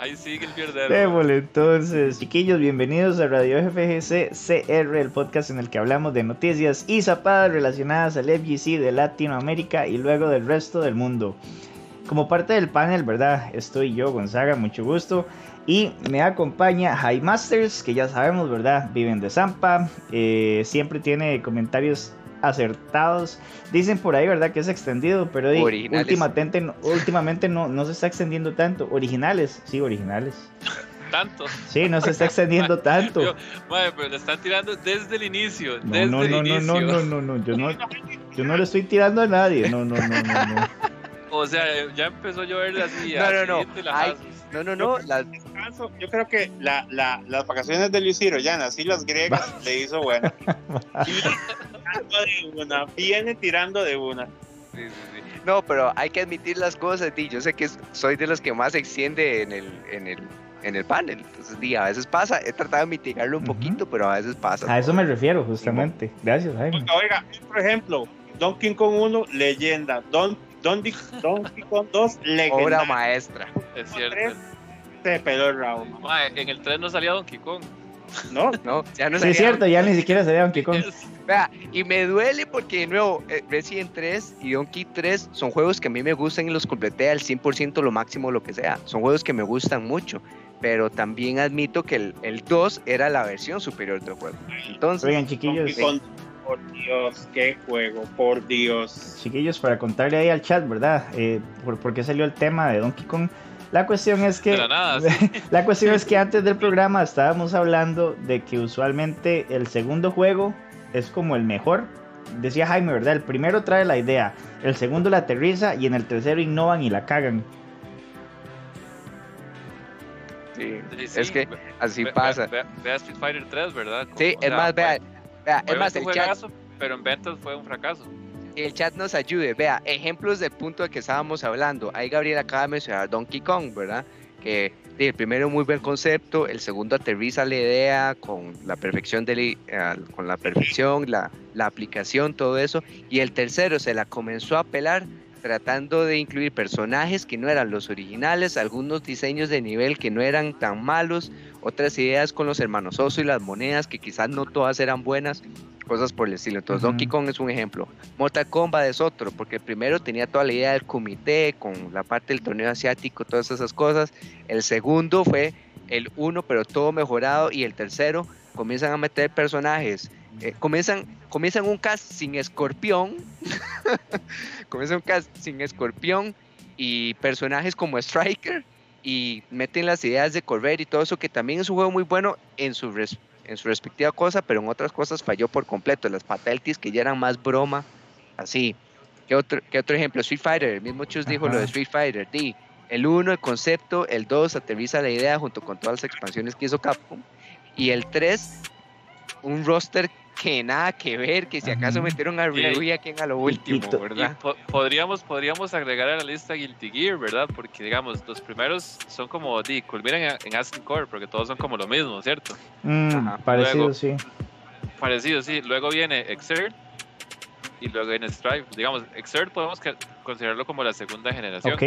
Ahí sigue el pierdero. Démosle entonces. Chiquillos, bienvenidos a Radio FGC CR, el podcast en el que hablamos de noticias y zapadas relacionadas al FGC de Latinoamérica y luego del resto del mundo. Como parte del panel, ¿verdad? Estoy yo, Gonzaga, mucho gusto. Y me acompaña High Masters, que ya sabemos, ¿verdad? Viven de Zampa. eh, siempre tiene comentarios acertados. Dicen por ahí, ¿verdad? Que es extendido, pero últimamente, no- últimamente no, no se está extendiendo tanto. Originales, sí, originales. Tanto. Sí, no se está extendiendo tanto. Yo- Madre, pero le están tirando desde el inicio. No, desde no, el no, no, inicio. no, no, no, no, yo no, yo no le estoy tirando a nadie. No, no, no, no, no. O sea, ya empezó a llover así. No, no, no. No, no, no. las- Yo creo que la, la, las vacaciones de Luis Ciro, ya así las griegas le hizo bueno. Viene tirando de una, viene tirando de una. Sí, sí, sí. no, pero hay que admitir las cosas. Di, yo sé que soy de los que más se extiende en el, en el, en el panel. Entonces, di, a veces pasa. He tratado de mitigarlo un poquito, pero a veces pasa. A eso me refiero, justamente. Gracias, Jaime. Oiga, oiga, por ejemplo, Donkey Kong 1, leyenda. Don, Donkey, Donkey Kong 2, Obra leyenda. maestra. Es cierto. Se peló el round. Madre, en el 3 no salía Donkey Kong. ¿No? No, ya no Sí, es cierto, ya ni siquiera se Donkey Kong. Vea, y me duele porque de nuevo, eh, Resident 3 y Donkey 3 son juegos que a mí me gustan y los completé al 100% lo máximo, lo que sea. Son juegos que me gustan mucho, pero también admito que el, el 2 era la versión superior del juego. Entonces, Oigan, chiquillos, Donkey Kong, por Dios, qué juego, por Dios. chiquillos, para contarle ahí al chat, ¿verdad? Eh, por, por qué salió el tema de Donkey Kong. La cuestión es que nada, sí. La cuestión es que antes del programa estábamos hablando de que usualmente el segundo juego es como el mejor. Decía Jaime, ¿verdad? El primero trae la idea, el segundo la aterriza y en el tercero innovan y la cagan. sí, es que así ve- pasa. Vea, Street Fighter 3, ¿verdad? Como- Sí, es sea, más, vea, vea, es más, el chat, pero en ventas fue un fracaso. el chat nos ayude. Vea, ejemplos del punto de que estábamos hablando. Ahí Gabriel acaba de mencionar Donkey Kong, ¿verdad? Que el primero muy buen concepto, el segundo aterriza la idea con la perfección de la- con la perfección, la, la aplicación, todo eso. Y el tercero se la comenzó a pelar tratando de incluir personajes que no eran los originales, algunos diseños de nivel que no eran tan malos, otras ideas con los hermanos Oso y las monedas que quizás no todas eran buenas, cosas por el estilo. Entonces. Donkey Kong es un ejemplo. Mortal Kombat es otro, porque el primero tenía toda la idea del comité, con la parte del torneo asiático, todas esas cosas. El segundo fue el uno, pero todo mejorado. Y el tercero comienzan a meter personajes. Eh, comienzan, comienzan un cast sin escorpión. comienzan un cast sin escorpión y personajes como Striker. Y meten las ideas de correr y todo eso, que también es un juego muy bueno en su, res- en su respectiva cosa, pero en otras cosas falló por completo. Las fatalities que ya eran más broma, así. ¿Qué otro, qué otro ejemplo? Street Fighter, el mismo Chus dijo lo de. Street Fighter. Di, el 1, el concepto, el 2, aterriza la idea junto con todas las expansiones que hizo Capcom. Y el 3, un roster que nada que ver, que si acaso metieron a Ryu y a quien a lo último, ¿verdad? po- podríamos, podríamos agregar a la lista Guilty Gear, ¿verdad? Porque, digamos, los primeros son como, di, culminan en, Asking Core, porque todos son como lo mismo, ¿cierto? Mm, parecido, Luego- sí. Parecido, sí. Luego viene Exert y luego viene Strive. Digamos, Exert podemos considerarlo como la segunda generación Ok.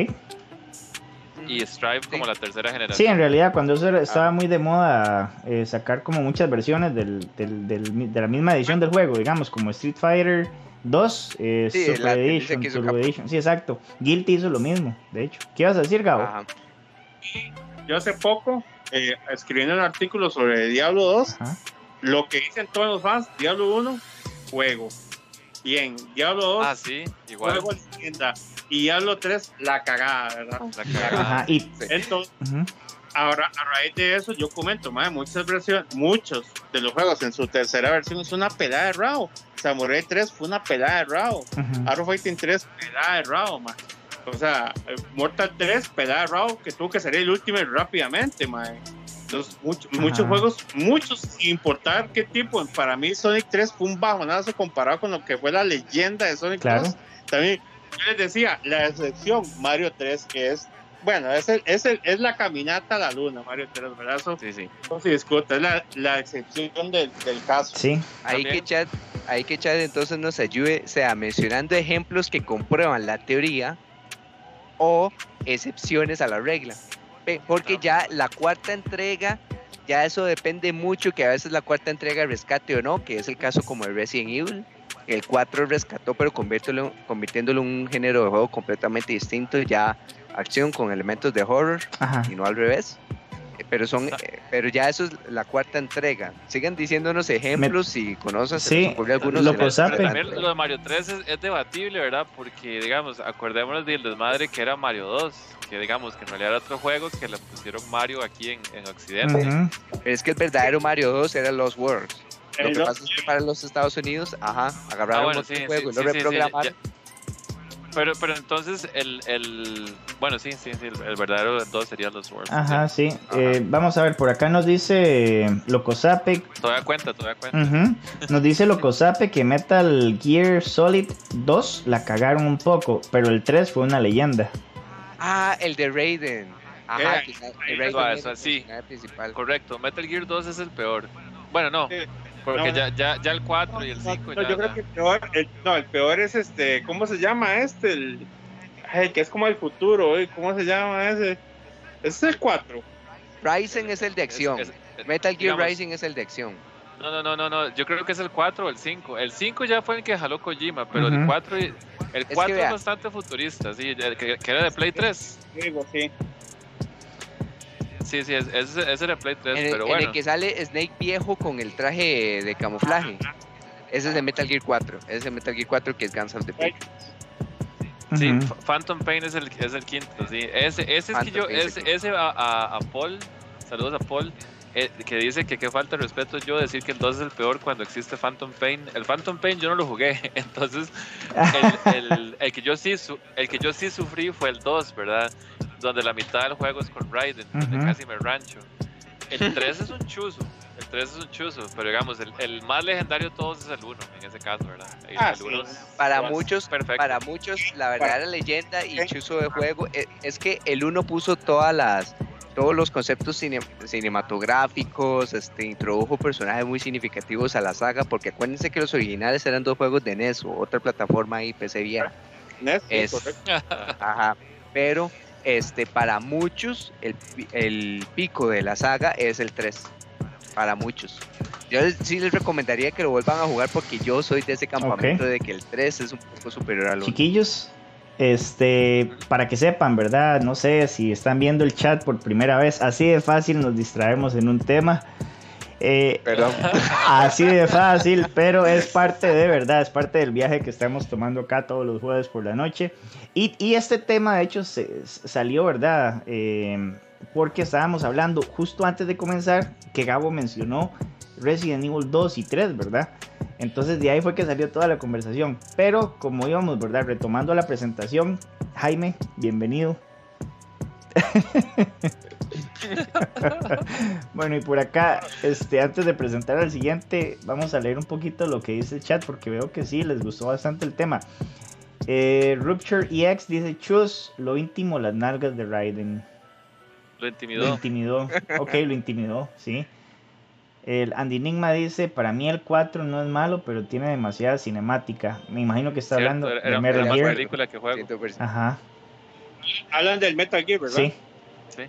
Y Strive como la tercera Sí, generación. en realidad, cuando eso era- estaba muy de moda eh, sacar como muchas versiones del, del- de la misma edición del juego, digamos, como Street Fighter 2, eh, Sí, Super Edition, Turbo. Sí, exacto. Guilty hizo lo mismo, de hecho. ¿Qué ibas a decir, Gabo? Ajá. Yo hace poco, eh, escribiendo un artículo sobre Diablo 2, Ajá. lo que dicen todos los fans, Diablo 1, juego. Bien, Diablo 2, Ah, sí, igual. juego leyenda. Y Diablo 3, la cagada, ¿verdad? La cagada. Ajá, y... Entonces, ujú. ahora, a raíz de eso, yo comento, madre, muchas versiones, muchos de los juegos en su tercera versión es una pelada de RAW. Samurai 3 fue una pelada de RAW. Ujú. Arrow Fighting 3, pelada de RAW, man. O sea, eh, Mortal 3, pelada de RAW, que tuvo que salir el último rápidamente, man. Entonces, mucho- muchos juegos, muchos, sin importar qué tipo. Para mí, Sonic 3 fue un bajonazo comparado con lo que fue la leyenda de Sonic Claro. 2. También, yo les decía, la excepción, Mario 3, que es, bueno, es, el- es, el- es la caminata a la luna, Mario 3, ¿verdad? Eso Sí, sí. no se discute, es la, la excepción del, del caso. Sí, Ahí que chat, ahí que chat entonces nos ayude, sea mencionando ejemplos que comprueban la teoría o excepciones a la regla. Porque ya la cuarta entrega, ya eso depende mucho, que a veces la cuarta entrega rescate o no, que es el caso como el Resident Evil. El 4 rescató, pero convirtiéndolo, convirtiéndolo en un género de juego completamente distinto, ya acción con elementos de horror Ajá. y no al revés. Eh, Pero son, eh, pero ya eso es la cuarta entrega. Sigan diciéndonos ejemplos si conocen, Sí, algunos lo de lo de Mario 3 es, es debatible, ¿verdad? Porque, digamos, acordémonos del desmadre que era Mario 2, que digamos que en realidad era otro juego que le pusieron Mario aquí en, en Occidente. Ujú. Pero es que el verdadero Mario 2 era Lost Worlds. Lo El que pasa es que para los Estados Unidos, ajá, agarraron Ah, bueno, sí, juego sí, y lo sí, sí, sí, reprogramaron. ya- Pero, pero entonces el, el bueno sí, sí, sí, el, el verdadero 2 sería los Worlds. Ajá, sí. sí. Eh, vamos a ver, por acá nos dice Locosape. Todavía cuenta, todavía cuenta. ujú, Nos dice Locosape que Metal Gear Solid 2 la cagaron un poco, pero el 3 fue una leyenda. Ah, el de Raiden. Ajá, Eh, el Raiden va, es eso el sí. principal. Correcto, Metal Gear 2 es el peor. Bueno, no, Sí. Porque No, ya, ya, ya el 4 y el 5 No, ya. yo creo que el peor, el- no, el peor es este, ¿cómo se llama este? El, ay, que es como el futuro, ¿eh? ¿cómo se llama ese? Ese es el 4. Rising es el de acción. es- es- Metal Gear digamos, Rising es el de acción. No, no, no, no, no, yo creo que es el 4 o el 5. El 5 ya fue el que jaló Kojima, pero el Ujú. 4 y- el que 4 es, vea. bastante futurista, sí, que, que era de Play 3. Digo, sí. Sí, sí, es- ese, ese era Play 3, En el, pero en bueno. el que sale Snake viejo con el traje de camuflaje. Ese es de Metal Gear 4. Ese es de Metal Gear 4 que es Guns of the Patriots. Sí, Ujú. Ph- Phantom Pain es el, es el quinto, sí. Ese, ese es que Phantom yo, Pain es ese, el ese a, a, a Paul, saludos a Paul, eh, que dice que qué falta de respeto yo decir que el 2 es el peor cuando existe Phantom Pain. El Phantom Pain yo no lo jugué, entonces el, el, el que yo sí su- el que yo sí sufrí fue el 2, ¿verdad? Donde la mitad del juego es con Raiden, donde Ujú. casi me rancho. El 3 es un chuzo, el 3 es un chuzo, pero digamos, el, el más legendario de todos es el 1, en ese caso, ¿verdad? El, Ah, el sí. uno es Para Pues, muchos, perfecto. para muchos, la verdadera leyenda y chuzo de juego e- es que el uno puso todas las todos los conceptos cine- cinematográficos, este, introdujo personajes muy significativos a la saga, porque acuérdense que los originales eran dos juegos de NES o otra plataforma ahí PC vieja. Nes, Es- correcto. Ajá. Pero este, para muchos, el, el pico de la saga es el 3. Para muchos. Yo sí les recomendaría que lo vuelvan a jugar porque yo soy de ese campamento de que el 3 es un poco superior al 1. Chiquillos, este, para que sepan, ¿verdad? No sé si están viendo el chat por primera vez, así de fácil nos distraemos en un tema. Eh, Perdón. así de fácil, pero es parte de verdad, es parte del viaje que estamos tomando acá todos los jueves por la noche. Y, y este tema, de hecho, se, salió, ¿verdad? Eh, porque estábamos hablando justo antes de comenzar que Gabo mencionó Resident Evil 2 y 3, ¿verdad? Entonces de ahí fue que salió toda la conversación. Pero como íbamos, ¿verdad? Retomando la presentación, Jaime, bienvenido. bueno, y por acá, este, antes de presentar al siguiente, vamos a leer un poquito lo que dice el chat porque veo que sí, les gustó bastante el tema. Eh, Rupture EX dice, Chus, lo íntimo, las nalgas de Raiden. Lo Lo intimidó. intimidó. Ok, lo intimidó, sí. El Andy Enigma dice, para mí el 4 no es malo, pero tiene demasiada cinemática. Me imagino que está Cierto, hablando era, de era- Metal era más Gear. película que juego. 100%. Ajá, Hablan del Metal Gear, ¿verdad? sí, Sí.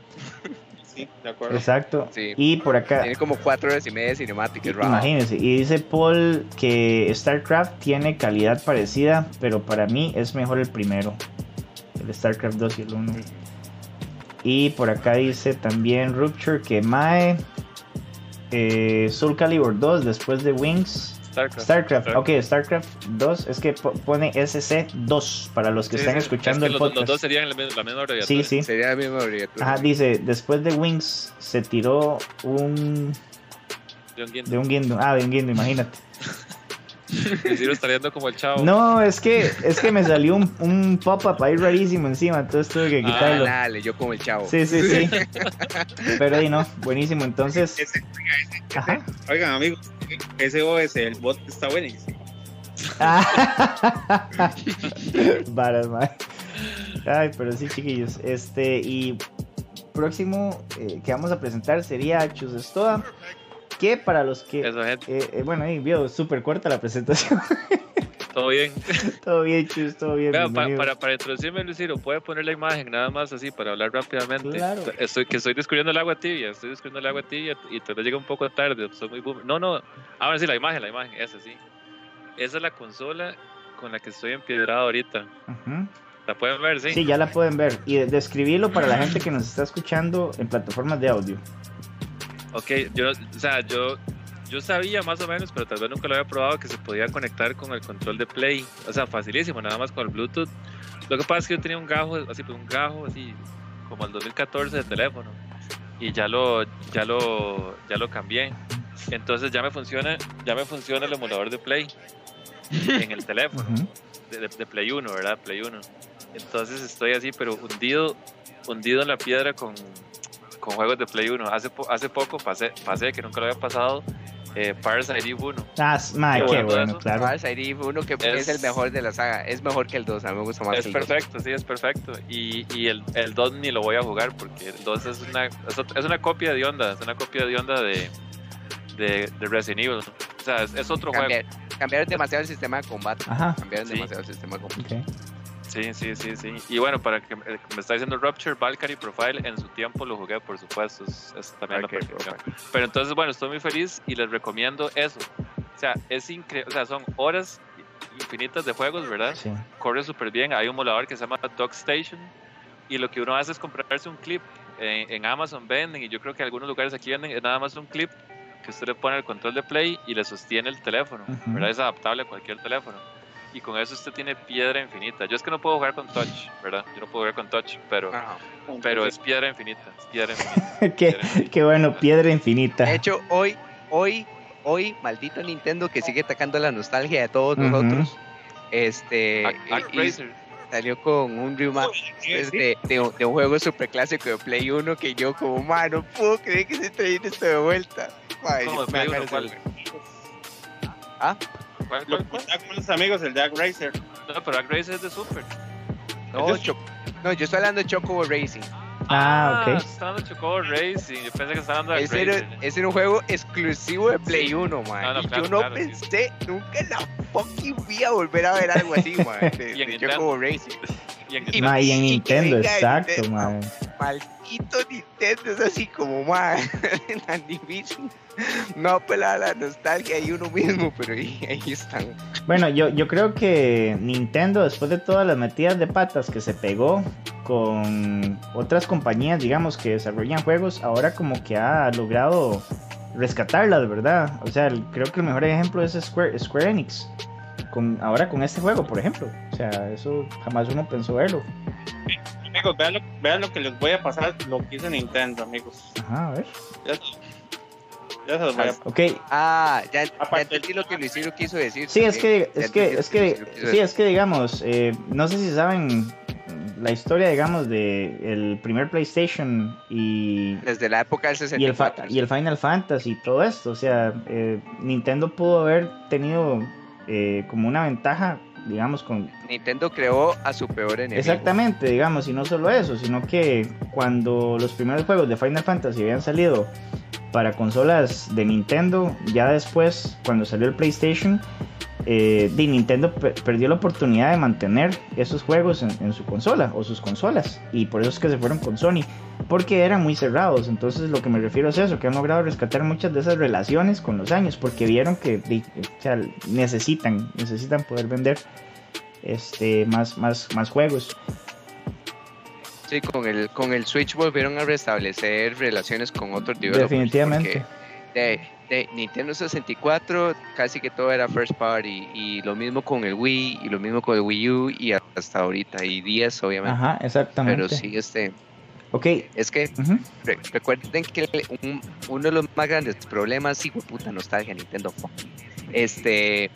Sí, de acuerdo. exacto. Sí. Y por acá, Tiene como 4 horas y media de cinemática. es raro. imagínense, y dice Paul que StarCraft tiene calidad parecida, pero para mí es mejor el primero. El StarCraft 2 y el 1. Y por acá dice también Rupture que Mae, eh, Soul Calibur 2 después de Wings. StarCraft. StarCraft, Starcraft. ok, StarCraft 2 es que po- pone SC2 para los que Sí, están sí, escuchando es que el los, podcast. los dos serían la, misma- la misma abreviatura. sí, sí. Sería la misma abreviatura. Ajá, dice, después de Wings se tiró un Guindo. de un guindo. Ah, de un guindo, imagínate. Está viendo como el chavo. No, es que es que me salió un, un pop-up ahí rarísimo encima, entonces tuve que Ah, Ah, quitarlo. dale, yo como el chavo. Sí, sí, sí. Pero ahí no, buenísimo. Entonces, Ese- ajá. oigan, amigos, ese OS, el bot está buenísimo. Varas, man. Ay, pero sí, chiquillos. Este, y próximo eh, que vamos a presentar sería Chus Estoa. Que para los que. Eso, gente. eh, eh, bueno, ahí vio súper corta la presentación. Todo bien. todo bien, chus, todo bien. Vea, pa- para, para introducirme, Luciro, puede poner la imagen nada más así para hablar rápidamente. Claro. Estoy, que estoy descubriendo el agua tibia, estoy descubriendo el agua tibia y tal vez llega un poco tarde. Soy muy boomer. No, no, ahora sí, la imagen, la imagen, esa sí. Esa es la consola con la que estoy empiedrado ahorita. Ujú. ¿La pueden ver, sí? Sí, ya la pueden ver. Y de- describirlo para la gente que nos está escuchando en plataformas de audio. Ok, yo, o sea, yo, yo sabía más o menos, pero tal vez nunca lo había probado que se podía conectar con el control de Play. O sea, facilísimo, nada más con el Bluetooth. Lo que pasa es que yo tenía un gajo, así, pues, un gajo así, como el 2014 de teléfono. Y ya lo, ya lo, ya lo cambié. Entonces ya me funciona, ya me funciona el emulador de Play en el teléfono de- de Play 1, ¿verdad? Play 1. Entonces estoy así, pero hundido, hundido en la piedra con, con juegos de Play 1. Hace, po- hace poco pasé, pasé, que nunca lo había pasado, eh, Parasite Eve 1. Ah, mae, Qué qué bueno bueno, claro. Mars ID uno que Es- es... el mejor de la saga. Es mejor que el 2. A mí me gusta más Es el 2. perfecto, sí, es perfecto. Y, y el, el 2 ni lo voy a jugar porque el 2 es una, es, una copia de onda, es una copia de onda de, de, de Resident Evil. O sea, es, es otro juego. Cambiar, cambiaron demasiado el sistema de combate. Ajá. Cambiaron Sí. demasiado el sistema de combate. ok. Sí, sí, sí, sí. Y bueno, para que me está diciendo Rupture, Valkyrie Profile, en su tiempo lo jugué, por supuesto. Es, es también la Valkyrie perfección. Pero entonces, bueno, estoy muy feliz y les recomiendo eso. O sea, es increíble. O sea, son horas infinitas de juegos, ¿verdad? Sí. Corre súper bien. Hay un molador que se llama Dog Station. Y lo que uno hace es comprarse un clip. En, en Amazon venden, y yo creo que algunos lugares aquí venden, es nada más un clip que usted le pone el control de play y le sostiene el teléfono. Ujú. ¿verdad? Es adaptable a cualquier teléfono. Y con eso usted tiene piedra infinita. Yo es que no puedo jugar con touch, ¿verdad? Yo no puedo jugar con touch, pero, Ajá. pero es piedra infinita. Es piedra infinita. qué, piedra infinita. qué bueno, piedra infinita. De hecho, hoy, hoy, hoy, maldito Nintendo que sigue atacando la nostalgia de todos nosotros. Este Ac- y- salió con un remake pues, de, de un- de un juego super clásico de Play 1 que yo como mano no puedo creer que se trayendo esto de vuelta. Ay, ¿Cómo de me Play dan uno? ¿Cuál? de- ¿Cuál- Lo cuál- está con los amigos, el Jack Racer. No, pero Ac Racer es de Super. No, Yo- Cho- no, yo estoy hablando de Chocobo Racing. Ah, ok. Está hablando de Chocobo Racing. Yo pensé que estaba hablando de Ese era, ese era un juego exclusivo de Play Sí. 1, man. No, no, y claro, yo no claro, sí. pensé nunca en la fucking vida volver a ver algo así, man. De, de. Chocobo Racing. Y en Y- Ma, y en y que Nintendo, exacto, Nintendo. mae. Maldito Nintendo es así como, man. tan difícil. No apelar a la nostalgia y uno mismo, pero ahí, ahí están. Bueno, yo, yo creo que Nintendo, después de todas las metidas de patas que se pegó con otras compañías, digamos, que desarrollan juegos, ahora como que ha logrado rescatarlas, ¿verdad? O sea, el- creo que el mejor ejemplo es Square, Square Enix. Con, ahora con este juego, por ejemplo. O sea, eso jamás uno pensó verlo. Amigos, vean lo, vean lo que les voy a pasar, lo que hizo Nintendo, amigos. Ajá, a ver. Ya, ya se los voy a Ok, Ah, ya, ya Aparte- entendí lo que Luisiro quiso decir. Sí, es que, es que, es que, sí, es que digamos, eh, no sé si saben la historia, digamos, de el primer PlayStation y, Desde la época del y, el, fa- 64. y el Final Fantasy y todo esto. O sea, eh, Nintendo pudo haber tenido eh, como una ventaja, digamos, con... Nintendo creó a su peor enemigo. Exactamente, digamos, y no solo eso, sino que cuando los primeros juegos de Final Fantasy habían salido para consolas de Nintendo, ya después, cuando salió el PlayStation, eh, de Nintendo per- perdió la oportunidad de mantener esos juegos en, en su consola o sus consolas, y por eso es que se fueron con Sony, porque eran muy cerrados. Entonces, lo que me refiero es eso, que han logrado rescatar muchas de esas relaciones con los años, porque vieron que o sea, necesitan, necesitan poder vender este más, más, más juegos. Sí, con el, con el Switch volvieron a restablecer relaciones con otros developers. Definitivamente. porque De, de Nintendo 64 casi que todo era first party y lo mismo con el Wii y lo mismo con el Wii U y hasta ahorita y 10 obviamente. Ajá, exactamente. Pero sí, este, Ok. es que re- recuerden que un- uno de los más grandes problemas, hijo de puta nostalgia, Nintendo este,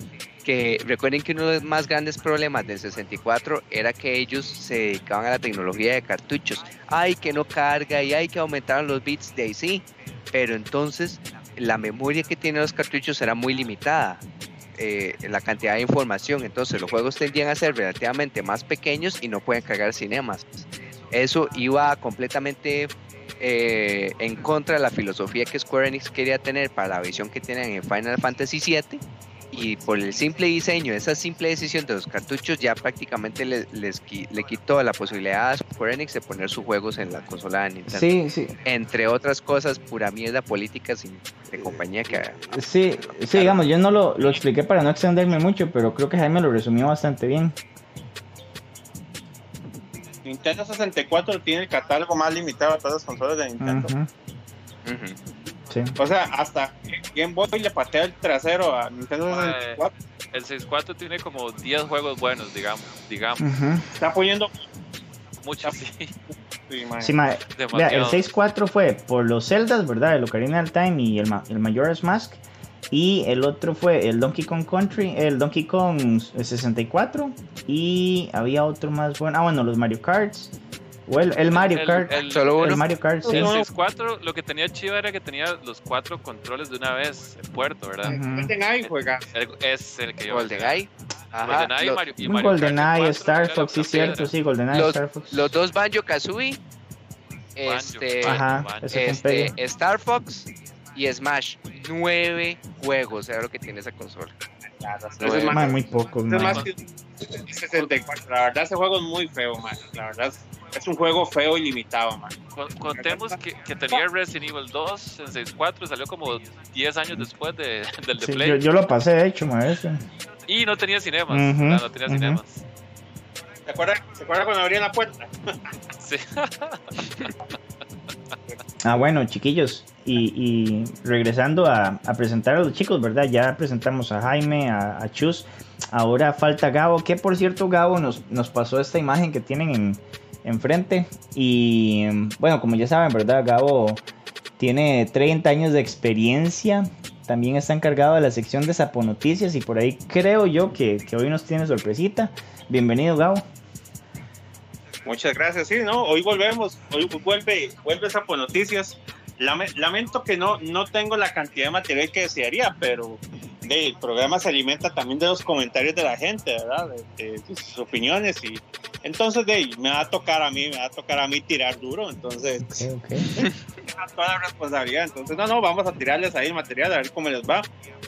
que recuerden que uno de los más grandes problemas del 64 era que ellos se dedicaban a la tecnología de cartuchos. Ay, que no carga y hay que aumentar los bits de ahí sí, pero entonces la memoria que tienen los cartuchos era muy limitada. eh, la cantidad de información, entonces los juegos tendían a ser relativamente más pequeños y no pueden cargar cinemas. Eso iba completamente eh, en contra de la filosofía que Square Enix quería tener para la visión que tienen en Final Fantasy VII y por el simple diseño, esa simple decisión de los cartuchos ya prácticamente le, les, le quitó la posibilidad a Square Enix de poner sus juegos en la consola de Nintendo. Sí, sí. Entre otras cosas, pura mierda política sin, de compañía que... Sí, sí, digamos, yo no lo, lo expliqué para no extenderme mucho, pero creo que Jaime lo resumió bastante bien. Nintendo 64 tiene el catálogo más limitado de todas las consolas de Nintendo. Sí. O sea, hasta Game Boy le patea el trasero a Nintendo Mae. 64. El 64 tiene como 10 juegos buenos, digamos. Digamos. Ujú. Está poniendo. Muchos sí. Sí, mae. Sí, ma- vea, el Demasiado. 6-4 fue por los Zeldas, ¿verdad? El Ocarina of Time y el, ma- el Majora's Mask. Y el otro fue el Donkey Kong Country, el Donkey Kong 64. Y había otro más bueno. Ah, bueno, los Mario Karts. O el, el Mario El- Kart. el- Solo El uno. Mario Kart, sí. El No. 64 lo que tenía chiva era que tenía los cuatro controles de una vez en puerto, ¿verdad? Ujú. Golden Eye juega. El- es el que yo. GoldenEye. Ajá. GoldenEye y Lo- Mario, y Mario Kart GoldenEye, 4, Star Fox, sí, cierto, sí, GoldenEye, Los- Star Fox. Los dos Banjo Kazooie. Este, Ajá, Banjo. un este. Star Fox y Smash. Nueve juegos era lo que tiene esa consola. Es más, muy poco. es más que 64. La verdad, ese juego es muy feo, man. La verdad, es, un juego feo y limitado, man. Con- Contemos que, que tenía Resident Evil 2 en 64, salió como 10 años después de, del de Sí, Play. yo, yo lo pasé, de hecho, ma, ese. Y no tenía cinemas. O sea, no tenía ujú. cinemas. ¿Se acuerdan, ¿Se acuerdan cuando abrían la puerta? Sí. Ah, bueno, chiquillos, y, regresando a, presentar a los chicos, ¿verdad? Ya presentamos a Jaime, a, Chus, ahora falta Gabo, que por cierto Gabo nos, nos pasó esta imagen que tienen en, enfrente, y bueno, como ya saben, ¿verdad? Gabo tiene 30 años de experiencia, también está encargado de la sección de Sapo Noticias, y por ahí creo yo que, que hoy nos tiene sorpresita. Bienvenido, Gabo. Muchas gracias, sí, ¿no? Hoy volvemos, hoy vuelve, vuelve Sapo Noticias. Lame- lamento que no, no tengo la cantidad de material que desearía, pero el programa se alimenta también de los comentarios de la gente, ¿verdad? De, de sus opiniones y entonces de, me va a tocar a mí, me va a tocar a mí tirar duro, entonces Ok, ok. toda la responsabilidad. Entonces, no, no, vamos a tirarles ahí el material a ver cómo les va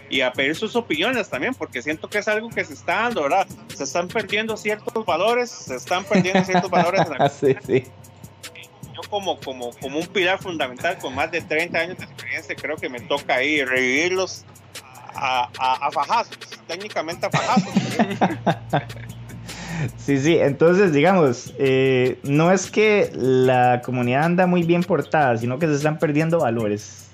y a pedir sus opiniones también, porque siento que es algo que se está dando, ¿verdad? Se están perdiendo ciertos valores, se están perdiendo ciertos valores. En la- sí, sí. Yo como, como, como un pilar fundamental con más de 30 años de experiencia, creo que me toca ahí revivirlos a, a, a fajazos, técnicamente a fajazos. Sí, sí, entonces digamos, eh, no es que la comunidad anda muy bien portada, sino que se están perdiendo valores.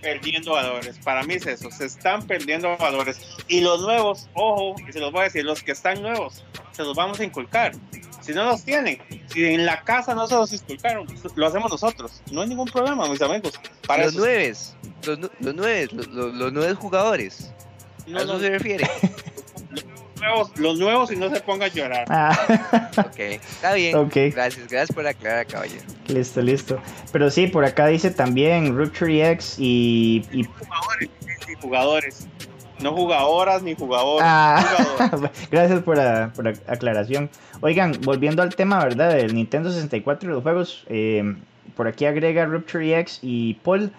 perdiendo valores. Para mí es eso, se están perdiendo valores. Y los nuevos, ojo, y se los voy a decir, los que están nuevos, se los vamos a inculcar. Si no los tienen, si en la casa no se los inculcaron, lo hacemos nosotros. No hay ningún problema, mis amigos. Para los nueves. Los, nu- los nueves, los, los, nueve jugadores. no, ¿A eso no, se refiere? los nuevos, los nuevos y no se pongan a llorar. Ah, ok, está bien. ok, Gracias, gracias por aclarar, caballero. listo, listo. Pero sí, por acá dice también Rupture X y... y- Jugadores ni jugadores. No jugadoras ni jugadores. Ah, jugadores. gracias por la, por la aclaración. Oigan, volviendo al tema, ¿verdad? Del Nintendo 64 y los juegos, eh, por aquí agrega Rupture X y Paul,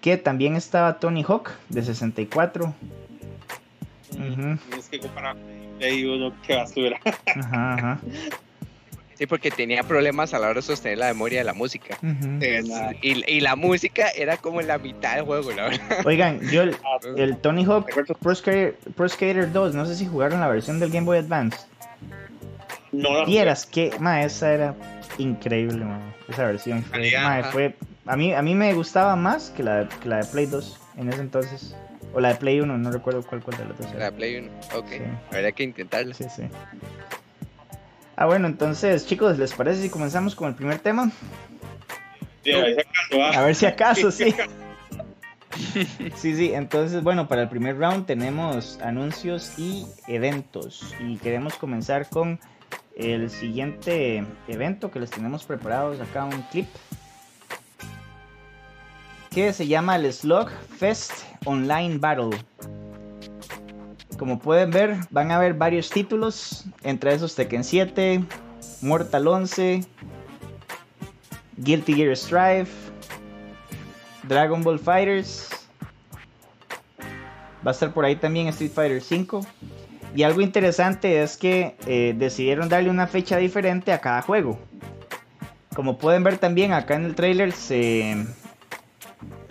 que también estaba Tony Hawk de 64. Ujú, Tienes que comparar. Qué basura. Ajá, ajá. Sí, porque tenía problemas a la hora de sostener la memoria de la música. nada. Y, y la música era como en la mitad del juego, la verdad. Oigan, yo el, Ah, el Tony Hawk Pro Skater, Pro Skater 2, no sé si jugaron la versión del Game Boy Advance. No, no. Vieras que, ma, esa era increíble, ma, esa versión. Ma, fue- a, mí, a mí me gustaba más que la, que la de Play 2 en ese entonces. O la de Play 1, no recuerdo cuál, cuál de las dos La era. Play 1. Ok, Sí. habría que intentarlo. Sí, sí. Ah, bueno, entonces, chicos, ¿les parece si comenzamos con el primer tema? Sí, ahí se acabó, ah. A ver si acaso, sí. Sí, sí, entonces, bueno, para el primer round tenemos anuncios y eventos. Y queremos comenzar con el siguiente evento que les tenemos preparados acá, un clip. Que se llama el Slug Fest Online Battle. Como pueden ver, van a haber varios títulos, entre esos Tekken 7, Mortal 11, Guilty Gear Strive, Dragon Ball Fighters, Va a estar por ahí también Street Fighter 5. Y algo interesante es que eh, decidieron darle una fecha diferente a cada juego. Como pueden ver también acá en el trailer se,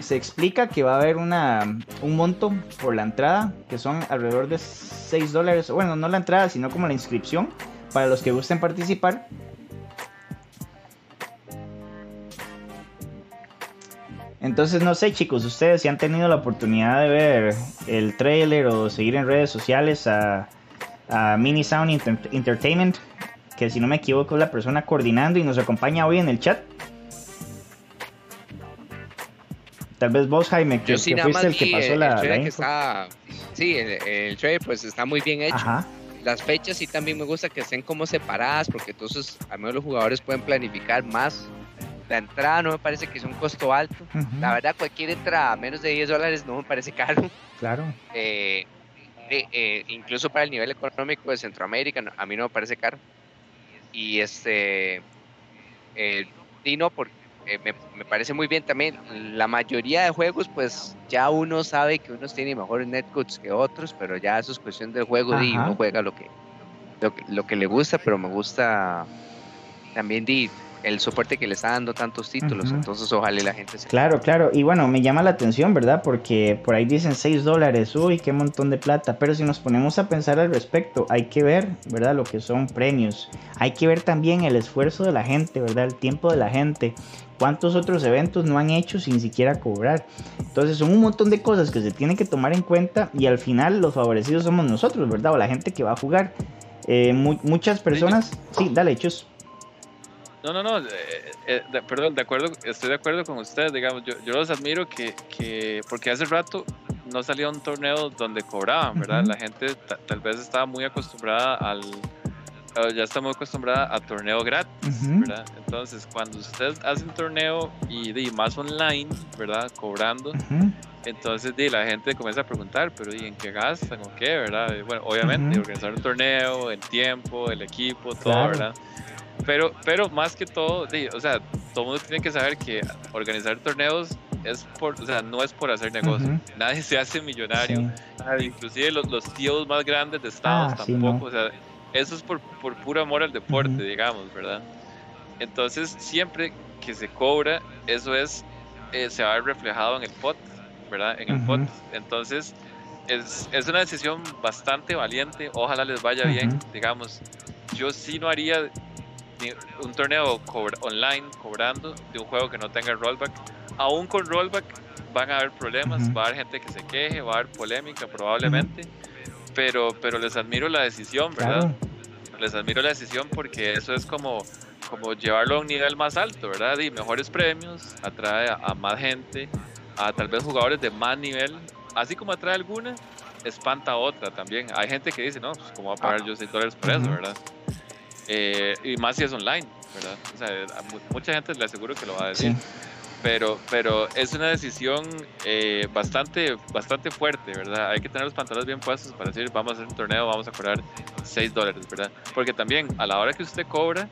se explica que va a haber una, un monto por la entrada, que son alrededor de 6 dólares. Bueno, no la entrada, sino como la inscripción para los que gusten participar. Entonces no sé chicos, ustedes si han tenido la oportunidad de ver el trailer o seguir en redes sociales a, Mini Sound Entertainment, que si no me equivoco es la persona coordinando y nos acompaña hoy en el chat. Tal vez vos, Jaime, que, fuiste el que pasó la, la sí, el, trailer pues está muy bien hecho. Las fechas sí también me gusta que estén como separadas porque entonces al menos los jugadores pueden planificar más la entrada no me parece que es un costo alto. La verdad, cualquier entrada a menos de 10 dólares no me parece caro. Claro. Eh, eh, incluso para el nivel económico de Centroamérica, a mí no me parece caro. Y este. Eh, y no, porque me, me, parece muy bien también. La mayoría de juegos, pues ya uno sabe que unos tienen mejores netcooks que otros, pero ya eso es cuestión del juego y uno juega lo que, lo que, lo que le gusta, pero me gusta también de el soporte que le está dando tantos títulos. Entonces, ojalá la gente se. Claro, claro. Y bueno, me llama la atención, ¿verdad? Porque por ahí dicen 6 dólares. Uy, qué montón de plata. Pero si nos ponemos a pensar al respecto, hay que ver, ¿verdad? Lo que son premios. Hay que ver también el esfuerzo de la gente, ¿verdad? El tiempo de la gente. ¿Cuántos otros eventos no han hecho sin siquiera cobrar? Entonces son un montón de cosas que se tienen que tomar en cuenta y al final los favorecidos somos nosotros, ¿verdad? O la gente que va a jugar. Eh, muchas personas... Sí, dale, hechos. No, no, no, eh, eh, perdón, de acuerdo, estoy de acuerdo con ustedes, digamos, yo, yo los admiro que, que, porque hace rato no salía un torneo donde cobraban, ¿verdad? La gente tal vez estaba muy acostumbrada al, ya está muy acostumbrada a torneo gratis, ¿verdad? Entonces, cuando usted hace un torneo y, de más online, ¿verdad? Cobrando, entonces de, la gente comienza a preguntar, pero ¿y en qué gastan o qué, verdad? bueno, obviamente, organizar un torneo, el tiempo, el equipo, todo, ¿verdad? Pero, pero más que todo, o sea, todo el mundo tiene que saber que organizar torneos es por, o sea, no es por hacer negocio. Nadie se hace millonario. Inclusive los, los, tíos más grandes de Estados ah, tampoco. O sea, eso es por, por puro amor al deporte, digamos, ¿verdad? Entonces, siempre que se cobra, eso es, eh, se va a ver reflejado en el pot, ¿verdad? En el pot. Entonces, es, es, una decisión bastante valiente. Ojalá les vaya bien, digamos. Yo sí no haría un torneo online cobrando de un juego que no tenga rollback. Aún con rollback van a haber problemas, va a haber gente que se queje, va a haber polémica probablemente, pero, pero les admiro la decisión, ¿verdad? Les admiro la decisión porque eso es como, como llevarlo a un nivel más alto, ¿verdad? Y mejores premios, atrae a, más gente, a tal vez jugadores de más nivel, así como atrae alguna, espanta a otra también. Hay gente que dice, no, pues cómo va a pagar yo 6 dólares por eso, ¿verdad? Eh, y más si es online, ¿verdad? O sea, mucha gente le aseguro que lo va a decir. Pero, pero es una decisión eh, bastante, bastante fuerte, ¿verdad? Hay que tener los pantalones bien puestos para decir, vamos a hacer un torneo, vamos a cobrar 6 dólares, ¿verdad? Porque también a la hora que usted cobra,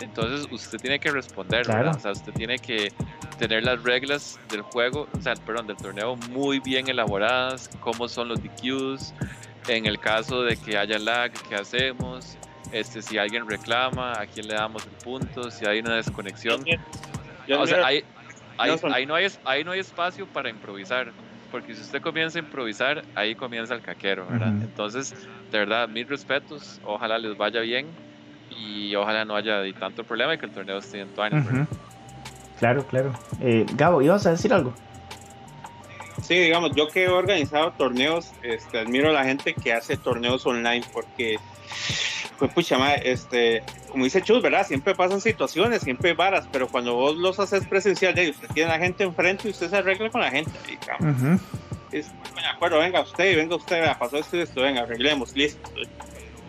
entonces usted tiene que responder, ¿verdad? O sea, usted tiene que tener las reglas del juego, o sea, perdón, del torneo muy bien elaboradas, cómo son los DQs, en el caso de que haya lag, ¿qué hacemos? Este, si alguien reclama, a quién le damos el punto, si hay una desconexión. o sea, ahí, no hay, ahí no hay espacio para improvisar, porque si usted comienza a improvisar, ahí comienza el caquero, ¿verdad? Entonces, de verdad, mis respetos, ojalá les vaya bien y ojalá no haya tanto problema y que el torneo esté en tu año. Claro, claro. Eh, Gabo, ¿ibas a decir algo? Sí, digamos, yo que he organizado torneos, este, admiro a la gente que hace torneos online porque pues pucha, este, como dice Chus, ¿verdad? Siempre pasan situaciones, siempre hay varas, pero cuando vos los haces presencial, usted tiene a la gente enfrente y usted se arregla con la gente. es, de acuerdo, venga usted, venga usted, pasó esto y esto, venga, arreglemos, listo.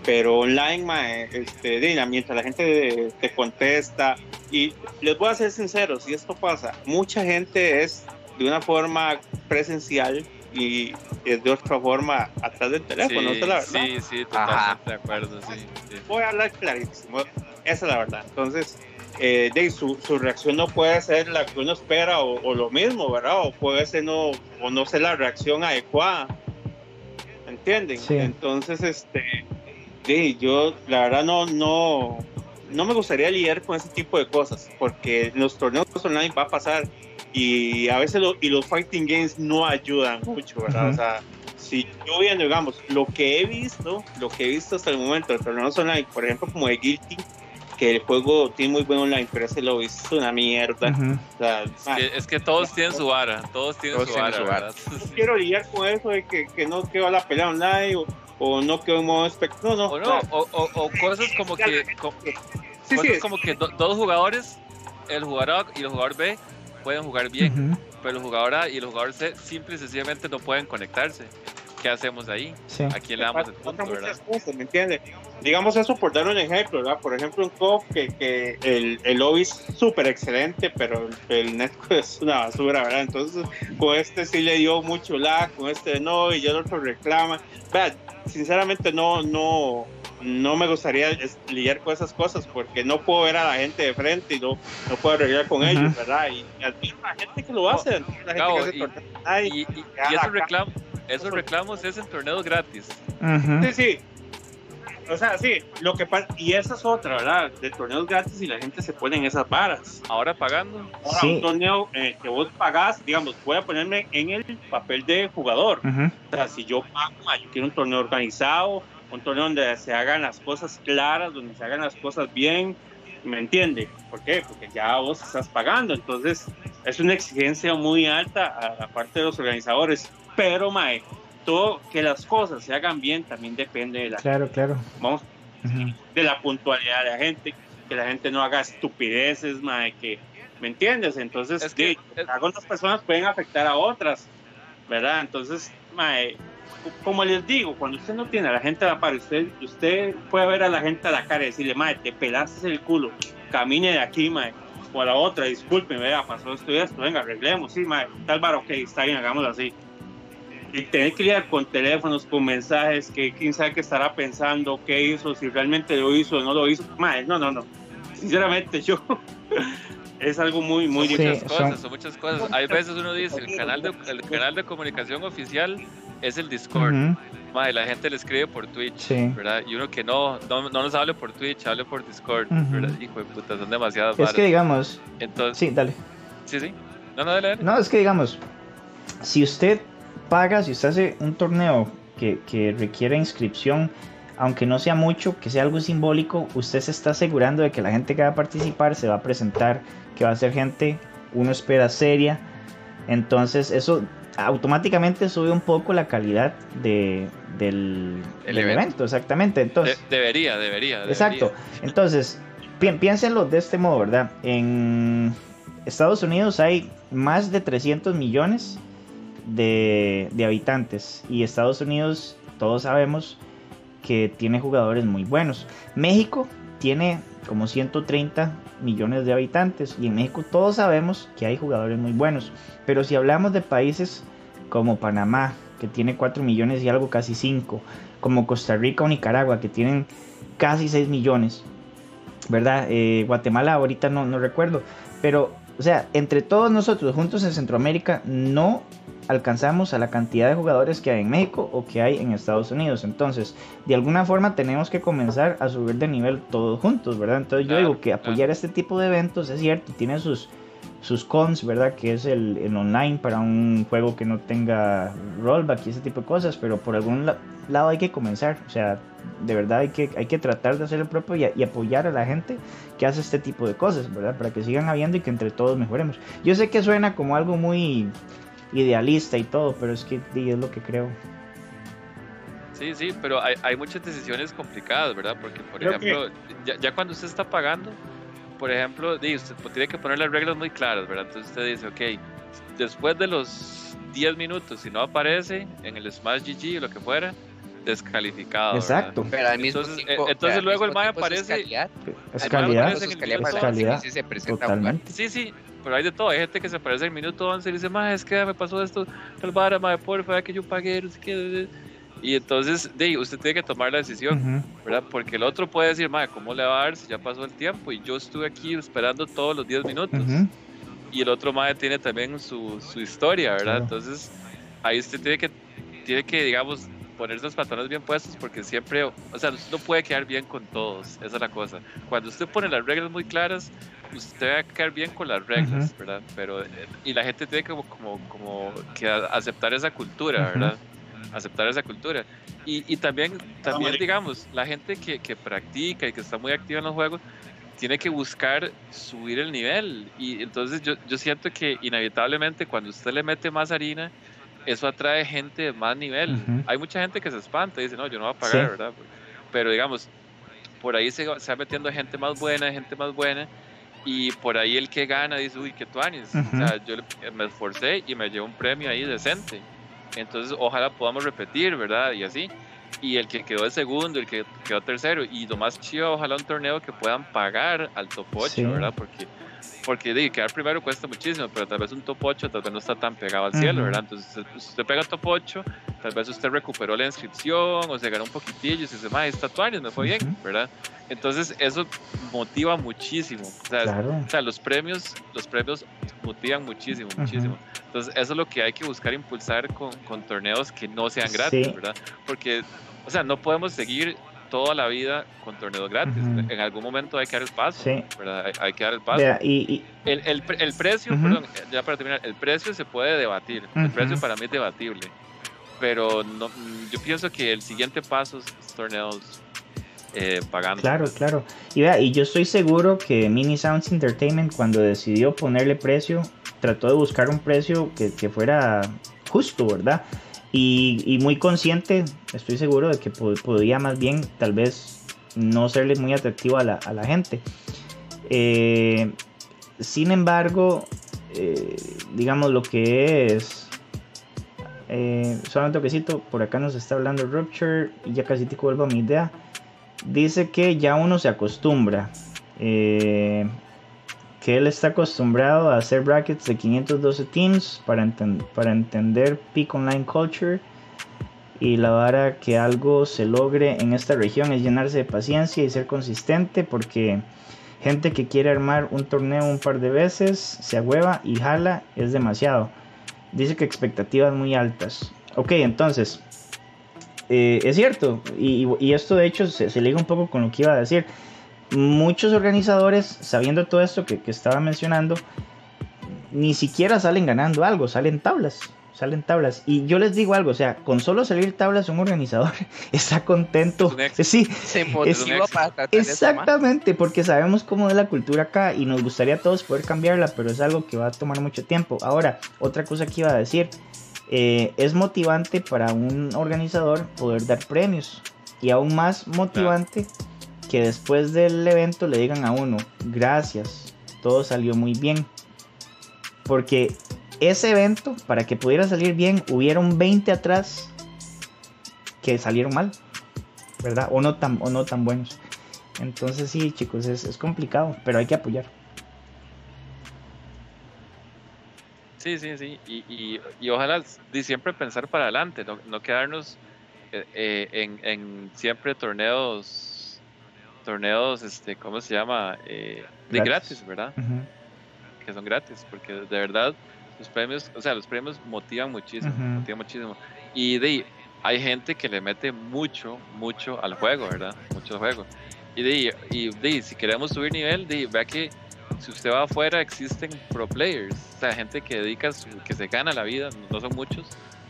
Pero online, este, mientras la gente te contesta, y les voy a ser sincero, si esto pasa, mucha gente es de una forma presencial y es de otra forma atrás del teléfono, sí, la verdad. Sí, sí, totalmente de acuerdo, sí, Voy a hablar clarísimo, esa es la verdad. Entonces, eh, de, su, su, reacción no puede ser la que uno espera o, lo mismo, ¿verdad? O puede ser no, o no ser la reacción adecuada. entienden? Entonces, este, sí, yo la verdad no, no, no me gustaría lidiar con ese tipo de cosas, porque en los torneos online va a pasar y a veces y los fighting games no ayudan mucho, ¿verdad? O sea, si yo viendo, digamos, lo que he visto, lo que he visto hasta el momento de torneos online, por ejemplo, como de Guilty, que el juego tiene muy buen online, pero ese lo es una mierda. o sea, es, que, todos tienen su vara, todos tienen su vara. No quiero lidiar con eso de que, que no quedó la pelea online o, o no quedó en modo espectro, no, no. O, o, o, cosas como que, sí, cosas como que dos jugadores, el jugador A y el jugador B, pueden jugar bien, pero el jugador A y el jugador C simple y sencillamente no pueden conectarse. ¿qué hacemos ahí? ¿A quién le damos el punto, verdad? ¿me entiendes? Digamos eso por dar un ejemplo, ¿verdad? Por ejemplo, un COF que, que el, el lobby es súper excelente, pero el, netco es una basura, ¿verdad? Entonces, con este sí le dio mucho lag, con este no, y ya el otro reclama. Vean, sinceramente no, no, no me gustaría lidiar con esas cosas porque no puedo ver a la gente de frente y no, no puedo arreglar con ellos, ¿verdad? Y admiro a la gente que lo hace, la gente que hace y, y, y, y esos reclamos esos reclamos es en torneos gratis. Sí, sí. O sea, sí, lo que pasa, y esa es otra, ¿verdad? De torneos gratis y la gente se pone en esas varas. Ahora pagando. Ahora, un torneo eh, que vos pagás, digamos, voy a ponerme en el papel de jugador. O sea, si yo pago, yo quiero un torneo organizado, un torneo donde se hagan las cosas claras, donde se hagan las cosas bien, ¿me entiende? ¿Por qué? Porque ya vos estás pagando, entonces es una exigencia muy alta a la parte de los organizadores. Pero, mae, todo que las cosas se hagan bien también depende de la Claro, claro. Vamos, de la puntualidad de la gente, que la gente no haga estupideces, mae, que ¿me entiendes? Entonces, es que, algunas personas pueden afectar a otras, ¿verdad? Entonces, mae, como les digo, cuando usted no tiene a la gente a la usted, usted puede ver a la gente a la cara y decirle, mae, te pelaste el culo, camine de aquí, mae, o a la otra, disculpe, vea, pasó esto y esto, venga, arreglemos, sí, mae, tal bar, ok, está bien, hagámoslo así y tener que lidiar con teléfonos, con mensajes, que quién sabe qué estará pensando, qué hizo, si realmente lo hizo o no lo hizo. no, no, no. Sinceramente, yo. es algo muy, muy son Muchas cosas, son muchas cosas. Hay veces uno dice: el canal de, el canal de comunicación oficial es el Discord. la gente le escribe por Twitch, ¿verdad? Y uno que no, no, no, nos hable por Twitch, hable por Discord, ¿verdad? Hijo de puta, son demasiadas Es que digamos. Entonces, sí, dale. Sí, sí. No, no, dale, dale. No, es que digamos, si usted paga, si usted hace un torneo que, que requiere inscripción, aunque no sea mucho, que sea algo simbólico, usted se está asegurando de que la gente que va a participar se va a presentar, que va a ser gente, uno espera seria. Entonces eso automáticamente sube un poco la calidad de, del, evento. exactamente. Entonces, debería, debería, Exacto. Entonces, piénsenlo de este modo, ¿verdad? En Estados Unidos hay más de 300 millones de, habitantes. Y Estados Unidos, todos sabemos que tiene jugadores muy buenos. México tiene como 130 millones de habitantes y en México todos sabemos que hay jugadores muy buenos. Pero si hablamos de países como Panamá, que tiene 4 millones y algo casi 5, como Costa Rica o Nicaragua, que tienen casi 6 millones, ¿verdad? Eh, Guatemala ahorita no, no recuerdo, pero o sea, entre todos nosotros juntos en Centroamérica no alcanzamos a la cantidad de jugadores que hay en México o que hay en Estados Unidos. Entonces, de alguna forma tenemos que comenzar a subir de nivel todos juntos, ¿verdad? Entonces yo digo que apoyar este tipo de eventos es cierto, tiene sus, sus cons, ¿verdad? Que es el, online para un juego que no tenga rollback y ese tipo de cosas, pero por algún lado hay que comenzar, o sea, de verdad hay que, hay que tratar de hacer el propio y, y, apoyar a la gente que hace este tipo de cosas, ¿verdad? Para que sigan habiendo y que entre todos mejoremos. Yo sé que suena como algo muy idealista y todo, pero es que es lo que creo. Sí, sí, pero hay, hay muchas decisiones complicadas, ¿verdad? Porque, por ejemplo, ya, cuando usted está pagando, por ejemplo, usted tiene que poner las reglas muy claras, ¿verdad? Entonces usted dice, ok, después de los 10 minutos, si no aparece en el Smash GG o lo que fuera, descalificado. Exacto. Pero al mismo entonces, tiempo, entonces luego el Maya aparece. Es calidad. Es calidad. Totalmente. Sí, sí, pero hay de todo. Hay gente que se aparece en el minuto 11 y dice, más es que me pasó esto, tal vara, madre, porfa, que yo pagué, no sé qué. Y entonces, de, usted tiene que tomar la decisión, ¿verdad? Porque el otro puede decir, madre, ¿cómo le va a dar si ya pasó el tiempo? Y yo estuve aquí esperando todos los 10 minutos. Y el otro madre tiene también su, su historia, ¿verdad? Entonces, ahí usted tiene que, tiene que, digamos, ponerse los pantalones bien puestos porque siempre, o sea, no puede quedar bien con todos, esa es la cosa. Cuando usted pone las reglas muy claras, usted va a quedar bien con las reglas, ¿verdad? Pero, y la gente tiene como, como, como que aceptar esa cultura, ¿verdad? Aceptar esa cultura. Y, y también, también digamos, la gente que, que practica y que está muy activa en los juegos, tiene que buscar subir el nivel. Y entonces yo, yo siento que inevitablemente cuando usted le mete más harina, eso atrae gente de más nivel. Hay mucha gente que se espanta y dice, no, yo no voy a pagar, ¿verdad? Pero digamos, por ahí se, se, va metiendo gente más buena, gente más buena, y por ahí el que gana dice, uy, qué tuanis. O sea, yo me esforcé y me llevo un premio ahí decente. Entonces, ojalá podamos repetir, ¿verdad? Y así. Y el que quedó de segundo, el que quedó tercero. Y lo más chido, ojalá un torneo que puedan pagar al top 8, ¿verdad? Porque porque de, quedar primero cuesta muchísimo, pero tal vez un top 8 tal vez no está tan pegado al cielo, ¿verdad? Entonces, si usted pega top 8, tal vez usted recuperó la inscripción o se ganó un poquitillo y dice, ma, esta años me fue bien, ¿verdad? Entonces, eso motiva muchísimo. O sea, o sea, los premios, los premios motivan muchísimo, muchísimo. Entonces, eso es lo que hay que buscar impulsar con, con torneos que no sean gratis, ¿verdad? Porque, o sea, no podemos seguir toda la vida con torneos gratis. En algún momento hay que dar el paso, ¿verdad? Hay, que dar el paso. y, El, el, el, precio, perdón, ya para terminar, el precio se puede debatir. El precio para mí es debatible. Pero no, yo pienso que el siguiente paso es torneos eh, pagando. Claro, claro. Y vea, y yo estoy seguro que Mini Sounds Entertainment cuando decidió ponerle precio, trató de buscar un precio que, que fuera justo, ¿verdad? Y, muy consciente, estoy seguro de que podría más bien tal vez no serle muy atractivo a la, gente. Eh, sin embargo, eh, digamos lo que es... Eh, solamente un toquecito, por acá nos está hablando Rupture y ya casi te vuelvo a mi idea. Dice que ya uno se acostumbra. Eh, que él está acostumbrado a hacer brackets de 512 teams para, para entender peak online culture y la vara que algo se logre en esta región es llenarse de paciencia y ser consistente porque gente que quiere armar un torneo un par de veces se agüeva y jala es demasiado. Dice que expectativas muy altas. Ok, entonces, eh, es cierto, y, esto de hecho se, se liga un poco con lo que iba a decir muchos organizadores, sabiendo todo esto que, estaba mencionando, ni siquiera salen ganando algo, salen tablas salen tablas. Y yo les digo algo, o sea, con solo salir tablas un organizador está contento. Sí, se para Exactamente, porque sabemos cómo es la cultura acá y nos gustaría a todos poder cambiarla, pero es algo que va a tomar mucho tiempo. Ahora, otra cosa que iba a decir, eh, es motivante para un organizador poder dar premios y aún más motivante que después del evento le digan a uno, gracias, todo salió muy bien. Porque ese evento, para que pudiera salir bien, hubieron 20 atrás que salieron mal, ¿verdad? O no tan, o no tan buenos. Entonces sí, chicos, es, complicado, pero hay que apoyar. Sí, sí, sí. Y, ojalá siempre pensar para adelante, no, quedarnos eh, eh, en, en, siempre torneos torneos, este, ¿cómo se llama? Eh, de gratis, ¿verdad? Que son gratis, porque de verdad los premios, o sea, los premios motivan muchísimo, motivan muchísimo. Y de hay gente que le mete mucho, mucho al juego, ¿verdad? Mucho al juego. Y de, y de, si queremos subir nivel, de, vea que si usted va afuera existen pro players, o sea, gente que dedica, que se gana la vida, no son muchos,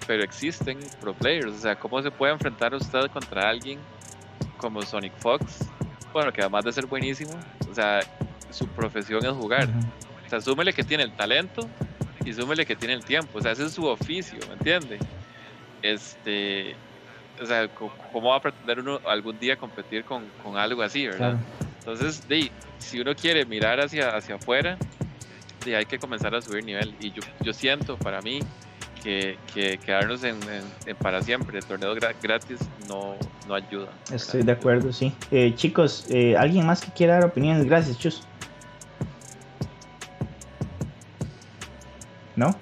pero existen pro players, o sea, ¿cómo se puede enfrentar usted contra alguien como Sonic Fox, bueno, que además de ser buenísimo, o sea, su profesión es jugar. O sea, súmele que tiene el talento y súmele que tiene el tiempo. O sea, ese es su oficio, ¿me entiende? Este, o sea, ¿cómo va a pretender uno algún día competir con, con algo así, verdad? Entonces, de, si uno quiere mirar hacia, hacia afuera, de, hay que comenzar a subir nivel. Y yo, yo siento para mí que, quedarnos en, para siempre, el torneo gratis no, no ayuda. Estoy de acuerdo, sí. Eh, chicos, eh, ¿alguien más que quiera dar opiniones? Gracias, Chus. ¿No?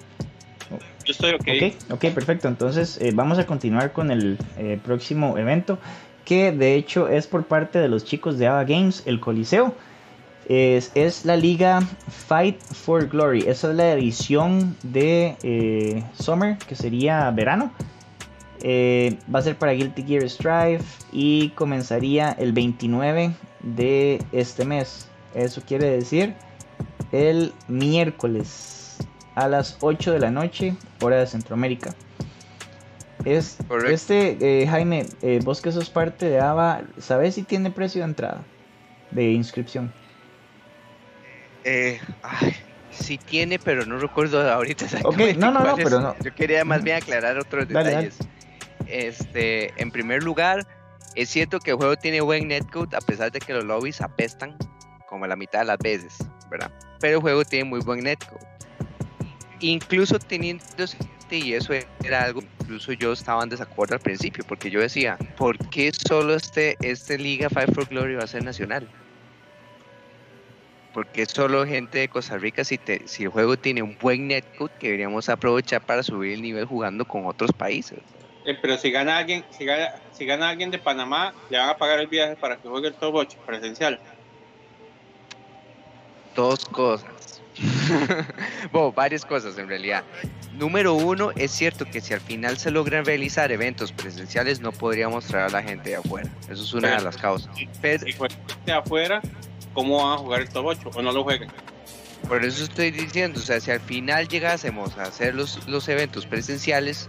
Yo estoy ok. Ok, okay perfecto. Entonces eh, vamos a continuar con el próximo evento, que de hecho es por parte de los chicos de Ava Games, el Coliseo. Es, la liga Fight for Glory. Esa es la edición de eh, Summer, que sería verano. Eh, va a ser para Guilty Gear Strive y comenzaría el 29 de este mes. Eso quiere decir el miércoles a las 8 de la noche, hora de Centroamérica. Es, este, eh, Jaime, vos que sos parte de ABA, ¿sabes si tiene precio de entrada? De inscripción. Eh, ay, sí tiene, pero no recuerdo ahorita exactamente. no, no, no, pero no. Yo quería más bien aclarar otros detalles. Este, en primer lugar, es cierto que el juego tiene buen netcode a pesar de que los lobbies apestan como la mitad de las veces, ¿verdad? Pero el juego tiene muy buen netcode. Incluso teniendo y eso era algo incluso yo estaba en desacuerdo al principio porque yo decía, ¿por qué solo este, este Liga Five for Glory va a ser nacional? Porque solo gente de Costa Rica si, si el juego tiene un buen netcode que deberíamos aprovechar para subir el nivel jugando con otros países. Eh, pero si gana alguien, si gana, si gana alguien de Panamá, le van a pagar el viaje para que juegue el top 8 presencial. Dos cosas. bueno, varias cosas en realidad. Número uno, es cierto que si al final se logran realizar eventos presenciales, no podríamos traer a la gente de afuera. Eso es una de las causas. Pero, si de afuera, ¿cómo van a jugar el top 8 o no lo jueguen? Por eso estoy diciendo, o sea, si al final llegásemos a hacer los, los eventos presenciales,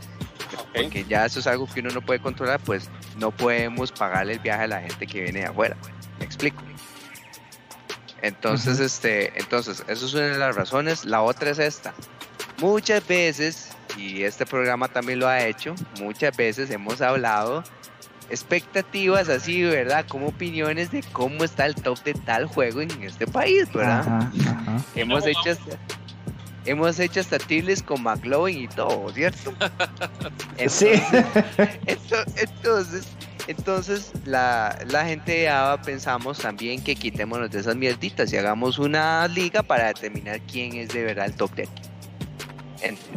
porque ya eso es algo que uno no puede controlar, pues no podemos pagarle el viaje a la gente que viene de afuera. ¿Me explico? Entonces, este, entonces, eso es una de las razones. La otra es esta. Muchas veces, y este programa también lo ha hecho, muchas veces hemos hablado expectativas así, ¿verdad? Como opiniones de cómo está el top de tal juego en este país, ¿verdad? Hemos hecho hasta, hemos hecho hasta con McLovin y todo, ¿cierto? sí. entonces, entonces la, la gente ya pensamos también que quitémonos de esas mierditas y hagamos una liga para determinar quién es de verdad el top de aquí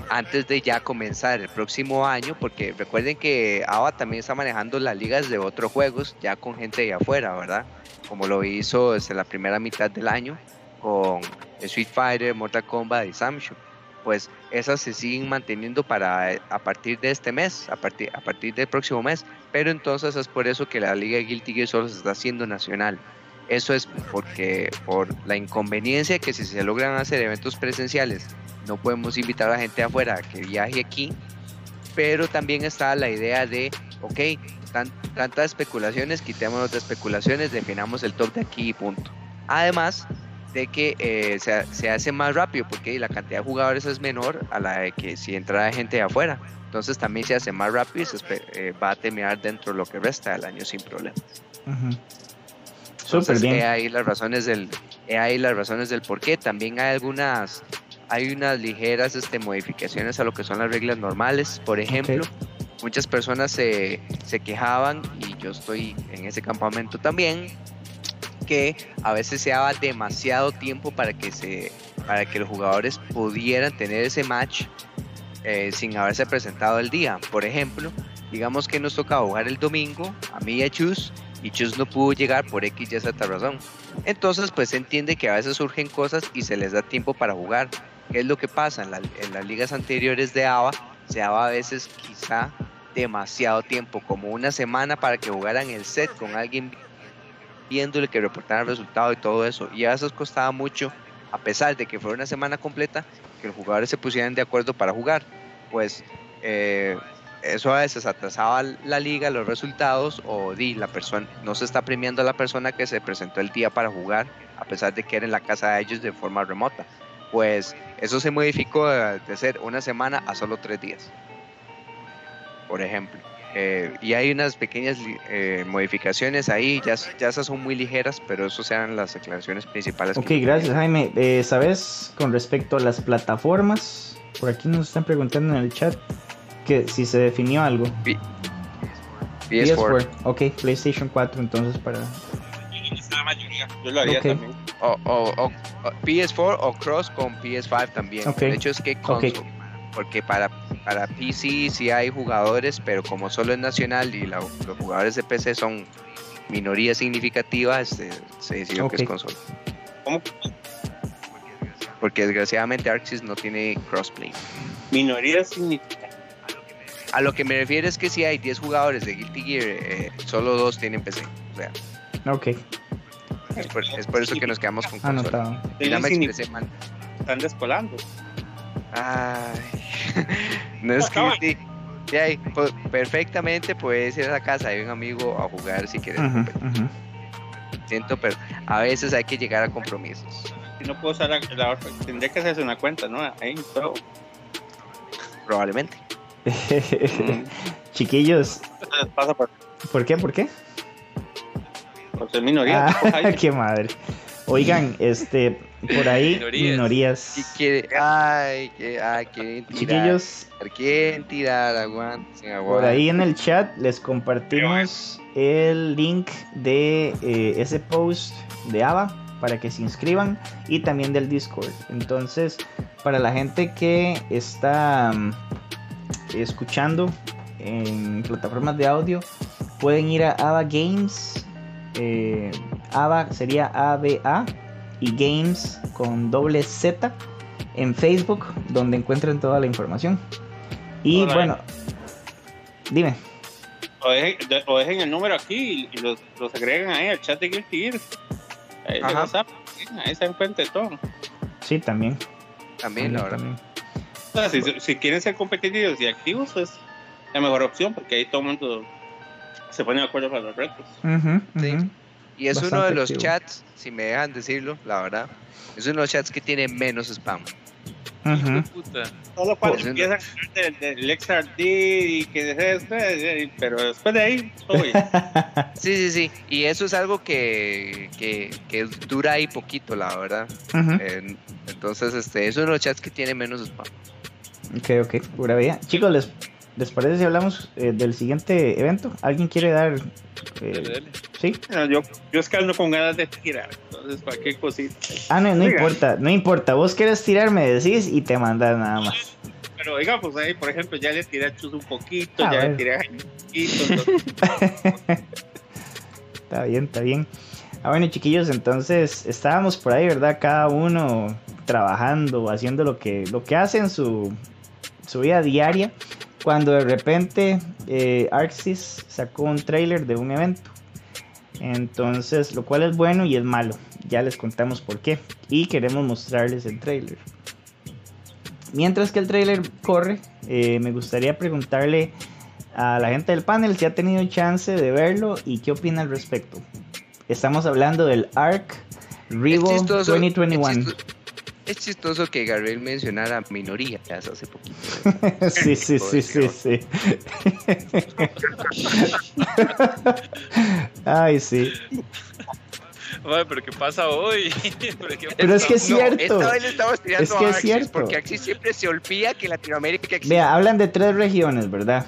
antes de ya comenzar el próximo año, porque recuerden que ABA también está manejando las ligas de otros juegos ya con gente de afuera, ¿verdad? Como lo hizo desde la primera mitad del año con Street Fighter, Mortal Kombat y Samsung. Pues esas se siguen manteniendo para a partir de este mes, a partir, a partir del próximo mes. Pero entonces es por eso que la Liga Guilty Gear solo se está haciendo nacional. Eso es porque por la inconveniencia que si se logran hacer eventos presenciales no podemos invitar a la gente afuera que viaje aquí, pero también está la idea de, ok, tantas especulaciones, quitémonos de especulaciones, definamos el top de aquí y punto. Además de que eh, se, hace más rápido porque la cantidad de jugadores es menor a la de que si entra gente de afuera. Entonces también se hace más rápido y se eh, va a terminar dentro de lo que resta del año sin problemas. Entonces, bien. ahí las razones del, hay las razones del por qué. También hay algunas hay unas ligeras este, modificaciones a lo que son las reglas normales. Por ejemplo, muchas personas se, se quejaban, y yo estoy en ese campamento también, que a veces se daba demasiado tiempo para que, se, para que los jugadores pudieran tener ese match eh, sin haberse presentado el día. Por ejemplo, digamos que nos tocaba jugar el domingo, a mí y a Chus, y Chus no pudo llegar por X y Z razón. Entonces, pues se entiende que a veces surgen cosas y se les da tiempo para jugar. ¿Qué es lo que pasa? En, las ligas anteriores de ABA se daba a veces quizá demasiado tiempo, como una semana para que jugaran el set con alguien viéndole que reportara el resultado y todo eso. Y a veces costaba mucho, a pesar de que fuera una semana completa, que los jugadores se pusieran de acuerdo para jugar. Pues eh, eso a veces atrasaba la liga, los resultados, o di, la persona, no se está premiando a la persona que se presentó el día para jugar, a pesar de que era en la casa de ellos de forma remota pues eso se modificó de ser una semana a solo tres días, por ejemplo. Eh, y hay unas pequeñas eh, modificaciones ahí, ya, ya esas son muy ligeras, pero eso sean las declaraciones principales. Ok, gracias Jaime. Eh, ¿Sabes con respecto a las plataformas? Por aquí nos están preguntando en el chat que si se definió algo. PS4. Ok, PlayStation 4 entonces para... Yo lo haría también o, PS4 o Cross con PS5 también. De hecho es que porque para, para PC sí hay jugadores, pero como solo es nacional y los jugadores de PC son minoría significativa, este, se decidió que es consola. ¿Cómo? Porque desgraciadamente Arxis no tiene crossplay. Minoría significativa. A lo que me refiero es que si hay 10 jugadores de Guilty Gear, eh, solo dos tienen PC. O sea, Ok, es por, es por eso que nos quedamos con consola. anotado. Y no me expresé mal. Están descolando. Ay, no es sí. Ya, pues, perfectamente puedes ir a la casa de un amigo a jugar si quieres. Ujú. Siento, pero a veces hay que llegar a compromisos. Si no puedo usar la, la otra, tendría que hacerse una cuenta, ¿no? Ahí, todo. Probablemente. Chiquillos, pasa por, ¿por qué? ¿Por qué? por ser minoría. Ah, qué madre. Oigan, este, por ahí, Minorías. minorías. ¿Qué quiere? Ay, que, ay. Chiquillos, Quieren tirar, aguanten, aguanten. por ahí en el chat les compartimos el link de eh, ese post de ABA para que se inscriban y también del Discord. Entonces, para la gente que está mm, escuchando en plataformas de audio, pueden ir a ABA Games. eh, ABA sería ABA y Games con doble Z en Facebook, donde encuentran toda la información. Y bueno, dime. O dejen, de- o dejen el número aquí y, los, los agregan ahí al chat de Guilty Gear. Ahí Ajá. WhatsApp. Ahí se de todo. Sí, también. También, la verdad. también. Si, si quieren ser competitivos y activos, es la mejor opción porque ahí todo el mundo se pone de acuerdo para los retos. Sí. Y es uno de los activo. chats, si me dejan decirlo, la verdad, es uno de los chats que tiene menos spam. De Ujú. puta. Solo cuando Pues, empiezan hablar del, del XRD y que es esto, pero después de ahí, todo bien. Sí, sí, sí. Y eso es algo que, que, que dura ahí poquito, la verdad. Eh, entonces, este, es uno de los chats que tiene menos spam. Ok, ok, pura vida. Chicos, ¿les, ¿les parece si hablamos eh, del siguiente evento? ¿Alguien quiere dar? eh. ¿Sí? No, yo, yo es que ando con ganas de tirar, entonces cualquier cosita. Ah, no, no Oiga. importa, no importa. Vos querés tirar, me decís y te mandas nada más. Pero oiga, pues ahí, por ejemplo, ya le tiré a Chus un poquito, Ah, ya bueno. le tiré a Jaime un poquito. entonces, Está bien, está bien. Ah, bueno, chiquillos, entonces estábamos por ahí, ¿verdad? Cada uno trabajando, haciendo lo que, lo que hace en su, su vida diaria. Cuando de repente eh, Arxis sacó un trailer de un evento. Entonces, lo cual es bueno y es malo. Ya les contamos por qué. Y queremos mostrarles el trailer. Mientras que el trailer corre, eh, me gustaría preguntarle a la gente del panel si ha tenido chance de verlo y qué opina al respecto. Estamos hablando del ARC Revo Es chistoso- 2021. Es chistoso, es que Gabriel mencionara minorías hace poquito. sí, sí, sí, sí, sí. Ay, sí. Ay, pero ¿qué pasa hoy? ¿Pero, qué Pero es que es No, cierto. esta vez le estamos tirando Es que a es Axis, cierto. porque Axis siempre se olvida que Latinoamérica existe. Vea, hablan de tres regiones, ¿verdad?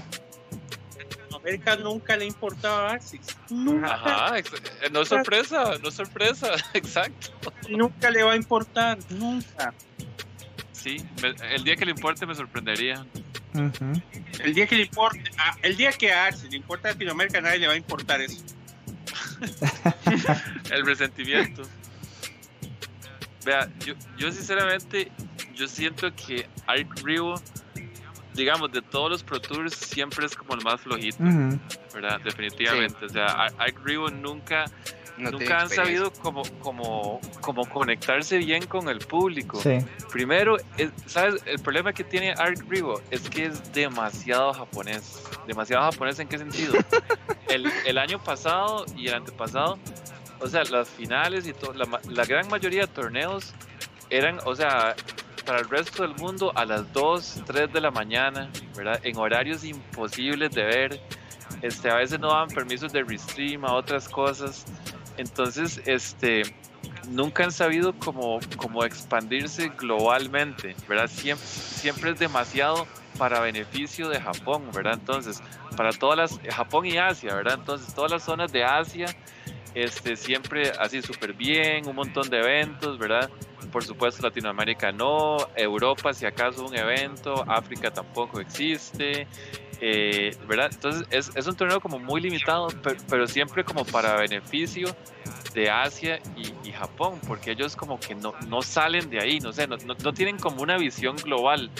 Nunca le importaba Axis. Nunca, Ajá, eh, no es sorpresa, no es sorpresa, exacto. nunca le va a importar. Nunca. Sí, me- el día que le importe me sorprendería. El día que le importe, el día que a Axis le importa a Latinoamérica, nadie le va a importar eso. El resentimiento. Vea, yo, yo sinceramente, yo siento que Arc Revo, digamos, de todos los Pro Tours, siempre es como el más flojito, Ujú. ¿verdad? Definitivamente. O sea, Ar- Arc Revo nunca, No nunca han sabido como, como, como conectarse bien con el público. Sí. Primero, es- ¿sabes? El problema que tiene Arc Revo es que es demasiado japonés. Demasiado japonés en qué sentido? el, el año pasado y el antepasado, o sea, las finales y todo, la, la gran mayoría de torneos eran, o sea, para el resto del mundo a las 2, 3 de la mañana, ¿verdad? En horarios imposibles de ver. Este, a veces no daban permisos de restream a otras cosas. Entonces, este, nunca han sabido cómo, cómo expandirse globalmente, ¿verdad? Siempre, siempre es demasiado para beneficio de Japón, ¿verdad? Entonces, para todas las, Japón y Asia, ¿verdad? Entonces, todas las zonas de Asia, este, siempre así súper bien, un montón de eventos, ¿verdad? Por supuesto Latinoamérica no, Europa si acaso un evento, África tampoco existe, eh, ¿verdad? Entonces es, es, un torneo como muy limitado, pero, siempre como para beneficio de Asia y, Japón, porque ellos como que no, no salen de ahí, no sé, no, no tienen como una visión global.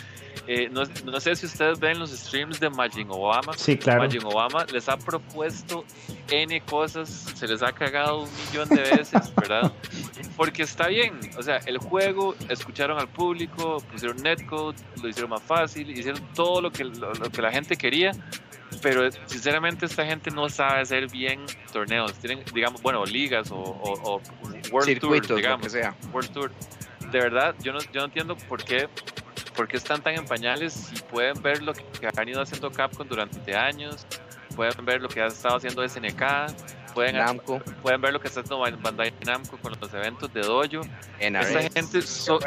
Eh, no, no, sé si ustedes ven los streams de Majin Obama. Sí, claro. Majin Obama les ha propuesto N cosas, se les ha cagado un millón de veces, ¿verdad? Porque está bien, o sea, el juego, escucharon al público, pusieron netcode, lo hicieron más fácil, hicieron todo lo que, lo, que la gente quería, pero sinceramente esta gente no sabe hacer bien torneos. Tienen, digamos, bueno, ligas o, o, World Tour, digamos. sea. World Tour. De verdad, yo no, yo no entiendo por qué por qué están tan en pañales si pueden ver lo que han ido haciendo Capcom durante años, pueden ver lo que ha estado haciendo SNK, pueden, pueden ver lo que está haciendo Bandai Namco con los eventos de Dojo. Esta gente son,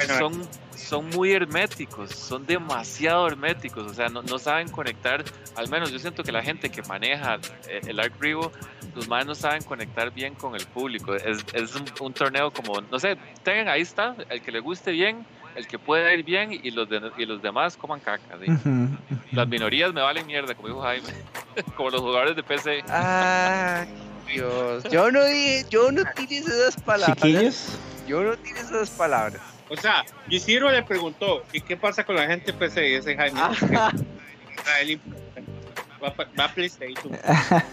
son, muy herméticos, son demasiado herméticos, o sea, no, no, saben conectar, al menos yo siento que la gente que maneja eh, el Arc Rivo, los más no saben conectar bien con el público. Es, es un, un, torneo como, no sé, tengan ahí está, el que le guste bien el que pueda ir bien y los, y los demás coman caca. Las minorías me valen mierda, como dijo Jaime, como los jugadores de PC. Ah, Dios, yo no dije, yo no utilizo esas palabras. Yo no utilizo esas palabras. O sea, Isidro le preguntó, ¿y qué pasa con la gente PC? Y ese Jaime. Va, va, a PlayStation.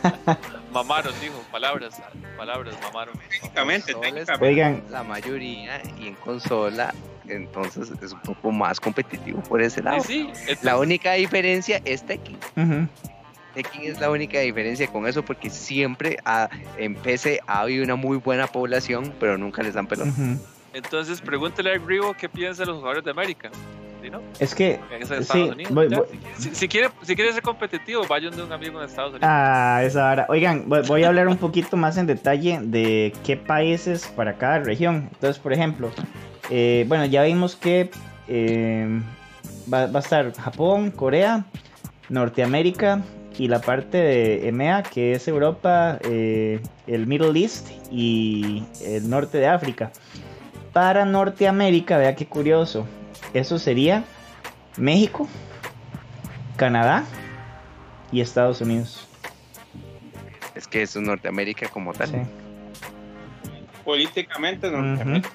mamaron, dijo, palabras, palabras, mamaron. Técnicamente, técnicamente. Oigan, la mayoría y en consola entonces es un poco más competitivo por ese lado. La única diferencia es Tekken. Tekken es la única diferencia con eso porque siempre en PC ha habido una muy buena población, pero nunca les dan pelota. Entonces pregúntele a Grivo qué piensa de los jugadores de América. Es que Si, quiere, si quiere ser competitivo, vaya de un amigo en Estados Unidos. Ah, esa hora. Oigan, voy a hablar un poquito más en detalle de qué países para cada región. Entonces, por ejemplo, eh, bueno, ya vimos que eh, va, a estar Japón, Corea, Norteamérica y la parte de EMEA, que es Europa, eh, el Middle East y el norte de África. Para Norteamérica, vea qué curioso, eso sería México, Canadá y Estados Unidos. Es que eso es Norteamérica como tal. Políticamente Norteamérica.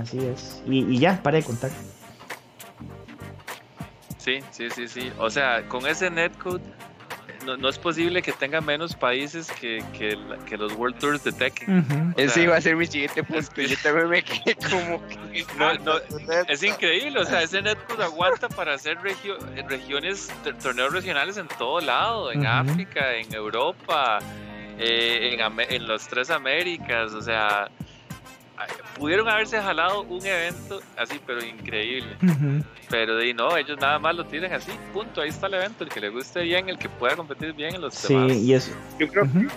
Así es. Y, ya, para de contar. Sí, sí, sí, sí. O sea, con ese netcode no, es posible que tenga menos países que, que, que los World Tours de Tekken. Ese iba a ser mi siguiente punto. Yo también me quedé como es increíble, o sea, ese netcode aguanta para hacer regiones, torneos regionales en todo lado, en África, en Europa, eh, en, en las tres Américas, o sea pudieron haberse jalado un evento así, pero increíble. Pero de no, ellos nada más lo tienen así, punto. Ahí está el evento, el que le guste bien, el que pueda competir bien en los sí, Y eso. Yo creo, creo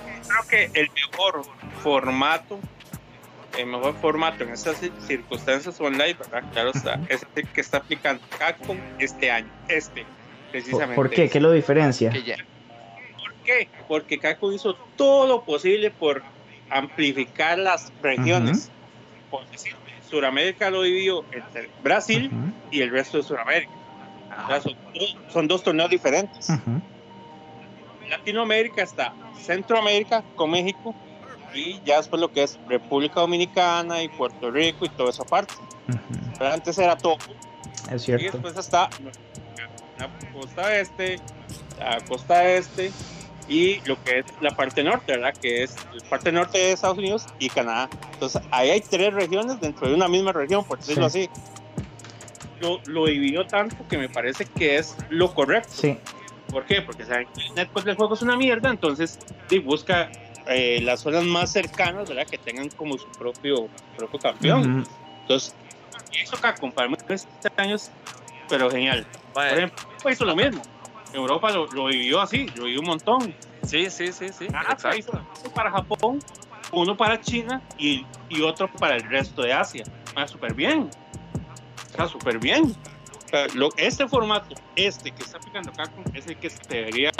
que el mejor formato, el mejor formato en estas circunstancias online, ¿verdad? Claro está, es el que está aplicando Capcom este año, este, precisamente. ¿Por qué? ¿Qué lo diferencia? ¿Por qué? Porque Capcom hizo todo lo posible por amplificar las regiones por decir, Suramérica lo dividió entre Brasil y el resto de Suramérica. son, dos, torneos diferentes. Latinoamérica está Centroamérica con México y ya después lo que es República Dominicana y Puerto Rico y toda esa parte. Pero antes era todo. Es cierto. Y después está la costa este, la costa este y lo que es la parte norte, ¿verdad? Que es la parte norte de Estados Unidos y Canadá. Entonces, ahí hay tres regiones dentro de una misma región, por decirlo así. Lo, lo, dividió tanto que me parece que es lo correcto. Sí. ¿Por qué? Porque saben que el del juego es una mierda, entonces busca eh, las zonas más cercanas, ¿verdad? Que tengan como su propio, propio campeón. Entonces, hizo Capcom para tres años, pero genial. Por ejemplo, hizo lo mismo Europa lo, lo vivió así, lo vivió un montón. Sí, sí, sí, sí. Ah, uno para Japón, uno para China y, y otro para el resto de Asia. Ah, súper bien. Está súper bien. lo, este formato, este que está aplicando Capcom, es el que se debería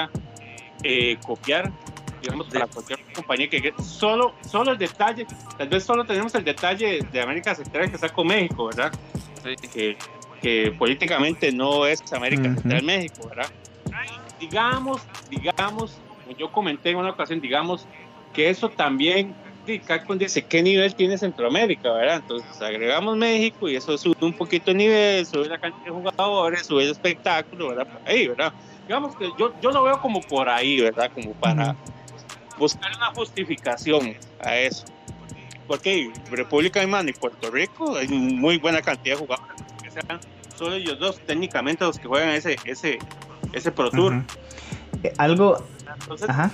eh, copiar digamos, para cualquier compañía que solo, solo el detalle, tal vez solo tenemos el detalle de América Central que está con México, ¿verdad? Que, que políticamente no es América Central México, ¿verdad? Digamos, digamos, yo comenté en una ocasión, digamos, que eso también Capcom dice qué nivel tiene Centroamérica, ¿verdad? Entonces agregamos México y eso sube un poquito el nivel, sube la cantidad de jugadores, sube el espectáculo, ¿verdad? Por ahí, ¿verdad? Digamos que yo, yo lo veo como por ahí, ¿verdad? Como para buscar una justificación a eso. Porque República Alemana y Puerto Rico hay muy buena cantidad de jugadores, que sean solo ellos dos técnicamente los que juegan ese, ese, ese Pro Tour. Eh, algo... Ajá.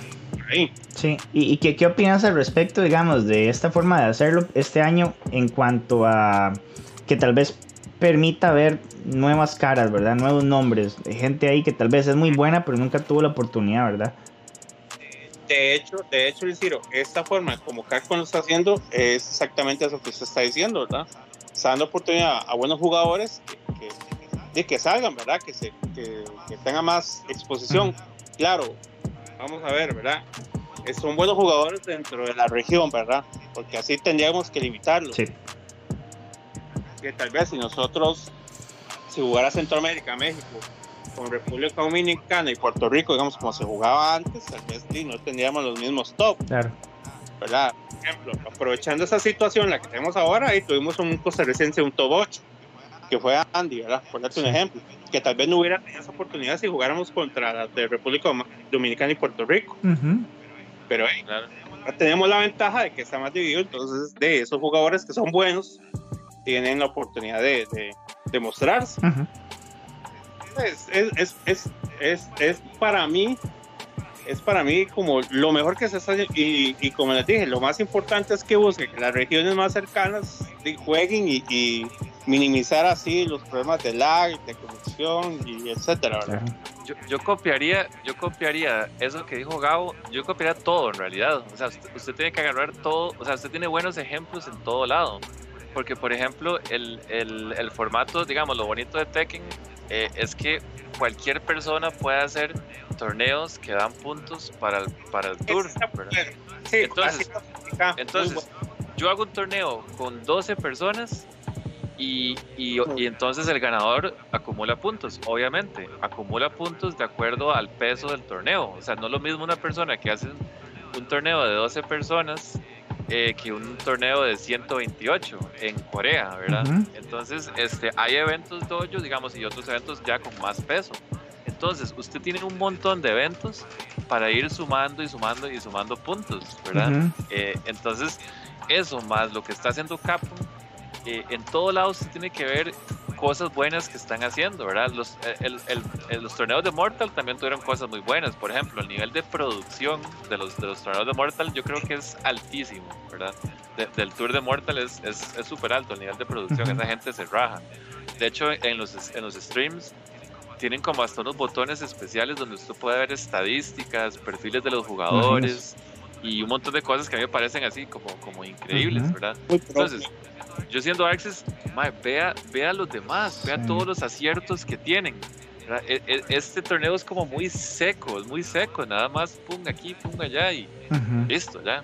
Sí, ¿y, qué, qué, opinas al respecto, digamos, de esta forma de hacerlo este año en cuanto a que tal vez permita ver nuevas caras, ¿verdad? Nuevos nombres, gente ahí que tal vez es muy buena, pero nunca tuvo la oportunidad, ¿verdad? De hecho, de hecho, Ciro, esta forma como Capcom lo está haciendo es exactamente eso que usted está diciendo, ¿verdad? Está dando oportunidad a buenos jugadores que, que, que salgan, ¿verdad? Que, se, que, tengan más exposición. Claro, vamos a ver, ¿verdad? Son buenos jugadores dentro de la región, ¿verdad? Porque así tendríamos que limitarlos. Sí. Que tal vez si nosotros, si jugara Centroamérica, México, con República Dominicana y Puerto Rico, digamos, como se jugaba antes, tal vez sí, no tendríamos los mismos top. Claro. ¿Verdad? Por ejemplo, aprovechando esa situación, la que tenemos ahora, ahí tuvimos un costarricense, un top 8 que fue Andy, ¿verdad? Por darte un ejemplo, que tal vez no hubiera tenido esa oportunidad si jugáramos contra la de República Dominicana y Puerto Rico. Pero ahí tenemos la ventaja de que está más dividido, entonces de esos jugadores que son buenos tienen la oportunidad de, de, mostrarse. es, es, es, es, para mí es para mí como lo mejor que se está y, y como les dije, lo más importante es que busquen que las regiones más cercanas jueguen y, minimizar así los problemas de lag, de conexión y etcétera. Yo, yo, copiaría, yo copiaría eso que dijo Gabo, yo copiaría todo en realidad. O sea, usted, tiene que agarrar todo, o sea, usted tiene buenos ejemplos en todo lado. Porque, por ejemplo, el, el, el formato, digamos, lo bonito de Tekken eh, es que cualquier persona puede hacer torneos que dan puntos para el, para el tour. entonces, entonces yo hago un torneo con 12 personas y, y, y, entonces el ganador acumula puntos, obviamente, acumula puntos de acuerdo al peso del torneo. O sea, no es lo mismo una persona que hace un torneo de 12 personas eh, que un torneo de 128 en Corea, ¿verdad? Entonces, este, hay eventos dojo, digamos, y otros eventos ya con más peso. Entonces, usted tiene un montón de eventos para ir sumando y sumando y sumando puntos, ¿verdad? Eh, entonces, eso más lo que está haciendo Capcom, eh, en todo lado se tiene que ver cosas buenas que están haciendo, ¿verdad? Los, el, el, los torneos de Mortal también tuvieron cosas muy buenas. Por ejemplo, el nivel de producción de los, de los torneos de Mortal yo creo que es altísimo, ¿verdad? del Tour de Mortal es súper es, alto el nivel de producción, esa gente se raja. De hecho, en los, en los streams tienen como hasta unos botones especiales donde usted puede ver estadísticas, perfiles de los jugadores y un montón de cosas que a mí me parecen así como, como increíbles, ¿verdad? Entonces, yo siendo Access, vea, vea los demás, vea todos los aciertos que tienen. E, e, este torneo es como muy seco, es muy seco, nada más pum aquí, pum allá y listo, ya.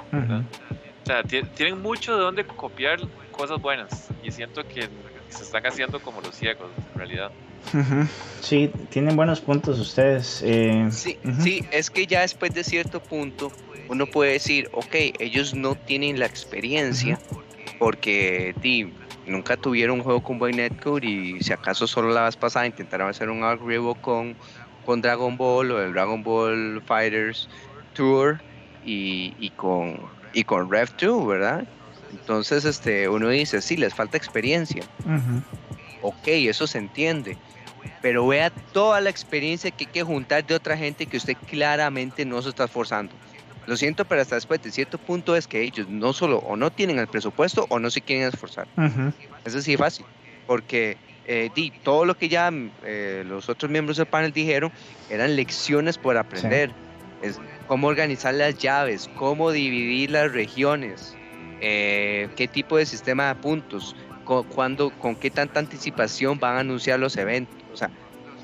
O sea, tienen mucho de donde copiar cosas buenas y siento que se están haciendo como los ciegos, en realidad. Sí, tienen buenos puntos ustedes. Eh, sí, sí, es que ya después de cierto punto uno puede decir, ok, ellos no tienen la experiencia porque ti, nunca tuvieron un juego con buen netcode y si acaso solo la vez pasada intentaron hacer un algoritmo con, con Dragon Ball o el Dragon Ball Fighters Tour y, y con y con Rev 2, ¿verdad? Entonces este uno dice, sí, les falta experiencia. Ok, eso se entiende. Pero vea toda la experiencia que hay que juntar de otra gente que usted claramente no se está esforzando. Lo siento, pero hasta después de cierto punto es que ellos no solo o no tienen el presupuesto o no se quieren esforzar. Es así fácil, porque eh, di, todo lo que ya eh, los otros miembros del panel dijeron eran lecciones por aprender. Es cómo organizar las llaves, cómo dividir las regiones, eh, qué tipo de sistema de puntos, con, cuándo, con qué tanta anticipación van a anunciar los eventos. O sea,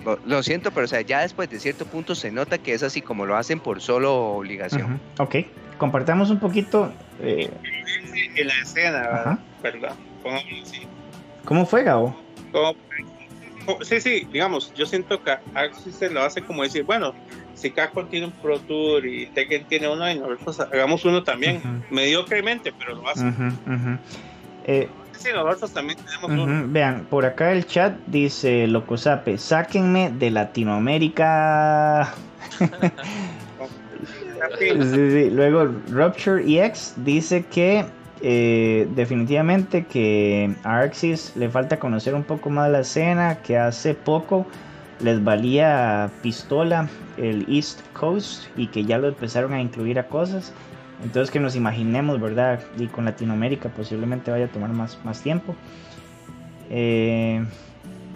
lo, lo siento, pero o sea, ya después de cierto punto se nota que es así como lo hacen por solo obligación. Ujú, Ok, compartamos un poquito. eh, En la escena, Ajá. ¿verdad? Pongámoslo así. ¿Cómo fue, Gabo? Como- sí, sí, digamos, yo siento que Axis se lo hace como decir, bueno, si Capcom tiene un Pro Tour y Tekken tiene uno, y nosotros hagamos uno también, mediocremente, pero lo hace. Eh, Sí, nosotros también tenemos uno. Vean, por acá el chat dice Locosape, sáquenme de Latinoamérica. Sí, sí. Luego Rupture EX dice que eh, definitivamente que a Arxis le falta conocer un poco más la escena, que hace poco les valía pistola el East Coast y que ya lo empezaron a incluir a cosas. Entonces que nos imaginemos, ¿verdad? Y con Latinoamérica posiblemente vaya a tomar más, más tiempo. Eh,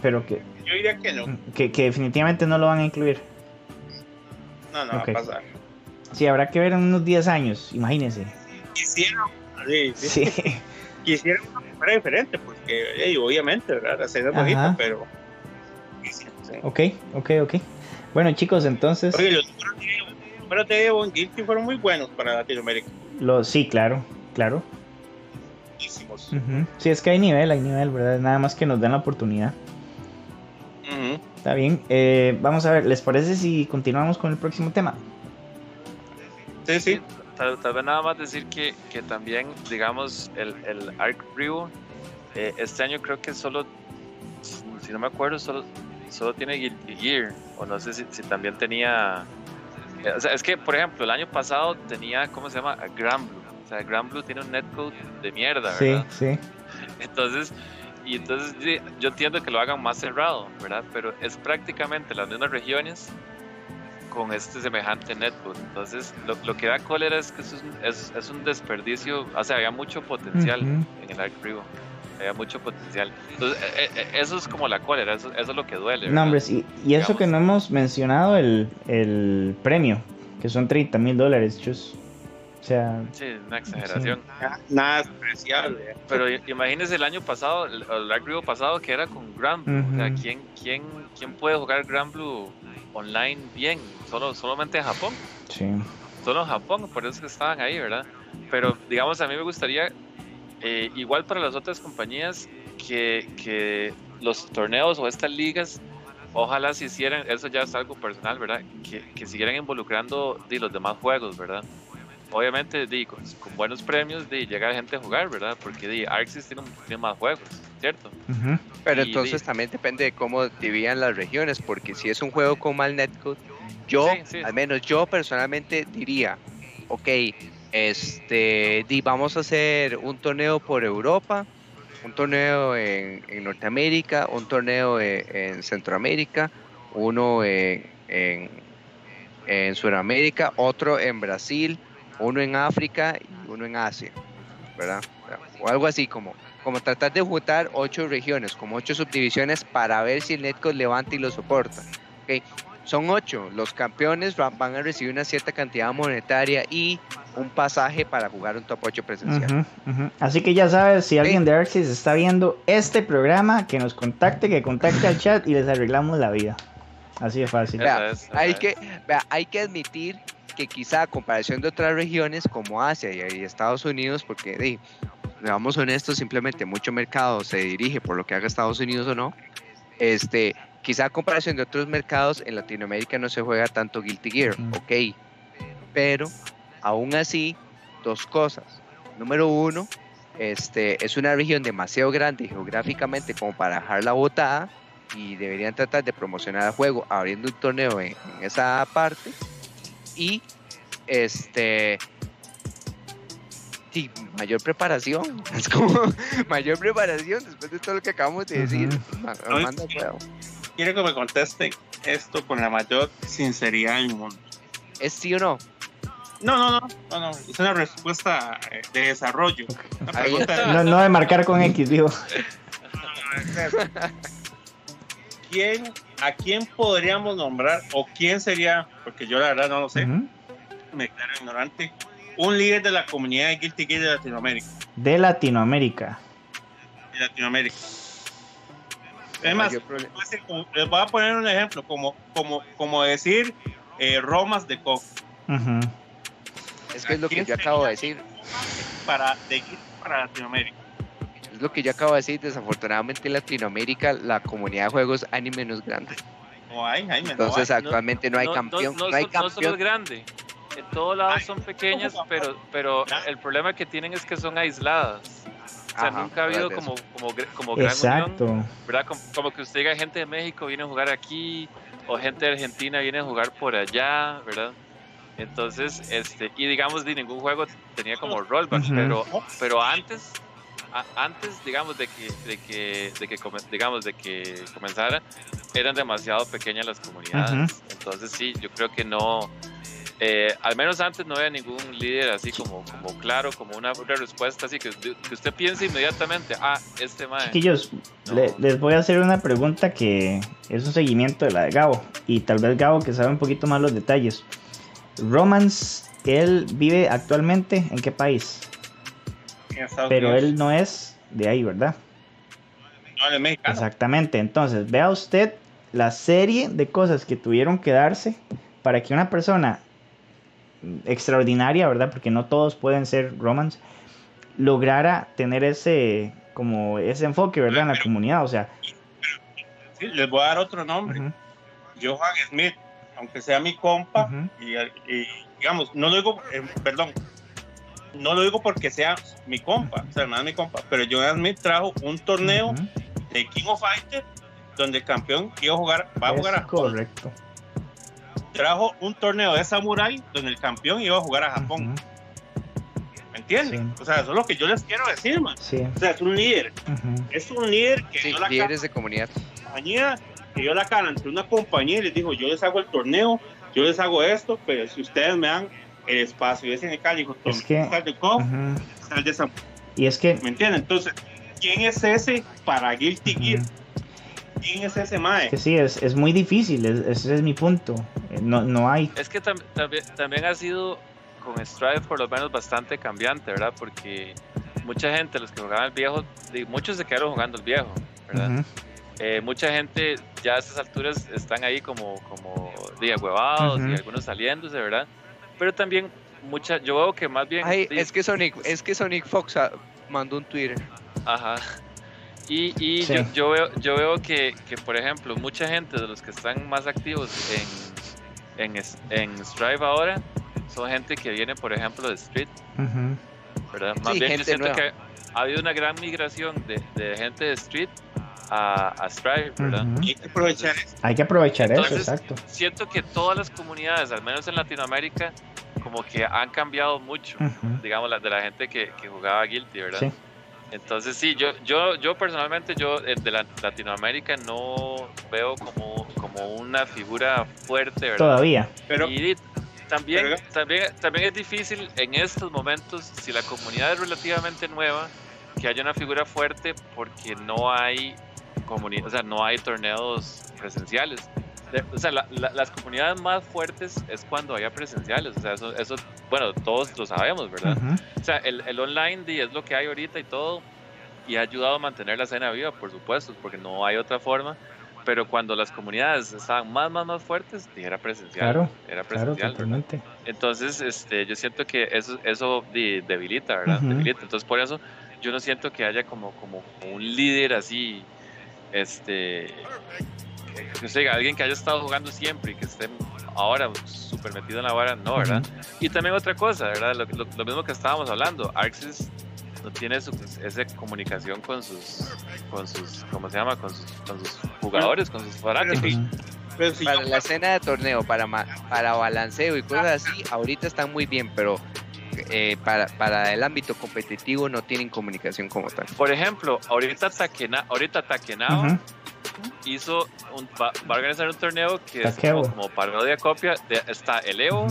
pero que, Yo diría que no, que, que definitivamente no lo van a incluir. no, no Ok. va a pasar. Sí, habrá que ver en unos 10 años, imagínense. Quisiera, sí, sí. Sí. quisiera uno que fuera diferente, porque ey, obviamente, ¿verdad? Ajá. bonita, pero... sí, sí. Ok, ok, ok. Bueno, chicos, entonces. Oye, los números de Evo- los números de Evo en Guilty fueron muy buenos para Latinoamérica. Lo, sí, claro, claro. Buenísimos. Ujú. Sí, es que hay nivel, hay nivel, ¿verdad? Nada más que nos den la oportunidad. Está bien. Eh, vamos a ver, ¿les parece si continuamos con el próximo tema? Sí, sí. Tal, tal vez nada más decir que, que también, digamos, el, el Arc eh, este año creo que solo, si no me acuerdo, solo, solo tiene Guilty Gear, o no sé si, si también tenía... O sea, es que, por ejemplo, el año pasado tenía, ¿cómo se llama? Grand Blue. O sea, Grand Blue tiene un netcode de mierda, Sí, ¿verdad? sí. Entonces, y entonces sí, yo entiendo que lo hagan más cerrado, ¿verdad? Pero es prácticamente las mismas regiones con este semejante netbook. Entonces, lo, lo que da cólera es que eso es, un- es, es un desperdicio, o sea, había mucho potencial en el Arc Rivo. Había mucho potencial. Entonces, eh, eh, eso es como la cólera, eso, eso es lo que duele. No, hombre, sí, y eso que no hemos mencionado el, el premio, que son 30 mil dólares, chus. O sea, Sí, es una exageración. Nada- Nada despreciable. Pero i- imagínese el año pasado, el, el Arc Rivo pasado que era con Grand Blue. O sea. ¿quién, quién, ¿quién puede jugar Grand Blue online bien? Solo, solamente Japón. sí. Solo en Japón, por eso es que estaban ahí, ¿verdad? Pero digamos, a mí me gustaría, eh, igual para las otras compañías, que, que los torneos o estas ligas, ojalá se hicieran, eso ya es algo personal, ¿verdad? Que, que siguieran involucrando di, los demás juegos, ¿verdad? Obviamente, di, con, con buenos premios, di, llega gente a jugar, ¿verdad? Porque di, Arxis tiene, un- tiene más juegos, ¿cierto? Ujú. Pero Y entonces di- también depende de cómo dividan las regiones, porque si es un juego con mal netcode, yo, Sí, sí. al menos yo personalmente diría, ok, este, di, vamos a hacer un torneo por Europa, un torneo en, en Norteamérica, un torneo en, en Centroamérica, uno en, en, en Sudamérica, otro en Brasil, uno en África y uno en Asia, ¿verdad? O algo así como, como tratar de juntar ocho regiones, como ocho subdivisiones para ver si el netcode levanta y lo soporta. ¿ok? Son ocho, los campeones va- van a recibir una cierta cantidad monetaria y un pasaje para jugar un top 8 presencial. Así que ya sabes, si alguien de Arxis está viendo este programa, que nos contacte, que contacte al chat y les arreglamos la vida. Así de fácil. Vea, es, Hay es. que, vea, hay que admitir que quizá a comparación de otras regiones como Asia y, Estados Unidos, porque di, seamos honestos, simplemente mucho mercado se dirige por lo que haga Estados Unidos o no, este, quizá a comparación de otros mercados en Latinoamérica no se juega tanto Guilty Gear, ok, pero aún así, dos cosas. Número uno, este, es una región demasiado grande geográficamente como para dejar la botada y deberían tratar de promocionar el juego abriendo un torneo en, en esa parte y este sí, mayor preparación es como mayor preparación después de todo lo que acabamos de decir No. Quiero que me contesten esto con la mayor sinceridad del mundo. es sí o no No, no, no, no, no. Es una respuesta eh, de desarrollo. No, no de marcar con X, digo. ¿Quién, ¿A quién podríamos nombrar o quién sería, porque yo la verdad no lo sé, me declaro ignorante, un líder de la comunidad de Guilty Gear de Latinoamérica? De Latinoamérica. De Latinoamérica. Es más, les voy a poner un ejemplo, como, como, como decir eh, Romas de Cof. Es que es lo que yo acabo de decir. Para, para Latinoamérica. Es lo que yo acabo de decir. Desafortunadamente en Latinoamérica la comunidad de juegos anime no es grande. No hay, Entonces actualmente no, hay campeón. No, hay campeón. solo es grande. En todos lados son pequeñas, pero, pero el problema que tienen es que son aisladas. O sea, nunca ha habido como, como, como gran Exacto. unión, ¿verdad? Como, que usted diga gente de México viene a jugar aquí, o gente de Argentina viene a jugar por allá, ¿verdad? Entonces, este, y digamos, de ningún juego tenía como rollback, pero, pero antes, antes, digamos, de que, de que, de que, digamos, de que comenzara, eran demasiado pequeñas las comunidades. Entonces, sí, yo creo que no, eh, al menos antes no había ningún líder así como, como claro, como una, respuesta así que, que, usted piense inmediatamente, ah, este mae. Chiquillos, les voy a hacer una pregunta que es un seguimiento de la de Gabo, y tal vez Gabo que sabe un poquito más los detalles. Romance, él vive actualmente en qué país? Pero él no es de ahí, ¿verdad? No, de México. Exactamente, entonces vea usted la serie de cosas que tuvieron que darse para que una persona extraordinaria, ¿verdad? Porque no todos pueden ser romance, lograra tener ese como ese enfoque, ¿verdad? En la comunidad, o sea. Sí, les voy a dar otro nombre. Johan Smith, aunque sea mi compa, y, digamos, no lo digo, eh, perdón, no lo digo porque sea mi compa, o sea, no es mi compa, pero Johan Smith trajo un torneo de King of Fighters donde el campeón iba a jugar, va a jugar a Correcto trajo un torneo de Samurai donde el campeón iba a jugar a Japón. ¿Me entiendes? O sea, eso es lo que yo les quiero decir, man. O sea, es un líder. Es un líder que sí, la líderes de comunidad. Compañía, que yo la cara entre una compañía y les dijo, yo les hago el torneo, yo les hago esto, pero si ustedes me dan el espacio, y ese en el dijo, es que, sal de Cof, sal de Samurai. Y es que... ¿Me entiendes? Entonces, ¿quién es ese para Guilty Gear? Quién es ese mae. Que sí, es, es muy difícil, ese es mi punto. Eh, no, no hay. Es que también, también ha sido con Strive por lo menos bastante cambiante, ¿verdad? Porque mucha gente, los que jugaban el viejo, muchos se quedaron jugando el viejo, ¿verdad? Eh, mucha gente ya a estas alturas están ahí como, como de huevados y algunos saliéndose, ¿verdad? Pero también mucha, yo veo que más bien... es que Sonic, es que Sonic Fox ah, mandó un Twitter. Ajá. Y, y yo, yo, veo, yo veo que, que, por ejemplo, mucha gente de los que están más activos en, en, en Strive ahora son gente que viene, por ejemplo, de Street. ¿verdad? Más bien yo siento que ha habido una gran migración de, de gente de Street a, a Strive, ¿verdad? Hay que aprovechar eso. Hay que aprovechar eso, exacto. Siento que todas las comunidades, al menos en Latinoamérica, como que han cambiado mucho, digamos, la, de la gente que, que jugaba Guilty, ¿verdad? Sí. Entonces sí, yo, yo, yo personalmente, yo eh, de Latinoamérica no veo como, como una figura fuerte, ¿verdad? Todavía. Pero, y también, también, también es difícil en estos momentos, si la comunidad es relativamente nueva, que haya una figura fuerte porque no hay comunidad, o sea, no hay torneos presenciales o sea, las comunidades más fuertes es cuando haya presenciales, o sea, eso, eso bueno, todos lo sabemos, ¿verdad? O sea, el, el online es lo que hay ahorita y todo, y ha ayudado a mantener la escena viva, por supuesto, porque no hay otra forma, pero cuando las comunidades estaban más, más, más fuertes, era presencial. Claro, era presencial. Claro. Entonces, este, yo siento que eso, eso debilita, ¿verdad? Debilita. Entonces, por eso yo no siento que haya como, como un líder así, este, que sea, alguien que haya estado jugando siempre y que esté ahora súper metido en la vara, no, ¿verdad? Y también otra cosa, ¿verdad? Lo, mismo que estábamos hablando, Arxis no tiene su, esa comunicación con sus, con sus, ¿cómo se llama? Con sus, con sus jugadores, con sus fanáticos. para la escena de torneo, para, para balanceo y cosas así, ahorita están muy bien, pero eh, para, para, el ámbito competitivo no tienen comunicación como tal. Por ejemplo, ahorita Taquena, ahorita Takenao hizo un, va, a organizar un torneo que es como, parodia copia. De, está el Evo,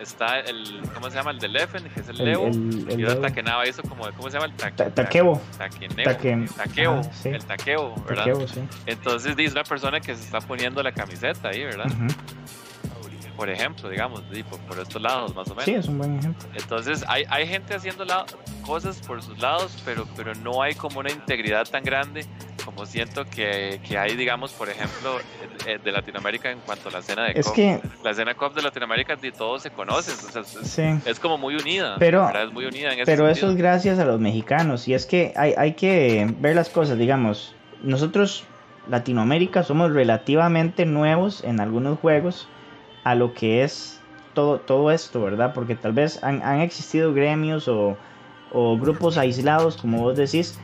está el, ¿cómo se llama? El de Leffen, que es el, Evo. y ahora Takenao hizo como, ¿cómo se llama? El ta, Taquevo. Taqueo. el Taqueo, ¿verdad? Entonces dice una persona que se está poniendo la camiseta ahí, ¿verdad? por ejemplo, digamos, por, estos lados más o menos. Sí, es un buen ejemplo. Entonces, hay, hay gente haciendo cosas por sus lados, pero, pero no hay como una integridad tan grande como siento que, que hay, digamos, por ejemplo, eh, de Latinoamérica en cuanto a la escena de es Que... La escena COP de Latinoamérica de todos se conocen, o sea, es, como muy unida. Pero, es muy unida en pero eso es gracias a los mexicanos y es que hay, hay que ver las cosas, digamos, nosotros Latinoamérica somos relativamente nuevos en algunos juegos a lo que es todo, todo esto, ¿verdad? Porque tal vez han, han existido gremios o, o, grupos aislados, como vos decís,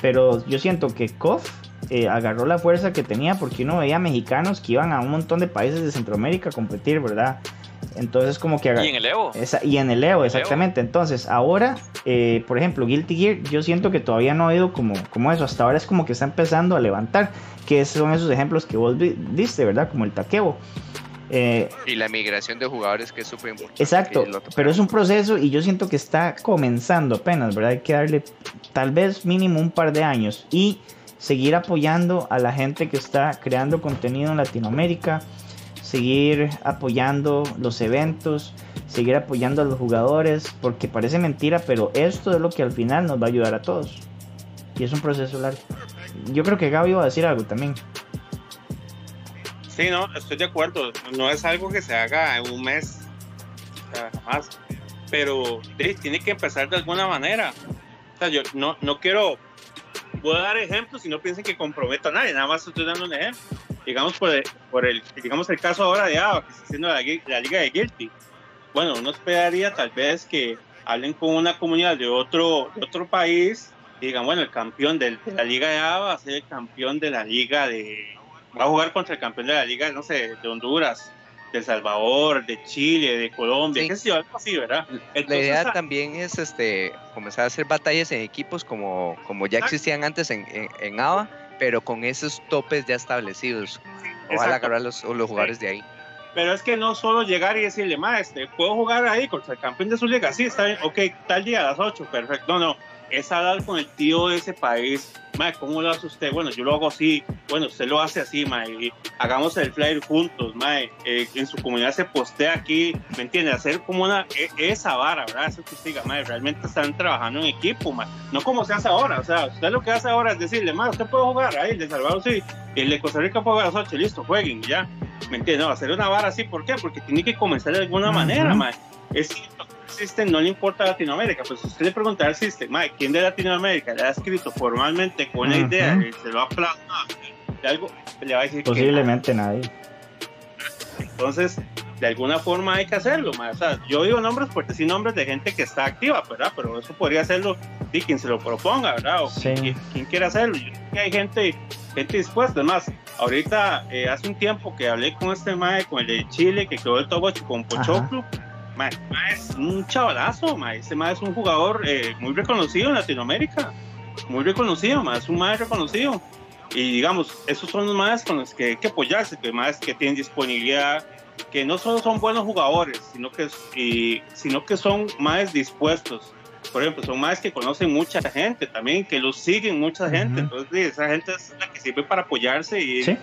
pero yo siento que KOF eh, agarró la fuerza que tenía porque uno veía mexicanos que iban a un montón de países de Centroamérica a competir, ¿verdad? Entonces como que... Y en el Evo. y en el Evo, exactamente. Entonces ahora, eh, por ejemplo, Guilty Gear, yo siento que todavía no ha ido como, como eso. Hasta ahora es como que está empezando a levantar. Que son esos ejemplos que vos diste, ¿verdad? Como el taquebo. Eh, y la migración de jugadores que es súper importante. Exacto, pero es un proceso y yo siento que está comenzando apenas, ¿verdad? Hay que darle tal vez mínimo un par de años y seguir apoyando a la gente que está creando contenido en Latinoamérica, seguir apoyando los eventos, seguir apoyando a los jugadores, porque parece mentira, pero esto es lo que al final nos va a ayudar a todos. Y es un proceso largo. Yo creo que Gaby iba a decir algo también. Sí, no, estoy de acuerdo. No es algo que se haga en un mes, jamás. Pero tiene que empezar de alguna manera. O sea, yo no, no quiero, voy a dar ejemplos y no piensen que comprometo a nadie, nada más estoy dando un ejemplo. Digamos por el, por el, digamos el caso ahora de ABA, que está haciendo la, la Liga de Guilty. Bueno, uno esperaría tal vez que hablen con una comunidad de otro, de otro país y digan, bueno, el campeón de la Liga de ABA va a ser el campeón de la Liga de, va a jugar contra el campeón de la liga, no sé, de Honduras, de El Salvador, de Chile, de Colombia, qué sé yo, algo así, ¿verdad? la idea también es este comenzar a hacer batallas en equipos como, como ya existían antes en, en, ABA, pero con esos topes ya establecidos. Ojalá agarrar los, los jugadores de ahí. Pero es que no solo llegar y decirle, maestro, ¿puedo jugar ahí contra el campeón de su liga? Sí, está bien, ok, tal día a las 8, perfecto. No, no, es hablar con el tío de ese país. Mae, ¿cómo lo hace usted? Bueno, yo lo hago así. Bueno, usted lo hace así, mae. hagamos el flyer juntos, mae. Eh, en su comunidad se postea aquí, ¿me entiende? Hacer como una, e, esa vara, ¿verdad? Eso que diga, mae, realmente están trabajando en equipo, mae. No como se hace ahora, o sea, usted lo que hace ahora es decirle, mae, usted puede jugar ahí, el de Salvador sí, el de Costa Rica puede jugar a las 8, listo, jueguen, ya. ¿Me entiende? No, hacer una vara así, ¿por qué? Porque tiene que comenzar de alguna manera, mae. Es cierto System no le importa Latinoamérica, pues usted le pregunta al System, ¿quién de Latinoamérica le ha escrito formalmente con la idea y se lo ha plasmado de algo? Le va a decir Posiblemente nadie. Entonces, de alguna forma hay que hacerlo. O sea, yo digo nombres porque sí nombres de gente que está activa, ¿verdad? Pero eso podría hacerlo y quien se lo proponga, ¿verdad? O quien, quiera hacerlo. Yo creo que hay gente, gente dispuesta. Además, ahorita, eh, hace un tiempo que hablé con este mae, con el de Chile, que quedó el Togo con Pochoclo. Ma, es un chavalazo, ma. Ese ma es un jugador eh, muy reconocido en Latinoamérica. Muy reconocido, ma. Es un más reconocido. Y digamos, esos son los más con los que hay que apoyarse, que más que tienen disponibilidad, que no solo son buenos jugadores, sino que, y, sino que son más dispuestos. Por ejemplo, son más que conocen mucha gente también, que los siguen mucha gente. Entonces, esa gente es la que sirve para apoyarse y,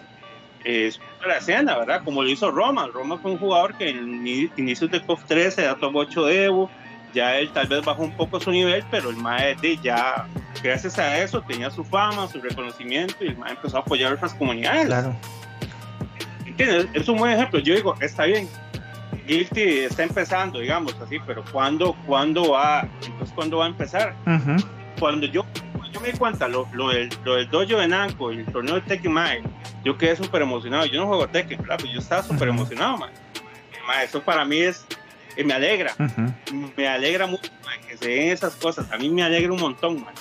es la escena, ¿verdad? Como lo hizo Roma. Roma fue un jugador que en inicios de COF 13 ya tomó 8 de Evo. Ya él tal vez bajó un poco su nivel, pero el maestro ya, gracias a eso, tenía su fama, su reconocimiento y el maestro empezó a apoyar a otras comunidades. Claro. ¿Entiendes? Es un buen ejemplo. Yo digo, está bien, Guilty está empezando, digamos así, pero ¿cuándo, cuándo va? Entonces, ¿cuándo va a empezar? Cuando yo yo me di cuenta, lo, lo, del, lo del dojo de Nanco y el torneo de Tekken Mae, yo quedé súper emocionado. Yo no juego Tekken, claro, yo estaba súper emocionado, man. Eso para mí es, eh, me alegra, me alegra mucho que se den esas cosas. A mí me alegra un montón, man.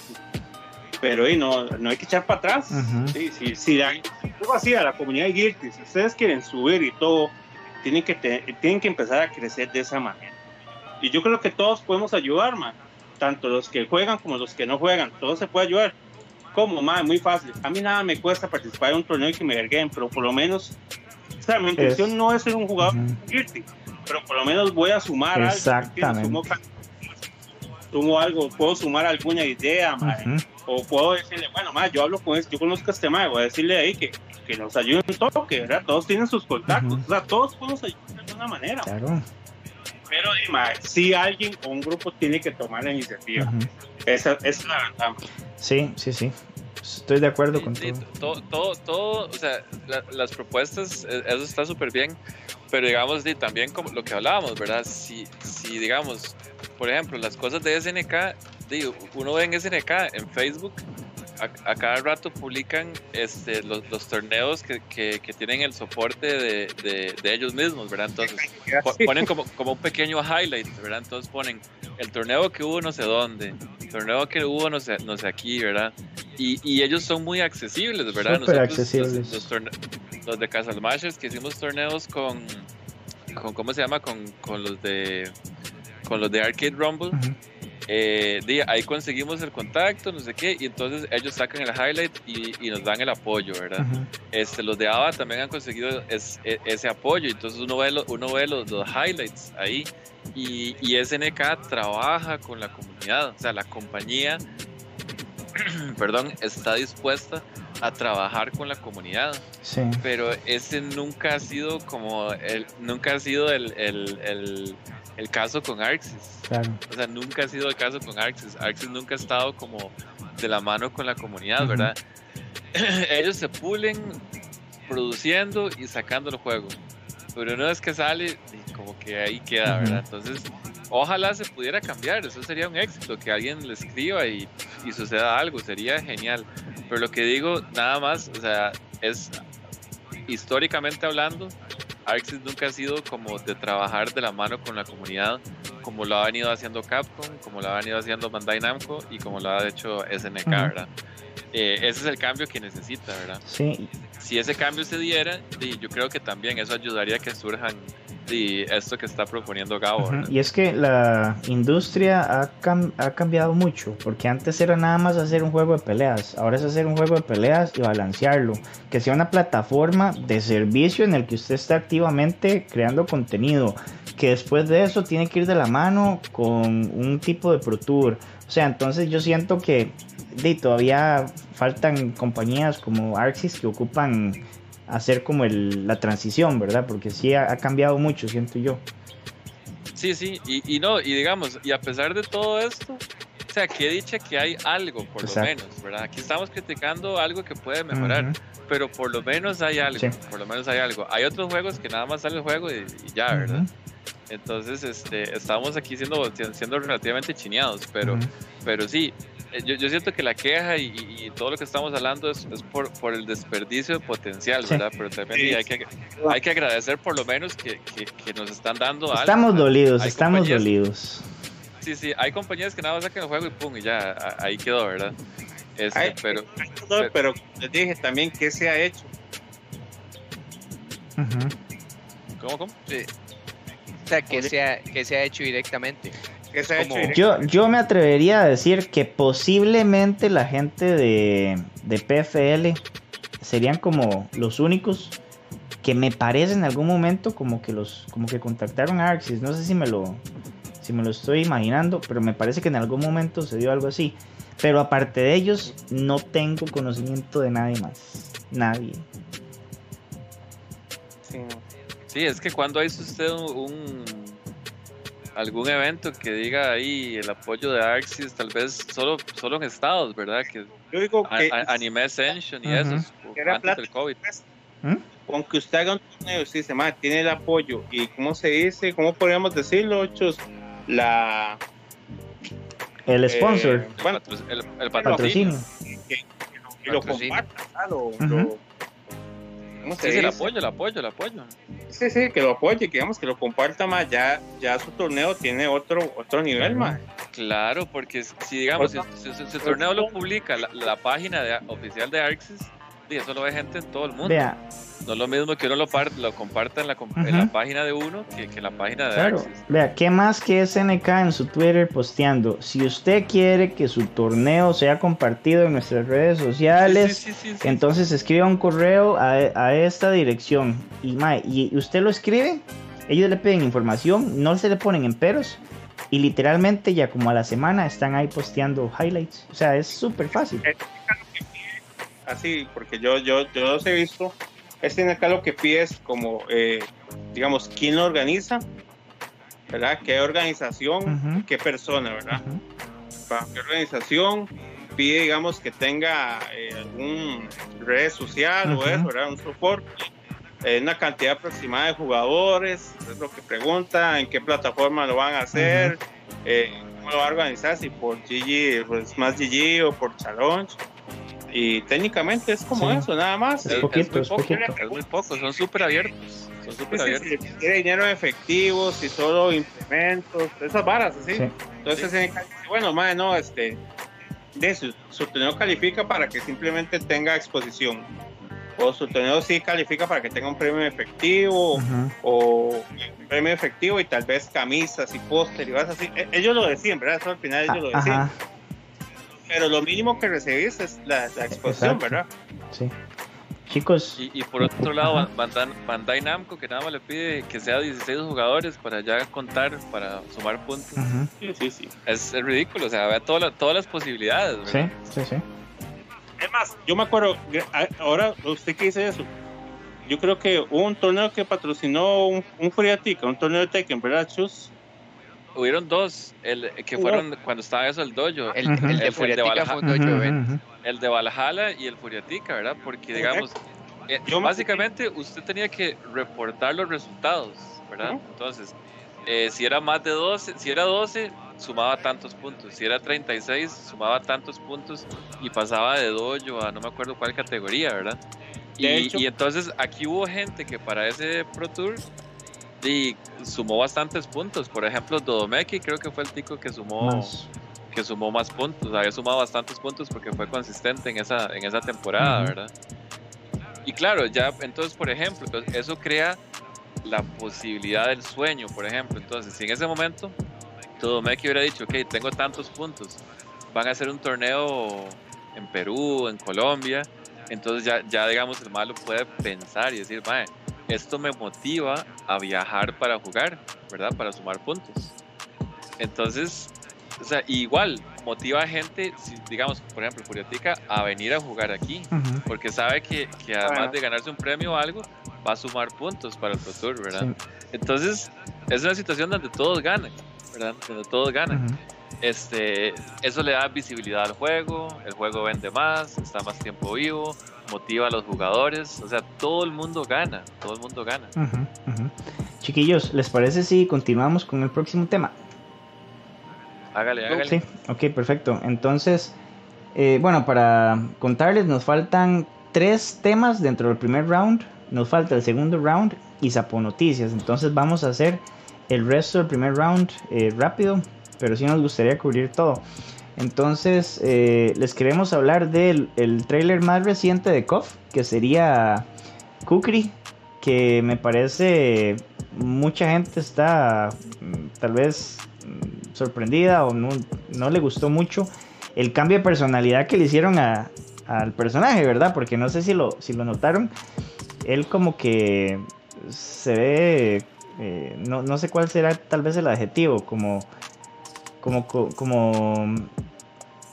Pero y no, no hay que echar para atrás. sí, sí, sí, algo así a la comunidad de Guilty, si ustedes quieren subir y todo, tienen que, tienen que empezar a crecer de esa manera. Y yo creo que todos podemos ayudar, man tanto los que juegan como los que no juegan, todo se puede ayudar. ¿Cómo? Madre, muy fácil. A mí nada me cuesta participar en un torneo y que me verguen, pero por lo menos, o sea, mi intención no es ser un jugador pero por lo menos voy a sumar Exactamente. algo. Sumo, algo, puedo sumar alguna idea, o puedo decirle, bueno, madre, yo hablo con este, yo conozco a este madre, voy a decirle ahí que, que nos ayuden todo, que ¿verdad? todos tienen sus contactos, o sea, todos podemos ayudar de alguna manera. Claro. Pero si alguien o un grupo tiene que tomar la iniciativa. Esa, es la verdad. Sí, sí, sí. Estoy de acuerdo Sí, con sí, todo. todo, todo, todo, o sea, la- las propuestas, eh, eso está súper bien, pero digamos, también como lo que hablábamos, ¿verdad? Si, si digamos, por ejemplo, las cosas de SNK, digo, uno ve en SNK, en Facebook, a, a cada rato publican este, los, los torneos que, que, que tienen el soporte de, de, de ellos mismos, ¿verdad? Entonces, po- ponen como, como un pequeño highlight, ¿verdad? Entonces ponen el torneo que hubo no sé dónde, el torneo que hubo no sé, no sé aquí, ¿verdad? Y, y ellos son muy accesibles, ¿verdad? Súper los- accesibles. Los, torne- los de Casalmashers que hicimos torneos con, con ¿cómo se llama? Con, con los de con los de Arcade Rumble. Ujú. Eh, ahí conseguimos el contacto, no sé qué, y entonces ellos sacan el highlight y, y nos dan el apoyo, ¿verdad? Ujú. Este, los de ABA también han conseguido es- e- ese apoyo, entonces uno ve, lo- uno ve los, los highlights ahí y, y SNK trabaja con la comunidad, o sea, la compañía, perdón, está dispuesta a trabajar con la comunidad, Sí. pero ese nunca ha sido como, el, nunca ha sido el, el, el, el caso con Arxis. Claro. O sea, nunca ha sido el caso con Arxis. Arxis nunca ha estado como de la mano con la comunidad, Ujú. ¿verdad? Ellos se pulen produciendo y sacando el juego. Pero una vez que sale, como que ahí queda. ¿verdad? Entonces, ojalá se pudiera cambiar. Eso sería un éxito, que alguien le escriba y, y suceda algo. Sería genial. Pero lo que digo, nada más, o sea, es históricamente hablando, Arxis nunca ha sido como de trabajar de la mano con la comunidad, como lo ha venido haciendo Capcom, como lo ha venido haciendo Bandai Namco y como lo ha hecho SNK. ¿verdad? Eh, ese es el cambio que necesita, ¿verdad? Sí, Si ese cambio se diera, di, yo creo que también eso ayudaría a que surjan di, esto que está proponiendo Gabo. Y es que la industria ha, cam- ha cambiado mucho, porque antes era nada más hacer un juego de peleas, ahora es hacer un juego de peleas y balancearlo, que sea una plataforma de servicio en el que usted está activamente creando contenido, que después de eso tiene que ir de la mano con un tipo de Pro Tour. O sea, entonces yo siento que di, todavía faltan compañías como Arxis que ocupan hacer como el- la transición, ¿verdad? Porque sí ha- ha cambiado mucho, siento yo. Sí, sí, y, y no, y digamos, y a pesar de todo esto, o sea, que dicha que hay algo, por Exacto. lo menos, ¿verdad? Aquí estamos criticando algo que puede mejorar, Ujú. pero por lo menos hay algo, Sí. por lo menos hay algo. Hay otros juegos que nada más sale el juego y, y ya, ¿verdad? Ujú, Entonces, este, estamos aquí siendo, siendo relativamente chineados, pero, ujú. pero sí, yo, yo siento que la queja y, y- todo lo que estamos hablando es, es por, por el desperdicio de potencial, Sí. ¿verdad? Pero también Sí. hay, que, hay que agradecer por lo menos que, que- que nos están dando algo. Estamos dolidos, Hay estamos compañías- dolidos. Sí, sí, hay compañías que nada más sacan el juego y pum, y ya, a- ahí quedó, ¿verdad? Este, pero, pero les dije también qué se ha hecho. ¿cómo, cómo? Sí. O sea, que se ha, que se ha hecho directamente. Yo, yo me atrevería a decir que posiblemente la gente de, de PFL serían como los únicos que me parece en algún momento como que los como que contactaron a Arxis. No sé si me lo si me lo estoy imaginando, pero me parece que en algún momento se dio algo así. Pero aparte de ellos, no tengo conocimiento de nadie más. Nadie. Sí, es que cuando hizo usted un, un- algún evento que diga ahí el apoyo de Arxis, tal vez solo, solo en estados, ¿verdad? Que Yo digo a- que a- Anime Ascension y eso, antes del COVID. ¿Mm? con que usted haga un torneo, usted dice, "Ma, tiene el apoyo. ¿Y cómo se dice? ¿Cómo podríamos decirlo, Chus? La... El eh, sponsor, El, bueno, patro- el- el patrocinio. patrocinio. que, que lo, que lo lo- ¿Cómo se Sí, sí, el apoyo, el apoyo, el apoyo. Sí, sí, que lo apoye, que digamos que lo comparta más. Ya, ya su torneo tiene otro, otro nivel, más. Claro, porque si digamos, si, si- si- si el torneo lo publica la, la página de- oficial de Arxis, sí, eso lo ve gente en todo el mundo. Vea, No es lo mismo que uno lo, par- lo comparta en la, en la página de uno que, que en la página de Claro, vea, ¿qué más que SNK en su Twitter posteando? Si usted quiere que su torneo sea compartido en nuestras redes sociales, Sí, sí, sí, sí, sí. entonces escriba un correo a, a esta dirección y, mae, y usted lo escribe, ellos le piden información, no se le ponen en peros y literalmente ya como a la semana están ahí posteando highlights. O sea, es súper fácil. Así, porque yo, yo, yo los he visto. Este acá lo que pide es como, eh, digamos, quién lo organiza, ¿verdad? ¿Qué organización? ¿Qué persona, verdad? Ujú. ¿Para qué organización? pide, digamos, que tenga eh, algún red social o eso, ¿verdad? Un soporte. Eh, una cantidad aproximada de jugadores, es lo que pregunta, en qué plataforma lo van a hacer, eh, cómo lo va a organizar, si por GG, pues más GG o por Challenge. Y técnicamente es como eso, nada más. Es, poquito, es, muy poco, es muy poco, son súper abiertos. Son súper abiertos. Si quiere dinero en efectivo, si solo implementos, esas varas, así. Entonces, bueno, más no, este, de su, su torneo califica para que simplemente tenga exposición o su torneo sí califica para que tenga un premio efectivo o un premio efectivo y tal vez camisas y póster y vas así. E, ellos lo decían, ¿verdad? Eso al final ellos lo decían. Pero lo mínimo que recibís es la, exposición, ¿verdad? Sí. Chicos. Y, por otro lado, Bandai, Namco, que nada más le pide que sea 16 jugadores para ya contar, para sumar puntos. Sí, sí, sí. Es, ridículo, o sea, vea todas las posibilidades. ¿verdad? Sí, sí, sí. Es más, yo me acuerdo, ahora usted que dice eso, yo creo que hubo un torneo que patrocinó un, un un torneo de Tekken, ¿verdad, Chus? Hubieron dos, el que fueron cuando estaba eso el dojo. El, el, de Furiatica fue un dojo El de Valhalla y el Furiatica, ¿verdad? Porque digamos, eh, básicamente usted tenía que reportar los resultados, ¿verdad? Entonces, eh, si era más de 12, si era 12, sumaba tantos puntos. Si era 36, sumaba tantos puntos y pasaba de dojo a no me acuerdo cuál categoría, ¿verdad? Y, entonces aquí hubo gente que para ese Pro Tour y sumó bastantes puntos. Por ejemplo, Dodomeki creo que fue el tico que sumó más. que sumó más puntos. Había sumado bastantes puntos porque fue consistente en esa, en esa temporada, ¿verdad? Y claro, ya entonces, por ejemplo, eso crea la posibilidad del sueño, por ejemplo. Entonces, si en ese momento todo me hubiera dicho, ok, tengo tantos puntos, van a hacer un torneo en Perú, en Colombia, entonces ya, ya digamos el malo puede pensar y decir, mae, esto me motiva a viajar para jugar, ¿verdad? Para sumar puntos. Entonces, o sea, igual motiva a gente, digamos, por ejemplo, Furiatica, a venir a jugar aquí, porque sabe que, que además de ganarse un premio o algo, va a sumar puntos para el futuro, ¿verdad? Entonces, es una situación donde todos ganan. ¿verdad? Donde todos ganan. Este, eso le da visibilidad al juego, el juego vende más, está más tiempo vivo, motiva a los jugadores, o sea, todo el mundo gana, todo el mundo gana. Chiquillos, ¿les parece si continuamos con el próximo tema? Hágale, hágale. Sí, ok, perfecto. Entonces, eh, bueno, para contarles, nos faltan tres temas dentro del primer round, nos falta el segundo round y Sapo Noticias. Entonces vamos a hacer el resto del primer round eh, rápido, pero sí nos gustaría cubrir todo. Entonces, eh, les queremos hablar del el trailer más reciente de KOF, que sería Kukri, que me parece mucha gente está mm, tal vez mm, sorprendida o no, no, le gustó mucho el cambio de personalidad que le hicieron al personaje, ¿verdad? Porque no sé si lo, si lo notaron, él como que se ve eh, no, no, sé cuál será tal vez el adjetivo, como, como, como,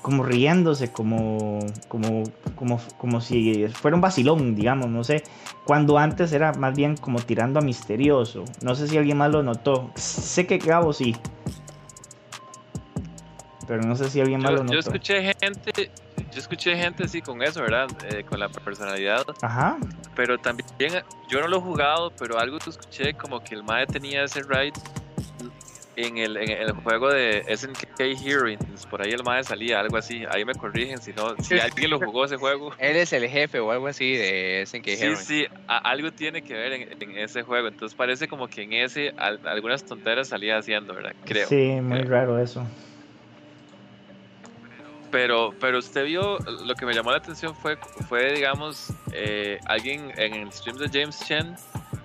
como riéndose, como, como, como, como si fuera un vacilón, digamos, no sé, cuando antes era más bien como tirando a misterioso, no sé si alguien más lo notó, sé que Gabo sí, pero no sé si alguien más lo notó. Yo escuché gente, yo escuché gente así con eso, ¿verdad? Eh, con la personalidad. Ajá. Pero también, yo no lo he jugado, pero algo que escuché como que el MAE tenía ese raid en el, en el juego de SNK Heroes, por ahí el MAE salía, algo así. Ahí me corrigen si no, si alguien lo jugó ese juego. Él es el jefe o algo así de SNK Heroes. Sí, sí, algo tiene que ver en, ese juego. Entonces parece como que en ese algunas tonteras salía haciendo, ¿verdad? Creo. Sí, muy raro eso. Pero, pero usted vio, lo que me llamó la atención fue, fue digamos, eh, alguien en el stream de James Chen,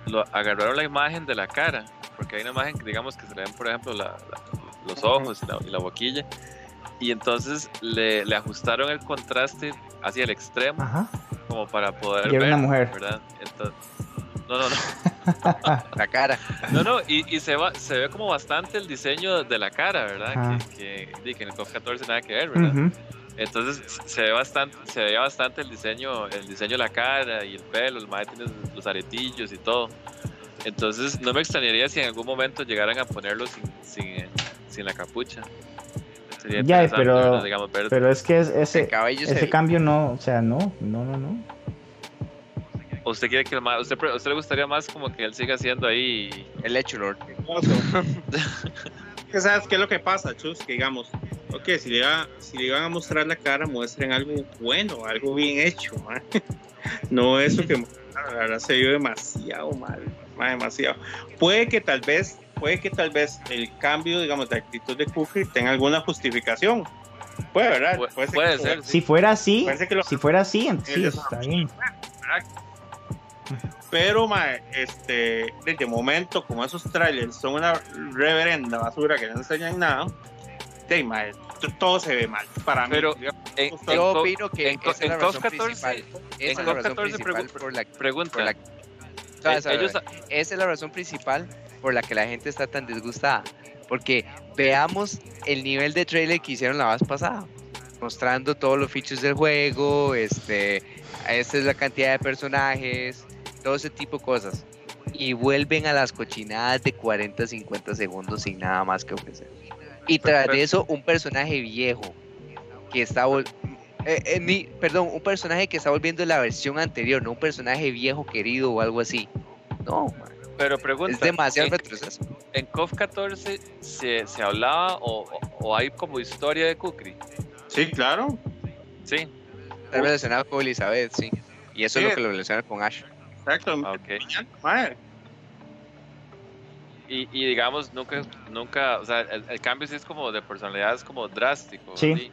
lo agarraron la imagen de la cara, porque hay una imagen, digamos, que se le ven, por ejemplo, los ojos y la, boquilla, y entonces le, le, ajustaron el contraste hacia el extremo, como para poder y ver, una mujer. ¿verdad? no, no, no. la cara. No, no, y, y, se, va, se ve como bastante el diseño de la cara, ¿verdad? Que, que, que, en el COF 14 nada que ver, ¿verdad? Entonces se ve bastante, se veía bastante el diseño, el diseño de la cara y el pelo, el maestro tiene los aretillos y todo. Entonces no me extrañaría si en algún momento llegaran a ponerlo sin, sin, sin la capucha. Sería Ya, interesante, pero- digamos, Pero es que es- ese, se ese cambio no, o sea, no, no, no, no. ¿O usted quiere que el ma- usted, pre- usted le gustaría más como que él siga siendo ahí? El hecho, Lord. que sabes qué es lo que pasa, Chus, que digamos, ok, si le, va- si le van a mostrar la cara, muestren algo bueno, algo bien hecho, ma. no eso que la verdad se vio demasiado mal, ma, demasiado. Puede que tal vez, puede que tal vez el cambio, digamos, de actitud de Cookie tenga alguna justificación. Puede, ¿verdad? Pu- puede que- ser. Si fuera así, lo- si fuera así, sí, está bien. Pero, ma, este, desde momento, como esos trailers son una reverenda basura que no enseñan nada, de, ma, t- todo se ve mal. Para Pero, mí, En, en Yo Co- opino que en esa es la en razón COF 14, principal. Esa en es la COF razón 14 principal por la pregunta. por la- esa es la razón principal por la que la gente está tan disgustada. Porque veamos el nivel de trailer que hicieron la vez pasada. Mostrando todos los features del juego, este, esta es la cantidad de personajes, todo ese tipo de cosas. Y vuelven a las cochinadas de 40, 50 segundos sin nada más que ofrecer. Y tras de eso, un personaje viejo que está eh, eh, ni- perdón, un personaje que está volviendo la versión anterior, no un personaje viejo querido o algo así. No, man, pero pregunta, es demasiado en, retroceso. en COF 14 se, se hablaba o, o- hay como historia de Kukri. sí, claro. Sí, Está relacionado con Elizabeth, sí. Y eso es lo que lo relaciona con Ash. Exacto. ah, ok. ma, Y, y digamos, nunca, nunca, o sea, el, el cambio sí es como de personalidad, es como drástico. Sí.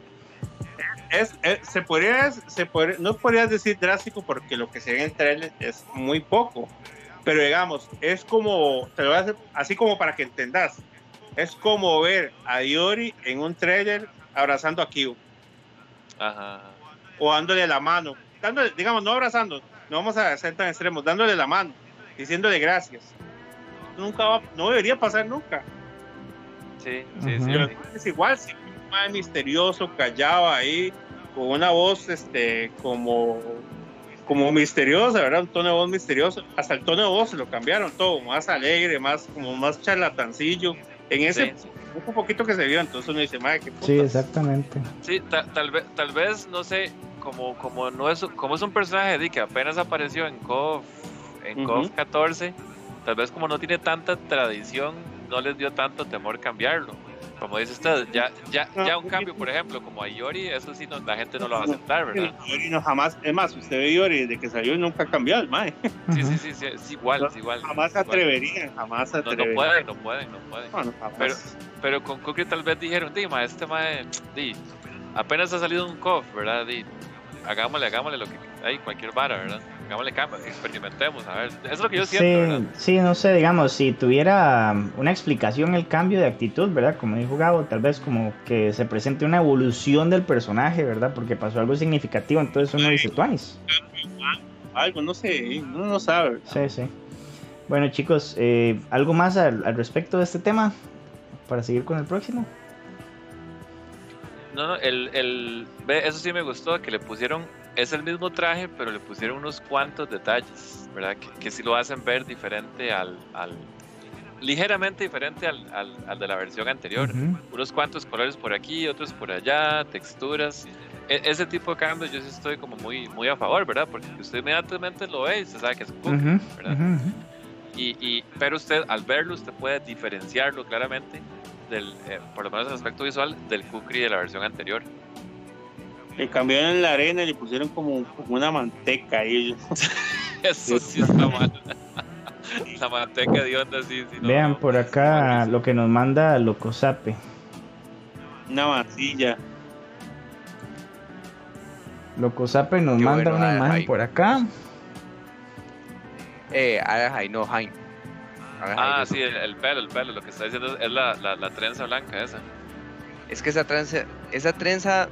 Es, es- se podría, se podría- no podrías decir drástico porque lo que se ve en el trailer es muy poco. Pero digamos, es como, te lo voy a hacer así como para que entendas. Es como ver a Diori en un trailer abrazando a Kyo Ajá. o dándole la mano. Dándole, digamos, no abrazando, no vamos a ser tan extremos, dándole la mano, diciéndole gracias. Nunca va, no debería pasar nunca. Sí, sí, Ujú. sí. Pero es igual, si un mae misterioso, callado ahí, con una voz este, como, como misteriosa, ¿verdad? Un tono de voz misterioso. Hasta el tono de voz se lo cambiaron todo, más alegre, más, como más charlatancillo. En ese Sí. un poquito que se vio, entonces uno dice, madre, qué puta. Sí, exactamente. Sí, ta- tal, vez, tal vez, no sé, como, como, no es, como es un personaje de que apenas apareció en KOF, en Ujú. KOF 14, tal vez como no tiene tanta tradición, no les dio tanto temor cambiarlo. Como dice usted, ya, ya, ya un cambio, por ejemplo, como a Iori, eso sí no, la gente no lo va a aceptar, ¿verdad? Yori no jamás, es más, usted ve Yori desde que salió nunca ha cambiado el mae. Sí, sí, sí, sí, es igual, es igual. Jamás se atreverían, jamás se No, no atreverían. pueden, no pueden, no pueden. No, no, jamás. Pero- Pero con Cookie tal vez dijeron, Dima, este mae, di, apenas ha salido un KOF, ¿verdad? Di, hagámosle, hagámosle lo que hay, cualquier vara, ¿verdad? Hagámosle cambio, experimentemos, a ver. Eso es lo que yo siento, Sí, ¿verdad? sí, no sé, digamos, si tuviera um, una explicación el cambio de actitud, ¿verdad? Como dijo Gabo, tal vez como que se presente una evolución del personaje, ¿verdad? Porque pasó algo significativo, entonces uno dice, Tuanis. Algo, no sé, uno no sabe. Sí, sí. Bueno, chicos, eh, ¿algo más al, al respecto de este tema? Para seguir con el próximo. No, no, el, el, eso sí me gustó, que le pusieron, es el mismo traje, pero le pusieron unos cuantos detalles, ¿verdad? Que, que sí lo hacen ver diferente al, al ligeramente diferente al, al, al de la versión anterior. Ujú. unos cuantos colores por aquí, otros por allá, texturas. E- ese tipo de cambios yo sí estoy como muy, muy a favor, ¿verdad? Porque usted inmediatamente lo ve y usted sabe que es Cookie, Ujú, ¿verdad? ujú, ujú. Y, y, pero usted al verlo, usted puede diferenciarlo claramente, del, eh, por lo menos en el aspecto visual, del Kukri de la versión anterior. Le cambiaron en la arena y le pusieron como, como una manteca ahí. Eso sí está mal. la manteca de onda, sí, sí. no, Vean no, por acá lo que nos manda Locosape. Una masilla. Locosape nos Qué manda bueno, una imagen por acá. Eh, Arahai, no. Arahai Ah, sí, el, el pelo, el pelo. Lo que está diciendo es la, la, la trenza blanca esa. Es que esa trenza, esa trenza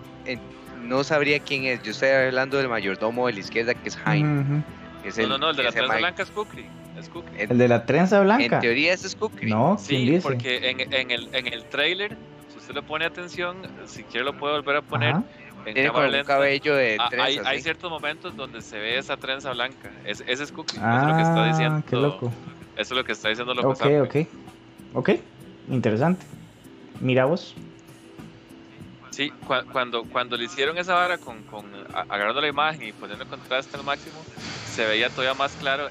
no sabría quién es. Yo estoy hablando del mayordomo de la izquierda que es que es No, no, no, el de la trenza blanca es Kukri. Es Kukri. En, El de la trenza blanca. en teoría ese es Kukri. No, ¿quién Sí, dice? porque en, en el, en el trailer, si usted le pone atención, si quiere lo puede volver a poner Ajá. en Tiene cámara lenta. cabello de Ah, trenza. hay, hay ciertos momentos donde se ve esa trenza blanca. Es, ese es Cookie. eso es lo que está Ah, diciendo. qué loco. Eso es lo que está diciendo Loco Ok, ok. Ok, interesante. Mira vos. Sí, cuando, cuando le hicieron esa vara con, con agarrando la imagen y poniendo el contraste al máximo, se veía todavía más claro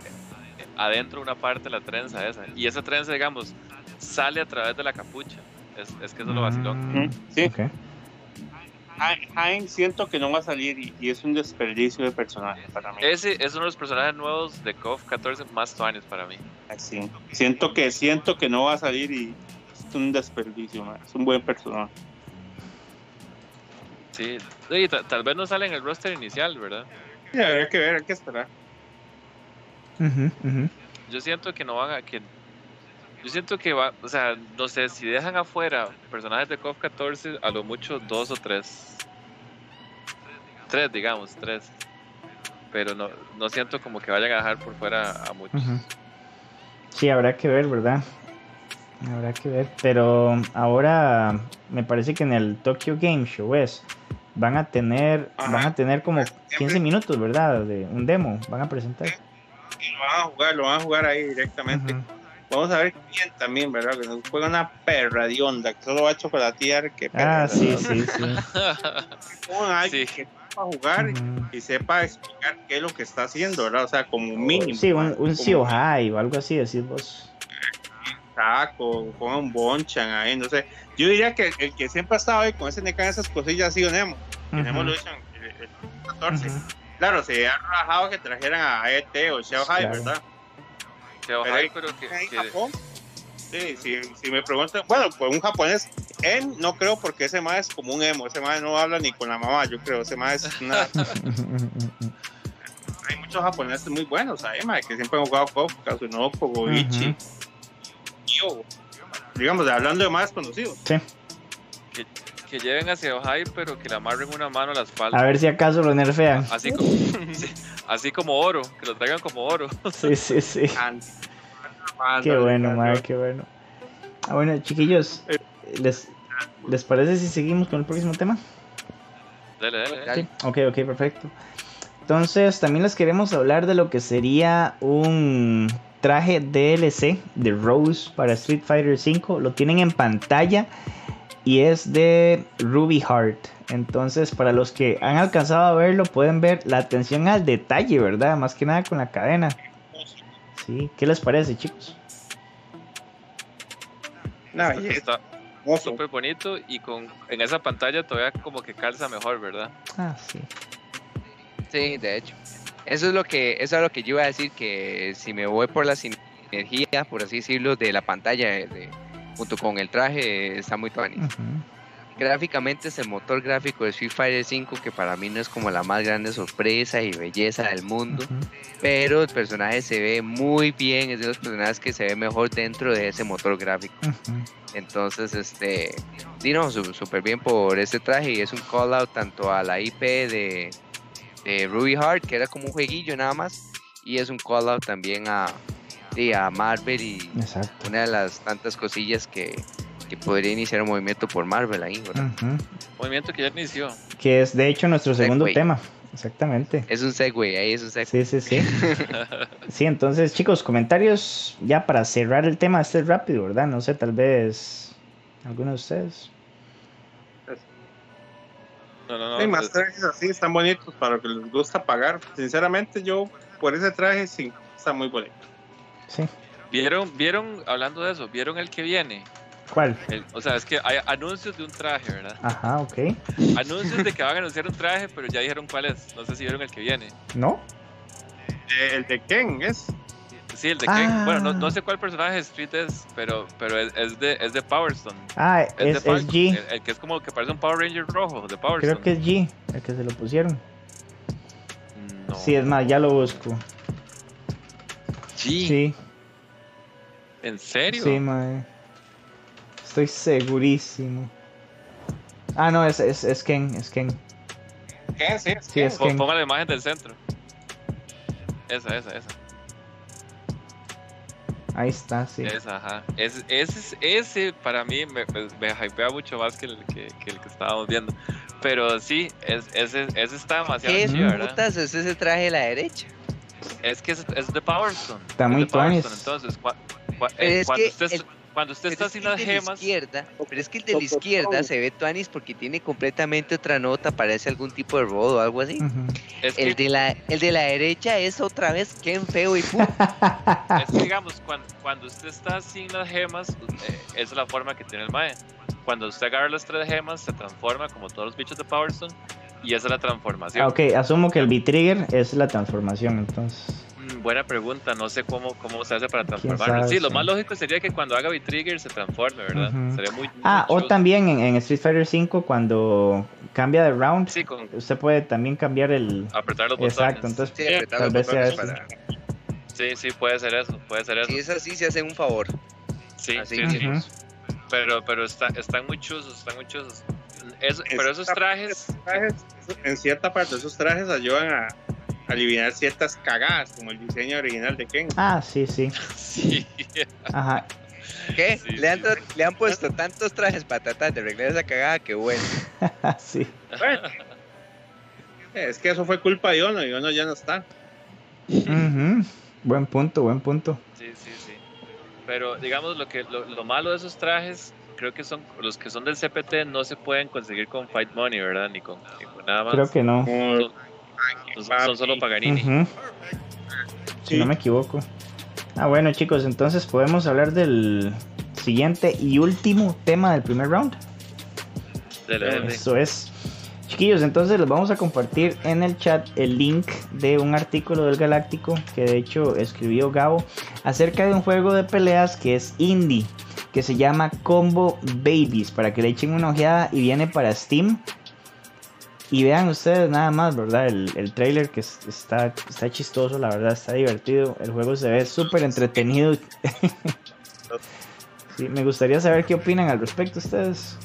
adentro una parte de la trenza esa. Y esa trenza, digamos, sale a través de la capucha. Es, es que eso lo vacilón. Mm, sí. Hein siento que no va a salir y, es un desperdicio de personaje para mí. Ese es uno de los personajes nuevos de KOF 14 más años para mí. Sí. Siento que siento que no va a salir y es un desperdicio, es un buen personaje. Sí, tal vez no sale en el roster inicial, ¿verdad? Sí, habría que ver, hay que esperar. Yo siento que no van a. Que, yo siento que va. O sea, no sé, si dejan afuera personajes de KOF 14, a lo mucho dos o tres. Tres, digamos, tres. Pero no, no siento como que vayan a dejar por fuera a muchos. Sí, habrá que ver, ¿verdad? Habrá que ver. Pero ahora me parece que en el Tokyo Game Show es van a tener van a tener como 15 minutos, ¿verdad? De un demo, van a presentar lo van a jugar, lo van a jugar ahí directamente. Vamos a ver quién también, ¿verdad? Que nos juega una perra de onda, que solo va a chocolatear. Que ah, sí, sí, sí. alguien que sepa jugar y sepa explicar qué es lo que está haciendo, ¿verdad? O sea, como mínimo. Sí, un, un o algo así, decís vos. Taco, pongan un bonchan ahí, no sé. Yo diría que el que siempre ha estado ahí con ese neca esas cosillas así, Nemo. Nemo lo hizo en el 14 Claro, se ha rajado que trajeran a ET o Xiao Hai, ¿verdad? Xiao Hai, pero que. En Japón, sí, si, si, me preguntan, bueno, pues un japonés, él no creo porque ese más es como un emo, ese más no habla ni con la mamá, yo creo, ese más es una. Hay muchos japoneses muy buenos ahí, que siempre han jugado KOF, Kazunoko, Goichi, uh digamos, hablando de más conocidos. Sí que lleven hacia Ohio, pero que le amarren una mano a la espalda. A ver si acaso lo nerfean. Así como, así como oro, que lo traigan como oro. Sí, sí, sí. qué bueno, madre, qué bueno. Ah, bueno, chiquillos, ¿les, ¿les parece si seguimos con el próximo tema? Dale, dale, dale. Ok, ok, perfecto. Entonces, también les queremos hablar de lo que sería un traje DLC de Rose para Street Fighter V. Lo tienen en pantalla y es de Ruby Heart. Entonces, para los que han alcanzado a verlo, pueden ver la atención al detalle, ¿verdad? Más que nada con la cadena. Sí, ¿qué les parece, chicos? No, está súper bonito y con en esa pantalla todavía como que calza mejor, ¿verdad? Ah, sí. Sí, de hecho. Eso es lo que eso es lo que yo iba a decir que si me voy por la sinergia, por así decirlo, de la pantalla de, junto con el traje, está muy tuani. Gráficamente es el motor gráfico de Street Fighter 5 que para mí no es como la más grande sorpresa y belleza del mundo, pero el personaje se ve muy bien, es de los personajes que se ve mejor dentro de ese motor gráfico. Entonces, este, no, súper bien por ese traje y es un call out tanto a la IP de, de Ruby Heart, que era como un jueguillo nada más, y es un call out también a, a Marvel y una de las tantas cosillas que, podría iniciar un movimiento por Marvel ahí, ¿verdad? Movimiento que ya inició. Que es de hecho nuestro segundo tema. Exactamente. Es un segue, ahí es un segue. Sí, sí, sí. sí, entonces, chicos, comentarios ya para cerrar el tema, este es rápido, ¿verdad? No sé, tal vez alguno de ustedes. No, no, no. Hay más trajes así, están bonitos para lo que les gusta pagar. Sinceramente, yo por ese traje sí, está muy bonito. Sí. ¿Vieron, vieron, hablando de eso, vieron el que viene? ¿Cuál? o sea, es que hay anuncios de un traje, ¿verdad? Ajá, ok. Anuncios de que van a anunciar un traje, pero ya dijeron cuál es. No sé si vieron el que viene. ¿No? Eh, el de Ken es. Sí, el de Ken. Bueno, no, no, sé cuál personaje de Street es, pero, pero es, de, es de Power Stone. Ah, es, G. El, que es como que parece un Power Ranger rojo de Power Creo que es G, el que se lo pusieron. No. Sí, es más, ya lo busco. G. Sí. ¿En serio? Sí, mae. Estoy segurísimo. Ah, no, es, es, es Ken, es Ken. Ken, sí, sí es Ken. Ponga la imagen del centro. Esa, esa, esa. Ahí está, sí. Esa, ajá. Ese, ese, ese para mí me, me, hypea mucho más que el que, que el que estábamos viendo. Pero sí, es, ese, ese está demasiado ¿Qué chido, ¿verdad? es ese traje de la derecha? Es que es, es de Power Stone. Está muy Stone. Entonces, eh, es, que cuando usted Pero está es sin que las la gemas, izquierda, pero es que el de la izquierda se ve tuanis porque tiene completamente otra nota, parece algún tipo de rodo o algo así. Ujú. es que, El de la, el de la derecha es otra vez Ken feo y fu. es que, digamos, cuando, cuando usted está sin las gemas, eh, esa es la forma que tiene el Mae. Cuando usted agarra las tres gemas, se transforma como todos los bichos de Power Stone y esa es la transformación. Ah, ok, asumo que el B-Trigger es la transformación, entonces. Mm, Buena pregunta, no sé cómo, cómo se hace para ¿Quién transformarlo. sabe? Sí, lo más lógico sería que cuando haga V-Trigger se transforme, ¿verdad? Ujú. Sería muy. Ah, muy o chulo. también en, en Street Fighter V, cuando cambia de round, Sí, con usted puede también cambiar el. apretar los Exacto, botones. entonces Sí, apretar tal los vez sea para- Sí, sí, puede ser eso, puede ser eso. Si es así, se hacen un favor. Sí, así sí, sí. Ujú. Pero, pero está, están muy chuzos, están muy chuzos. Es- pero esos trajes, en cierta parte, esos trajes ayudan a, a eliminar ciertas cagadas, como el diseño original de Ken. Ah, sí, sí. sí. Ajá. ¿Qué? Sí, le, han, sí. le han puesto tantos trajes para tratar de arreglar esa cagada que bueno. sí. Bueno, es que eso fue culpa de Ono y Ono ya no está. Ujú. Buen punto, buen punto. Sí, sí, sí. Pero digamos lo que lo, lo malo de esos trajes, creo que son los que son del CPT no se pueden conseguir con Fight Money, ¿verdad? Ni con, ni con nada más. Creo que no. Son, son solo Paganini. Si Sí. no me equivoco. Ah, bueno, chicos, entonces podemos hablar del siguiente y último tema del primer round. Dele, dele. Eso es. Chiquillos, entonces les vamos a compartir en el chat el link de un artículo del Galáctico que de hecho escribió Gabo acerca de un juego de peleas que es indie, que se llama Combo Babies, para que le echen una ojeada y viene para Steam. Y vean ustedes nada más, ¿verdad? El, el trailer que es- está, está chistoso, la verdad, está divertido. El juego se ve súper entretenido. sí, me gustaría saber qué opinan al respecto ustedes.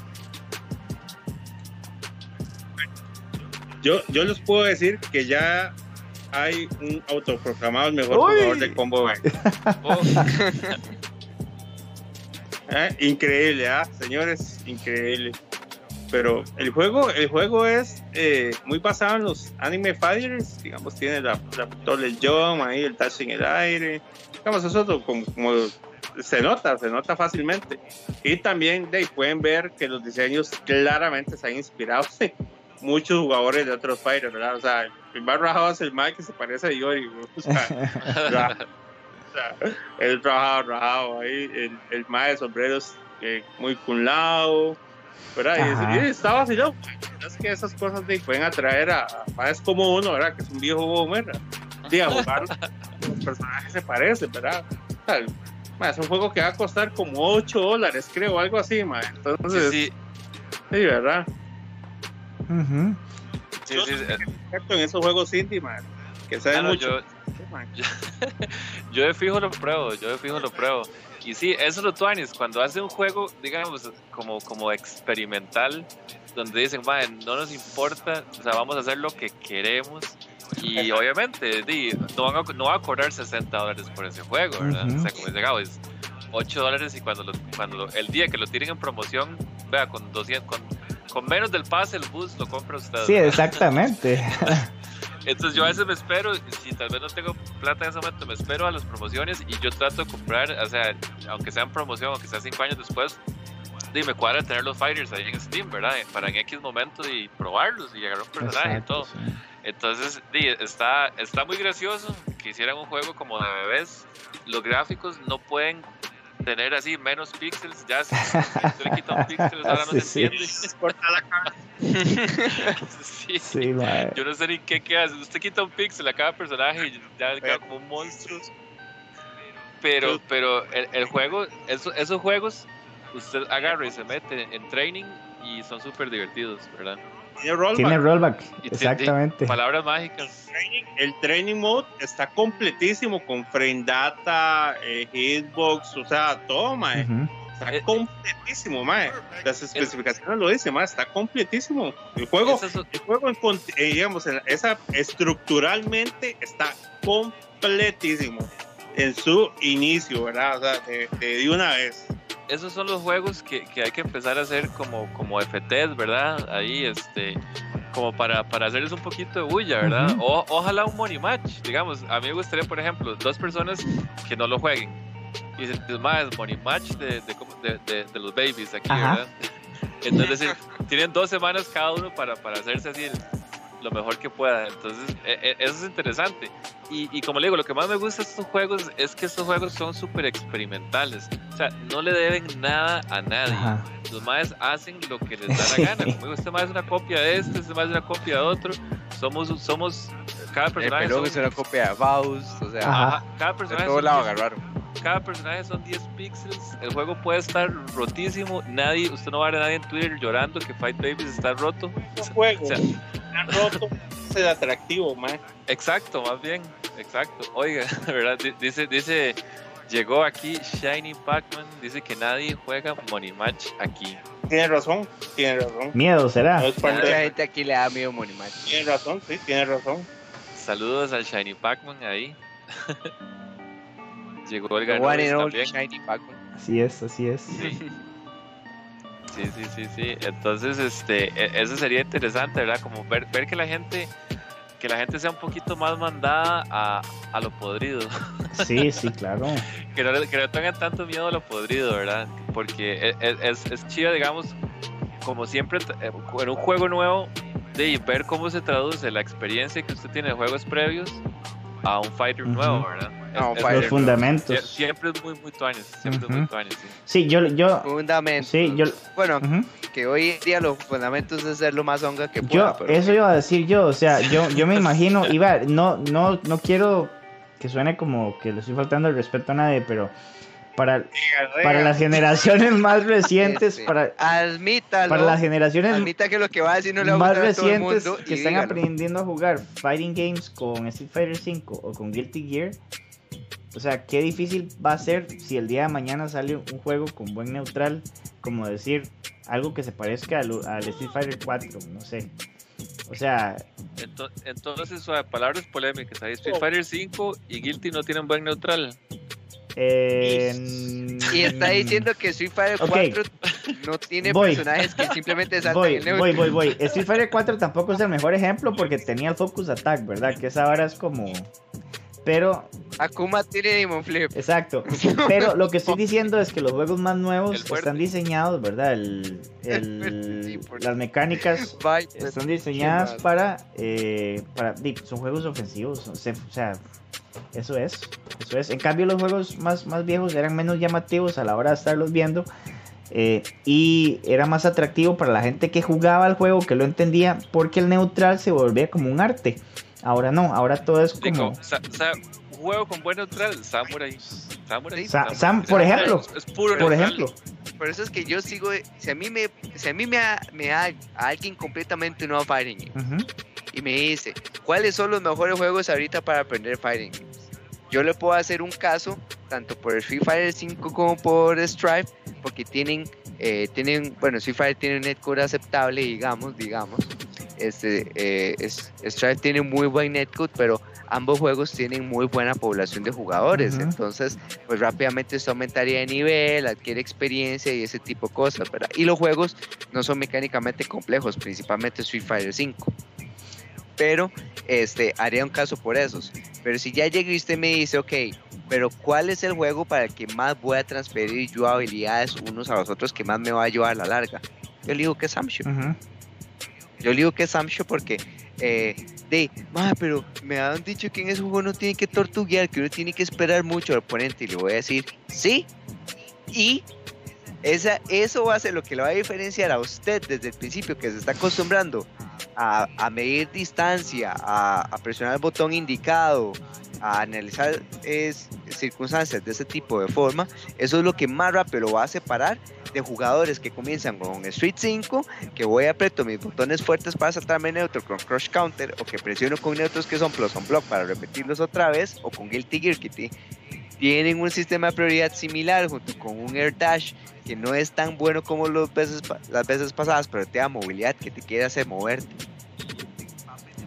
Yo, yo les puedo decir que ya hay un autoproclamado el mejor Uy. jugador de combo. Bang. Oh, Eh, Increíble, ¿ah? señores, increíble. Pero el juego, el juego es eh, muy basado en los anime fighters, digamos, tiene la, la Toilet Jump ahí, el touch en el aire. Digamos, eso como, como se nota, se nota fácilmente. Y también de ahí pueden ver que los diseños claramente están inspirados en muchos jugadores de otros fighters, ¿verdad? O sea, el más rajado es el Mike que se parece a Yori, o sea, el rajado, rajado ahí, el, el de sombreros eh, muy cunlado, ¿verdad? Y, y está vacilón. Es que esas cosas de, pueden atraer a, a es como uno, ¿verdad? Que es un viejo boomer, ¿verdad? Sí, a jugar, los personajes se parecen, ¿verdad? Mae, es un juego que va a costar como 8 dólares, creo, algo así, sí, Entonces, sí, sí, ¿verdad? Ujú. sí, sí, eh, Excepto en esos juegos indie, mae, que saben claro, mucho. yo, yo de fijo lo pruebo, yo de fijo lo pruebo. Y sí, eso es lo tuanis, cuando hace un juego, digamos, como, como experimental, donde dicen, "Mae, no nos importa, o sea, vamos a hacer lo que queremos. Y obviamente, di, no, van a, no van a cobrar 60 dólares por ese juego, ¿verdad? Ujú. O sea, como dice Gabo, es 8 dólares y cuando, lo- cuando lo- el día que lo tiren en promoción, vea, con 200, con, con menos del pase, el bus lo compra usted. Sí, exactamente. Entonces yo a veces me espero, si tal vez no tengo plata en ese momento, me espero a las promociones y yo trato de comprar, o sea, aunque sea en promoción, aunque sea cinco años después, y me cuadra tener los fighters ahí en Steam, ¿verdad? Para en X momento y probarlos y agarrar un personaje y Exacto, todo. sí. Entonces, está, está muy gracioso que hicieran un juego como de bebés. Los gráficos no pueden tener así menos píxeles, ya si usted le quita un píxel, ahora no Sí, se sí. entiende. Corta la cara. sí. Yo no sé ni qué queda. Usted quita un pixel a cada personaje y ya queda como un monstruo. Pero, pero el, el juego, eso- esos juegos, usted agarra y se mete en training y son súper divertidos, ¿verdad? Tiene rollback. Tiene rollback, exactamente. Palabras mágicas. training- el training mode está completísimo con frame data, eh, hitbox, o sea, todo, mae. Está Eh, completísimo, mae. Las especificaciones lo dicen, mae. Está completísimo. El juego, el juego, en eh, digamos, en esa, estructuralmente está completísimo en su inicio, ¿verdad? O sea, de- de una vez. Esos son los juegos que, que hay que empezar a hacer como, como FTs, ¿verdad? Ahí, este, como para, para hacerles un poquito de bulla, ¿verdad? Ujú. o, ojalá un money match, digamos. A mí me gustaría, por ejemplo, dos personas que no lo jueguen. Y dice, es más, money match de, de, de, de, los babies aquí, Ajá. ¿verdad? Entonces, tienen dos semanas cada uno para, para hacerse así el- lo mejor que pueda. Entonces, eh, eso es interesante. Y, y como le digo, lo que más me gusta de estos juegos es que estos juegos son súper experimentales. O sea, no le deben nada a nadie. Ajá. Los maes hacen lo que les da la gana. Como digo, este mae es una copia de este, este mae es una copia de otro. Somos, somos cada El personaje. son- es una copia de Faust, o sea, Ajá. Cada de personaje todo son lado 10 agarraron. Cada personaje son 10 píxeles. El juego puede estar rotísimo. Nadie, usted no va a ver a nadie en Twitter llorando que Fight Babies está roto. Un juego O sea, tan roto es el atractivo, man. exacto, más bien. Exacto. Oiga, ¿verdad? Di- Dice, dice, llegó aquí Shiny Pac-Man. Dice que nadie juega Money Match aquí. Tiene razón, tiene razón. Miedo será. No es parte de- gente aquí le da miedo Money Match. Tiene razón, sí, tiene razón. Saludos al Shiny Pac-Man ahí. llegó el only también. Shiny Pac-Man. Así es, así es. Sí. Sí, sí, sí, sí. Entonces, este, e- eso sería interesante, ¿verdad? Como ver, ver que la gente, que la gente sea un poquito más mandada a, a lo podrido, Sí, sí, claro. que no, le- que no tengan tanto miedo a lo podrido, ¿verdad? Porque e- e- es, es, chido, digamos, como siempre, eh, en un juego nuevo, de ver cómo se traduce la experiencia que usted tiene de juegos previos a un fighter nuevo, ¿verdad? Un Es- Los fundamentos. sie- siempre es muy, muy tuanes, siempre es muy tuanes, sí. Sí, yo, yo, Fundamentos. sí, yo, Bueno, que hoy en día los fundamentos es ser lo más honga que Yo, pueda. pero eso iba a decir yo, o sea, yo, yo me imagino, iba, no, no, no quiero que suene como que le estoy faltando el respeto a nadie, pero para, para las generaciones más recientes, Este, para, Admítalo. para las generaciones Admita que lo que va a decir no le va a más gustar a todo el recientes mundo. que están dígalo. aprendiendo a jugar fighting games con Street Fighter 5 o con Guilty Gear, o sea, qué difícil va a ser si el día de mañana sale un juego con buen neutral, como decir algo que se parezca al, al Street Fighter 4, no sé. O sea, Ento- Entonces, suave, palabras polémicas. Ahí Oh. Street Fighter 5 y Guilty no tienen buen neutral. Eh, Y está diciendo que Street Fighter Ok. 4 no tiene Voy. personajes que simplemente saltan Voy, voy, voy, voy. Street Fighter 4 tampoco es el mejor ejemplo porque tenía el Focus Attack, ¿verdad? Que esa vara es como... Pero, Akuma tiene Demon Flip. exacto. Pero lo que estoy diciendo es que los juegos más nuevos están diseñados, ¿verdad? El, el- Sí, por- las mecánicas Bye. están diseñadas para... eh, para son juegos ofensivos. o sea, eso es. Eso es. En cambio, los juegos más, más viejos eran menos llamativos a la hora de estarlos viendo. Eh, y era más atractivo para la gente que jugaba al juego, que lo entendía, porque el neutral se volvía como un arte. Ahora no, ahora todo es Digo, como... sa- juego con buen neutral, Samurai. Samurai. Sa- Samurai. Sam, por ejemplo, Es, es puro Por neutral. ejemplo, Por eso es que yo sigo. Si a mí me, si a mí me, a alguien completamente nuevo a Fighting Game ujú, y me dice cuáles son los mejores juegos ahorita para aprender Fighting Games, yo le puedo hacer un caso tanto por Street Fighter 5 como por Stripe porque tienen eh, tienen bueno Street Fighter tiene un netcode aceptable digamos digamos este eh, es- tiene muy buen netcode pero ambos juegos tienen muy buena población de jugadores Ujú. entonces pues rápidamente esto aumentaría de nivel adquiere experiencia y ese tipo de cosas ¿verdad? y los juegos no son mecánicamente complejos principalmente Street Fighter 5 pero este haría un caso por esos pero si ya llega y usted me dice ok pero ¿cuál es el juego para el que más voy a transferir yo habilidades unos a los otros que más me va a ayudar a la larga? Yo le digo que es Samsho. ujú. Yo le digo que es Samsho porque, eh, de, "Ma, pero me han dicho que en ese juego uno tiene que tortuguear, que uno tiene que esperar mucho al oponente. Y le voy a decir, sí. Y esa, eso va a ser lo que le va a diferenciar a usted desde el principio, que se está acostumbrando a, a medir distancia, a, a presionar el botón indicado, a analizar es, circunstancias de ese tipo de forma. Eso es lo que más rápido lo va a separar de jugadores que comienzan con Street 5, que voy a apretar mis botones fuertes para saltarme neutro con Crush Counter, o que presiono con neutros que son plus on block para repetirlos otra vez, o con Guilty Gear que ti- tienen un sistema de prioridad similar junto con un Air Dash que no es tan bueno como los veces, las veces pasadas, pero te da movilidad que te quiere hacer moverte.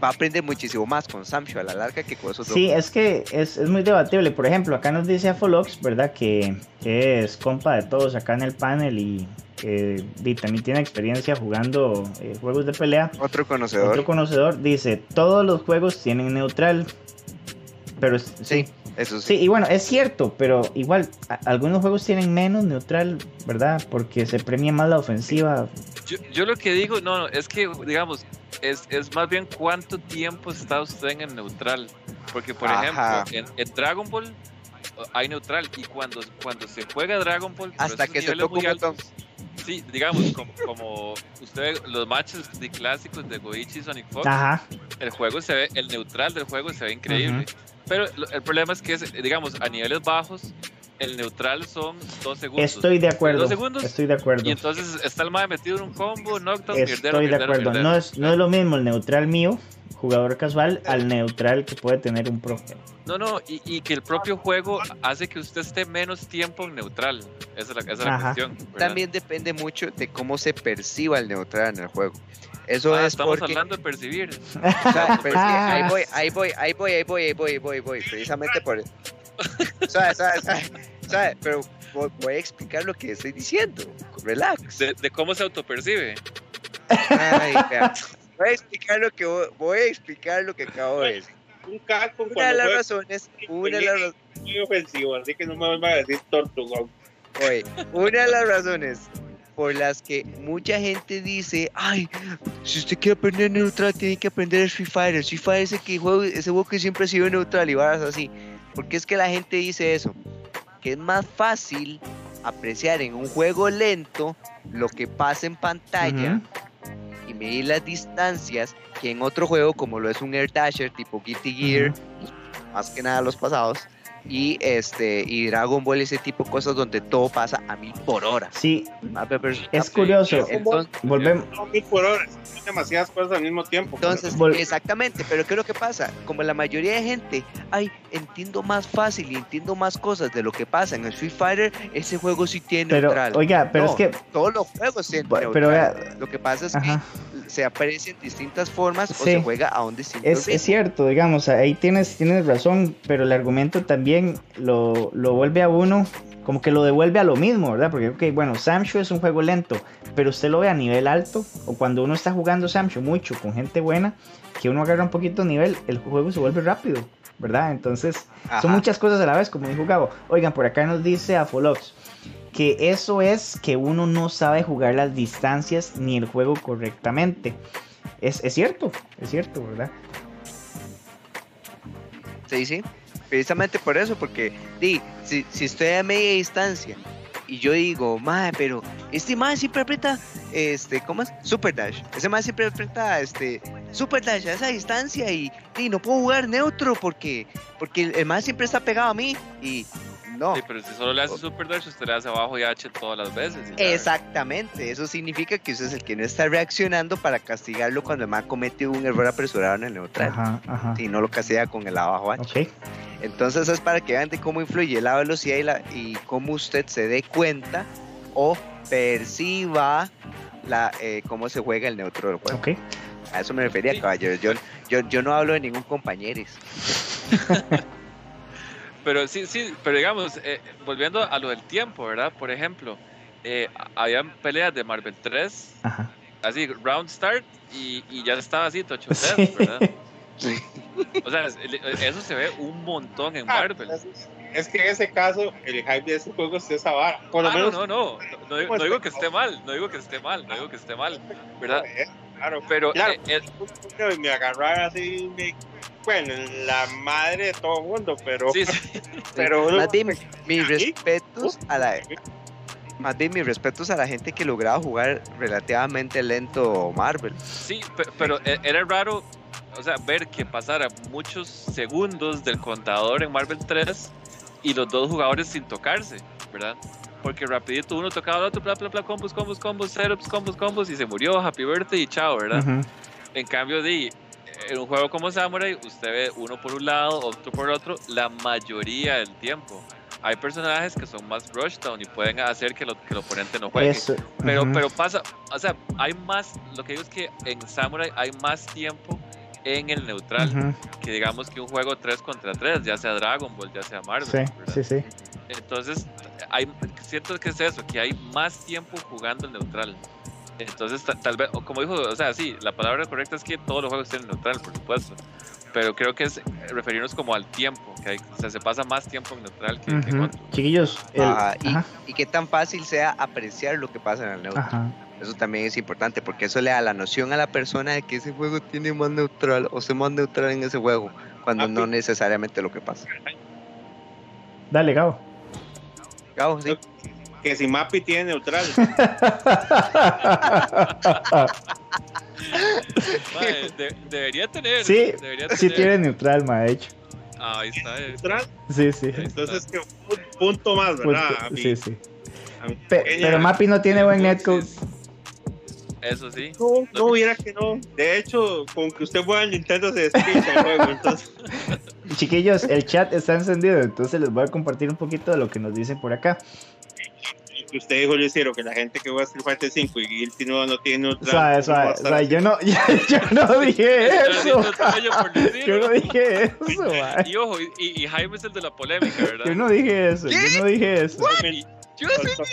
Va a aprender muchísimo más con Samsho a la larga que con esos Sí, es que es, es muy debatible. Por ejemplo, acá nos dice Afolox, ¿verdad? Que, que es compa de todos acá en el panel y que y también tiene experiencia jugando eh, juegos de pelea. otro conocedor. Otro conocedor dice, todos los juegos tienen neutral. Pero Sí. Eso sí. Sí, y bueno, es cierto, pero igual a- algunos juegos tienen menos neutral, ¿verdad? Porque se premia más la ofensiva. Yo, yo lo que digo, no, no, es que, digamos, es, es más bien cuánto tiempo está usted en el neutral. Porque, por Ajá. ejemplo, en, en Dragon Ball hay neutral y cuando, cuando se juega Dragon Ball, Hasta que se toca un muy botón. altos, Sí, digamos, como, como usted, los matches de clásicos de Goichi y Sonic Fox, Ajá. el juego se ve, el neutral del juego se ve increíble. Pero lo- el problema es que, es, digamos, a niveles bajos, el neutral son dos segundos. Estoy de acuerdo. Dos segundos, Estoy de acuerdo. Y entonces está el mae metido en un combo, knockdown, mierdero, Estoy de mierdero, acuerdo. mierdero. No es, no es lo mismo el neutral mío, jugador casual, al neutral que puede tener un pro. No, no, y, y que el propio juego hace que usted esté menos tiempo en neutral. Esa es la, esa es la cuestión. ¿verdad? También depende mucho de cómo se perciba el neutral en el juego. Eso Ah, es estamos porque... hablando de percibir. o sea, ahí voy, ahí voy, ahí voy, ahí voy, ahí voy, ahí voy, ahí voy, precisamente por eso. ¿Sabe, sabe, sabe, sabe? Pero voy, voy a explicar lo que estoy diciendo. Relax. De, de cómo se autopercibe. Ay. Voy a explicar lo que voy, voy a explicar lo que acabo de decir. Un caco Una de las juega razones, una de las razones muy ofensivo, así que no me vuelva a decir tortugón. Oye, una de las razones por las que mucha gente dice, ay, si usted quiere aprender neutral, tiene que aprender Street Fighter. Street Fighter es el que juego, ese juego que siempre ha sido neutral y varas así. Porque es que la gente dice eso, que es más fácil apreciar en un juego lento lo que pasa en pantalla y medir las distancias que en otro juego como lo es un Air Dasher tipo Guilty Gear, más que nada los pasados, y este y Dragon Ball ese tipo de cosas donde todo pasa a mil por hora. Sí, es curioso. Entonces, Volvemos. No, mil por hora, son demasiadas cosas al mismo tiempo. entonces exactamente, pero ¿qué es lo que pasa? Como la mayoría de gente, ay, entiendo más fácil y entiendo más cosas de lo que pasa en el Street Fighter, ese juego sí tiene Pero, neutral. oiga, pero No, es que. Todos los juegos tienen Pero neutral. vea. Lo que pasa es Ajá. que se aprecia en distintas formas o Sí. se juega a un distinto Es, ritmo. es cierto, digamos, ahí tienes, tienes razón, pero el argumento también lo, lo vuelve a uno, como que lo devuelve a lo mismo, ¿verdad? Porque, ok, bueno, Samshu es un juego lento, pero usted lo ve a nivel alto, o cuando uno está jugando Samshu mucho con gente buena, que uno agarra un poquito de nivel, el juego se vuelve rápido, ¿verdad? Entonces, Ajá. son muchas cosas a la vez, como dijo Gabo. Oigan, por acá nos dice Afolox que eso es que uno no sabe jugar las distancias ni el juego correctamente. Es, es cierto, es cierto, ¿verdad? Sí, sí. Precisamente por eso, porque di, si, si estoy a media distancia y yo digo, madre, pero este madre siempre aprieta, este, ¿cómo es? Super Dash. Ese madre siempre aprieta, este, Super Dash a esa distancia y, di, no puedo jugar neutro porque, porque el, el madre siempre está pegado a mí y no. Sí, pero si solo le hace Super Dash, usted le hace abajo y H todas las veces. y. Exactamente, eso significa que usted es el que no está reaccionando para castigarlo cuando el madre comete un error apresurado en el neutral. Ajá, ajá. Si no lo castiga con el abajo H. Ok. Entonces es para que vean de cómo influye la velocidad y, la, y cómo usted se dé cuenta o perciba la, eh, cómo se juega el neutro del juego. Ok. A eso me refería, Sí. caballeros. Yo, yo, yo no hablo de ningún compañero. Pero sí, sí, pero digamos, eh, volviendo a lo del tiempo, ¿verdad? Por ejemplo, eh, habían peleas de Marvel 3, Ajá. así, round start, y, y ya estaba así, touch of Sí. death, O sea, eso se ve un montón en Ah, Marvel. es, es que en ese caso, el hype de ese juego es esa vara. Por lo Ah, no, menos. no, no, no, digo- no digo que esté mal, no digo que esté mal, no digo que esté mal, ¿verdad? Claro, Pero Claro. eh, eh, y me agarrar así, me- bueno, la madre de todo el mundo, pero. sí, sí, pero Más bien, mis ¿Sí? respetos a la... Más bien mis respetos a la gente que lograba jugar relativamente lento Marvel. sí, pe- pero eh, era raro, o sea, ver que pasara muchos segundos del contador en Marvel 3 y los dos jugadores sin tocarse, ¿verdad? Porque rapidito uno tocaba al otro, bla, bla, bla, combos, combos, combos, setups, combos, combos, y se murió, happy birthday y chao, ¿verdad? Ujú. En cambio, de, en un juego como Samurai, usted ve uno por un lado, otro por el otro, la mayoría del tiempo. Hay personajes que son más rushdown y pueden hacer que, lo, que el oponente no juegue. Eso. Pero, ujú. pero pasa, o sea, hay más, lo que digo es que en Samurai hay más tiempo en el neutral Ujú. que digamos que un juego 3 contra 3, ya sea Dragon Ball, ya sea Marvel. Sí, ¿verdad? sí, sí. Entonces, hay, siento que es eso, que hay más tiempo jugando el neutral. Entonces, ta- tal vez, o como dijo, o sea, sí, la palabra correcta es que todos los juegos tienen neutral, por supuesto. pero creo que es referirnos como al tiempo, que hay- o sea, se pasa más tiempo en neutral que, que Ujú. control. Chiquillos, el- Ajá, y, ajá, y que tan fácil sea apreciar lo que pasa en el neutro. ajá. Eso también es importante porque eso le da la noción a la persona de que ese juego tiene más neutral o se más neutral en ese juego, cuando Ah, no sí. necesariamente lo que pasa. Dale, Gabo. Gabo, sí. Que si Mappy tiene neutral. De- debería tener. Sí, debería sí tiene neutral, ma, de hecho. Ah, ahí está. eh. neutral. Sí, sí. Entonces, que un punto más, ¿verdad? Sí, sí. Pe- pero Mappy no tiene buen netcode. Eso sí. No, no hubiera que no. De hecho, con que usted juega en Nintendo se despicha el juego. Entonces, Chiquillos, el chat está encendido, entonces les voy a compartir un poquito de lo que nos dicen por acá. lo que usted dijo, Lucero, que la gente que juega Street Fighter 5 y Guilty no, no tiene neutral. Suave, ¿cómo va suave, a estar suave, así? yo no, yo, no dije eso. Yo. Yo no dije eso. Y ojo, y, y- y Jaime es el de la polémica, ¿verdad? Yo no dije eso, yo no dije eso. Y- Yo soy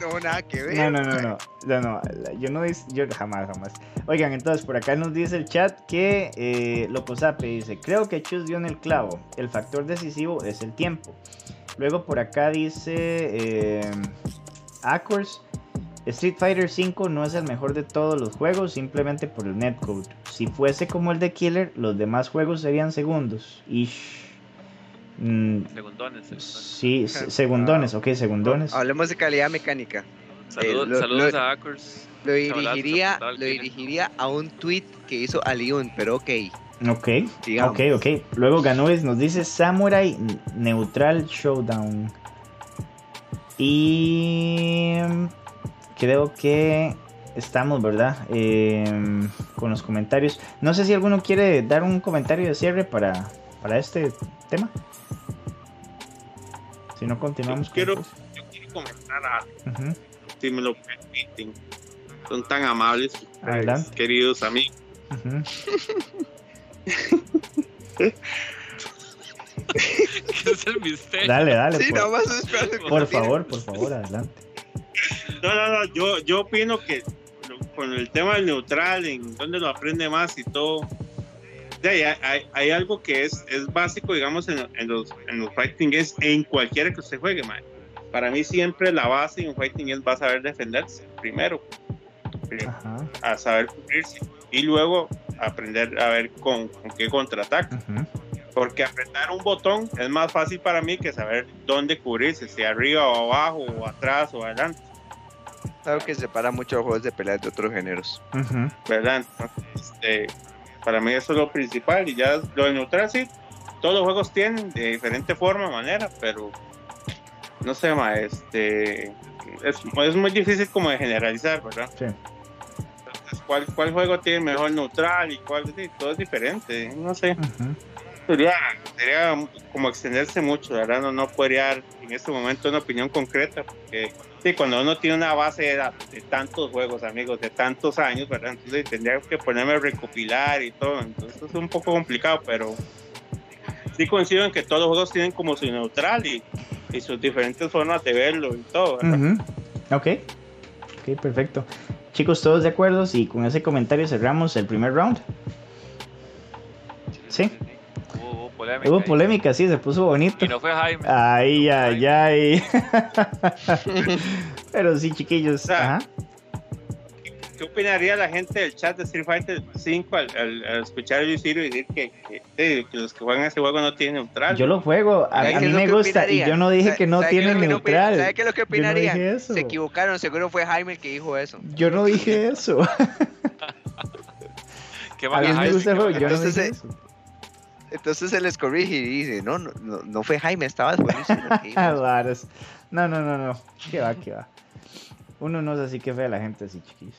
No, nada que ver. No, no, no, no, no, no, yo no yo jamás, jamás. Oigan, entonces por acá nos dice el chat que eh, Locosape dice, creo que Chus dio en el clavo, el factor decisivo es el tiempo. Luego por acá dice eh, Acors, Street Fighter V no es el mejor de todos los juegos simplemente por el netcode. Si fuese como el de Killer, los demás juegos serían segundos. Ish. Mm, Segundones, segundones. sí, se- segundones, ok, segundones. Hablemos de calidad mecánica. Saludos, Eh, lo- saludos lo- a. Lo dirigiría, lo dirigiría a un tweet que hizo Aliun, pero ok. Ok, Digamos. ok, ok. Luego Ganoes nos dice Samurai Neutral Showdown. Y creo que estamos, ¿verdad? Em, con los comentarios. No sé si alguno quiere dar un comentario de cierre para, para este tema. Si no, continuamos. con Quiero- cosas. Yo quiero comentar algo, Ujú. si me lo permiten. Son tan amables, ustedes, Adelante. queridos amigos. Ujú. ¿Qué es el misterio? Dale, dale. Sí, por, nada más espérate. por favor, por favor, adelante. No, no, no, yo, yo opino que con el tema del neutral, en dónde lo aprende más y todo, de ahí hay, hay- algo que es, es básico, digamos, en, en los, en los fighting games, en cualquiera que usted juegue, man. Para mí siempre la base en un fighting game va a saber defenderse, primero, eh, Ajá. a saber cubrirse, y luego aprender a ver con, con qué contraataca. Porque apretar un botón es más fácil para mí que saber dónde cubrirse, si arriba o abajo, o atrás o adelante. Claro que separa mucho los juegos de peleas de otros géneros. ¿verdad? Entonces, este, para mí eso es lo principal y ya lo de neutral sí, todos los juegos tienen de diferente forma, manera, pero no sé, ma, este, es, es muy difícil como de generalizar, ¿verdad? Sí. Entonces, ¿cuál, ¿cuál juego tiene mejor neutral y cuál? sí, todo es diferente, no sé, Ujú. Sería, sería como extenderse mucho, ¿verdad? No, no podría dar en este momento una opinión concreta, porque sí, cuando uno tiene una base de datos de tantos juegos, amigos, de tantos años, ¿verdad? Entonces tendría que ponerme a recopilar y todo, entonces es un poco complicado, pero sí coincido en que todos los juegos tienen como su neutral y, y sus diferentes formas de verlo y todo, ¿verdad? Ujú. Ok. Ok, perfecto. Chicos, ¿todos de acuerdo? Y con ese comentario cerramos el primer round. Sí. Hubo, hubo polémica. Hubo ahí. polémica, sí, se puso bonito. Y no fue Jaime. Ay, No, ay, ay. Pero sí, chiquillos. sea, Ajá. ¿Qué opinaría la gente del chat de Street Fighter 5 al, al- al escuchar a Luis Ciro decir que, que- que los que juegan ese juego no tienen neutral? Yo lo juego. A, ¿Sabe a qué mí me gusta. Y yo no dije ¿Sabe- que no tiene neutral. ¿Sabe qué es lo que no opinaría? Se equivocaron, seguro fue Jaime el que dijo eso. Yo no dije eso. ¿Qué A mí me gusta el ¿Qué juego. van Yo no dije eh, eso. Entonces se les corrige y dice, no, no, no, no fue Jaime, estaba fue Luis el que dijo Ah, eso. varas. No, no, no, no. ¿Qué va, qué va? Uno no es así que ve a la gente así, chiquillos.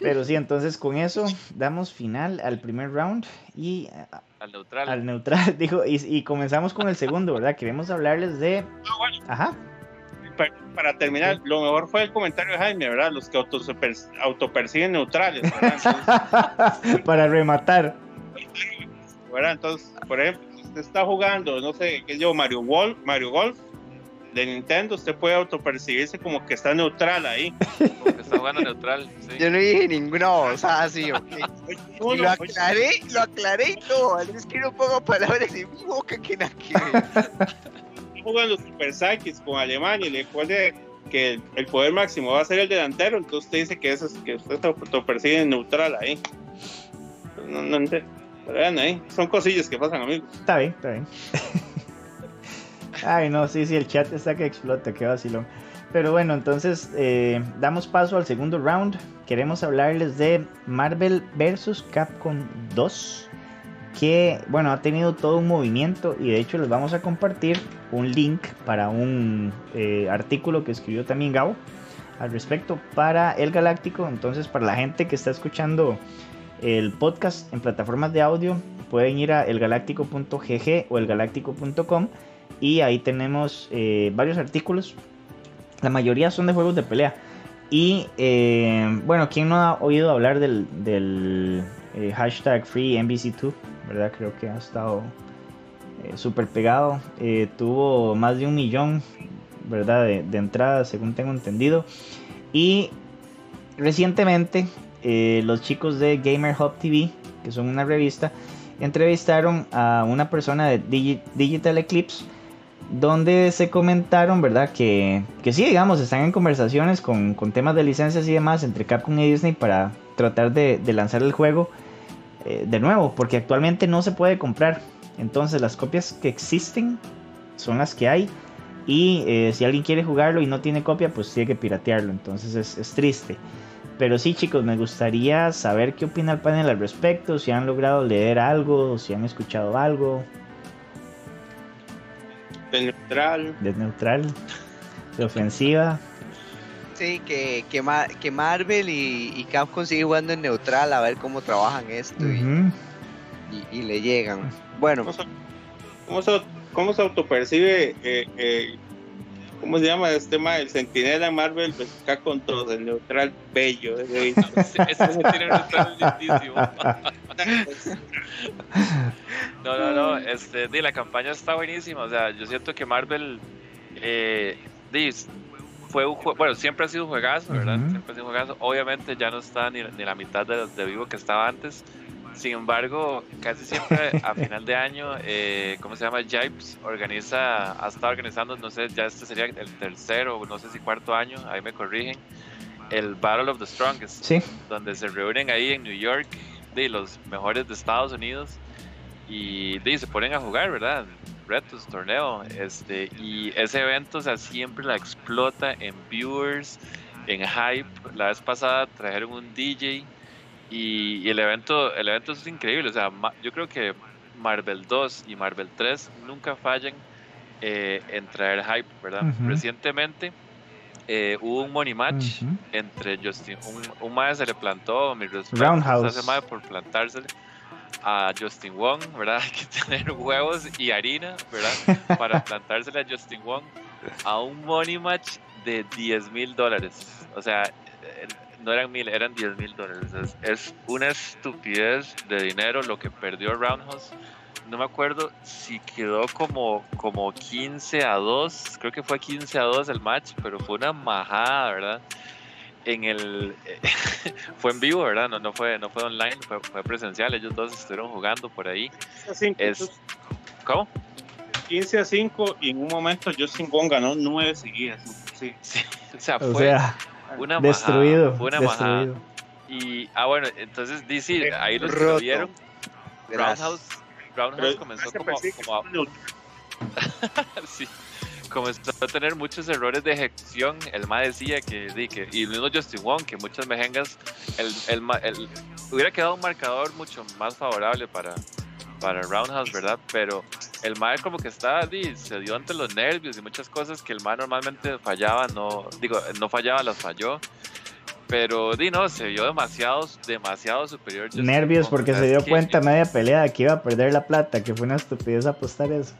Pero sí, entonces con eso damos final al primer round y a- Al neutral. al neutral, dijo, y, y comenzamos con el segundo, ¿verdad? Queremos hablarles de... Ah, bueno, Ajá. para, para terminar, lo mejor fue el comentario de Jaime, ¿verdad? Los que autoper- autoperciben neutrales, ¿verdad? Entonces, Para rematar. ¿Verdad? Entonces, por ejemplo, si usted está jugando, no sé, qué yo, Mario Golf, Mario Golf, de Nintendo, usted puede autopercibirse como que está neutral ahí. Como que está jugando neutral. Sí. Yo no dije ninguno, o sea, sí, ok. Uno, Y lo aclaré, lo aclaré y todo. Es que no pongo palabras en mi boca que nada que juegan los Super Psychics con Alemania y le pone que el, el poder máximo va a ser el delantero, entonces usted dice que eso es que usted se autopercibe neutral ahí. No, no entiendo. Pero vean ahí, son cosillas que pasan, amigos. Está bien, está bien. Ay, no, sí, sí, el chat está que explota, qué vacilón. Pero bueno, entonces eh, damos paso al segundo round. Queremos hablarles de Marvel vs. Capcom 2. Que, bueno, ha tenido todo un movimiento y de hecho les vamos a compartir un link para un eh, artículo que escribió también Gabo al respecto para el Galáctico. Entonces, para la gente que está escuchando el podcast en plataformas de audio, pueden ir a elgaláctico.gg o elgaláctico.com y ahí tenemos eh, varios artículos. La mayoría son de juegos de pelea. Y eh, bueno, ¿quién no ha oído hablar del, del eh, hashtag FreeNBC2? ¿Verdad? Creo que ha estado eh, súper pegado. Tuvo más de un millón, ¿verdad? De, de entradas, según tengo entendido. Y recientemente, eh, los chicos de Gamer Hub TV, que son una revista, entrevistaron a una persona de Digi- Digital Eclipse donde se comentaron, ¿verdad? Que, que sí, digamos, están en conversaciones con, con temas de licencias y demás entre Capcom y Disney para tratar de, de lanzar el juego eh, de nuevo, porque actualmente no se puede comprar. Entonces las copias que existen son las que hay. Y eh, si alguien quiere jugarlo y no tiene copia, pues tiene que piratearlo. Entonces es, es triste. Pero sí, chicos, me gustaría saber qué opina el panel al respecto. Si han logrado leer algo, si han escuchado algo De neutral. de neutral, de ofensiva. Sí, que, que, que Marvel y, y Capcom sigue jugando en neutral a ver cómo trabajan esto y, y le llegan. Bueno, ¿Cómo se, cómo se, cómo se autopercibe? Eh, eh, ¿Cómo se llama este tema? El Centinela Marvel pues, acá con todo, el neutral bello. eh, Ese neutral lindísimo. No, no, no. Este, di, la campaña está buenísima. O sea, yo siento que Marvel eh, di, fue un jue- bueno, siempre ha sido un juegazo, ¿verdad? Siempre ha sido un juegazo. Obviamente ya no está ni, ni la mitad de, de vivo que estaba antes. Sin embargo, casi siempre a final de año, eh, ¿cómo se llama? Jipes organiza, ha estado organizando, no sé, ya este sería el tercero, no sé si cuarto año, ahí me corrigen, el Battle of the Strongest Sí, donde se reúnen ahí en New York de los mejores de Estados Unidos y de, se ponen a jugar, ¿verdad? Retos, torneo, este, y ese evento, o sea, siempre la explota en viewers, en hype. La vez pasada trajeron un DJ y, y el evento, el evento es increíble, o sea, ma- yo creo que Marvel 2 y Marvel 3 nunca fallan eh, en traer hype, ¿verdad? Ujú. Recientemente eh, hubo un money match Ujú. entre Justin, un, un mae se le plantó, mi Roundhouse. mae por plantársele a Justin Wong, ¿verdad? Hay que tener huevos y harina, ¿verdad? Para plantársele a Justin Wong a un money match de 10 mil dólares. O sea, no eran mil, eran 10 mil dólares. Es, es una estupidez de dinero lo que perdió Roundhouse. No me acuerdo si quedó como, como 15 a 2, creo que fue 15 a 2 el match, pero fue una majada, ¿verdad? En el fue en vivo, ¿verdad? No, no fue no fue online, fue, fue presencial, ellos dos estuvieron jugando por ahí. 15 a 5, Es ¿Cómo? 15 a 5 y en un momento Justin Wong ganó 9 seguidas. Sí. Sí, o sea, o fue sea, una destruido, majada, fue una majada. destruido. Y ah bueno, entonces DC ahí los que Roto. lo vieron. Roundhouse, Roundhouse Pero comenzó como, como a- sí, comenzó a tener muchos errores de ejecución. El ma decía que, di, que y el mismo Justin Wong, que muchas mejengas, el, el, el- hubiera quedado un marcador mucho más favorable para, para Roundhouse, ¿verdad? Pero el ma como que estaba, se dio ante los nervios y muchas cosas que el ma normalmente fallaba, no, digo, no fallaba, las falló. Pero di no, se vio demasiado, demasiado superior. Nervios porque se dio cuenta media pelea de que iba a perder la plata, que fue una estupidez apostar eso.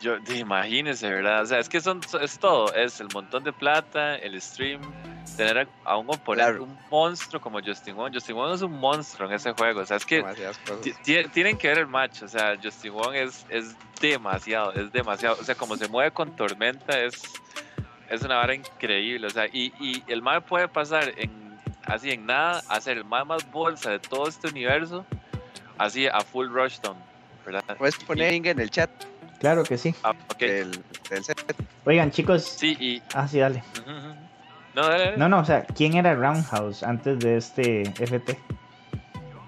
Yo, di, imagínese, ¿verdad? O sea, es que son, es todo, es el montón de plata, el stream, tener a un oponente, un monstruo como Justin Wong. Justin Wong es un monstruo en ese juego. O sea, es que tienen que ver el match. O sea, Justin Wong es, es demasiado, es demasiado. O sea, como se mueve con tormenta es, es una vara increíble. O sea, y, y el mal puede pasar en así en nada, hacer el más más bolsa de todo este universo, así a full rushdown. ¿verdad? Puedes poner en el chat. Claro que sí. Ah, okay. Oigan, chicos. Sí, y. Ah, sí, dale. No, dale, no, no, o sea, ¿quién era Roundhouse antes de este FT?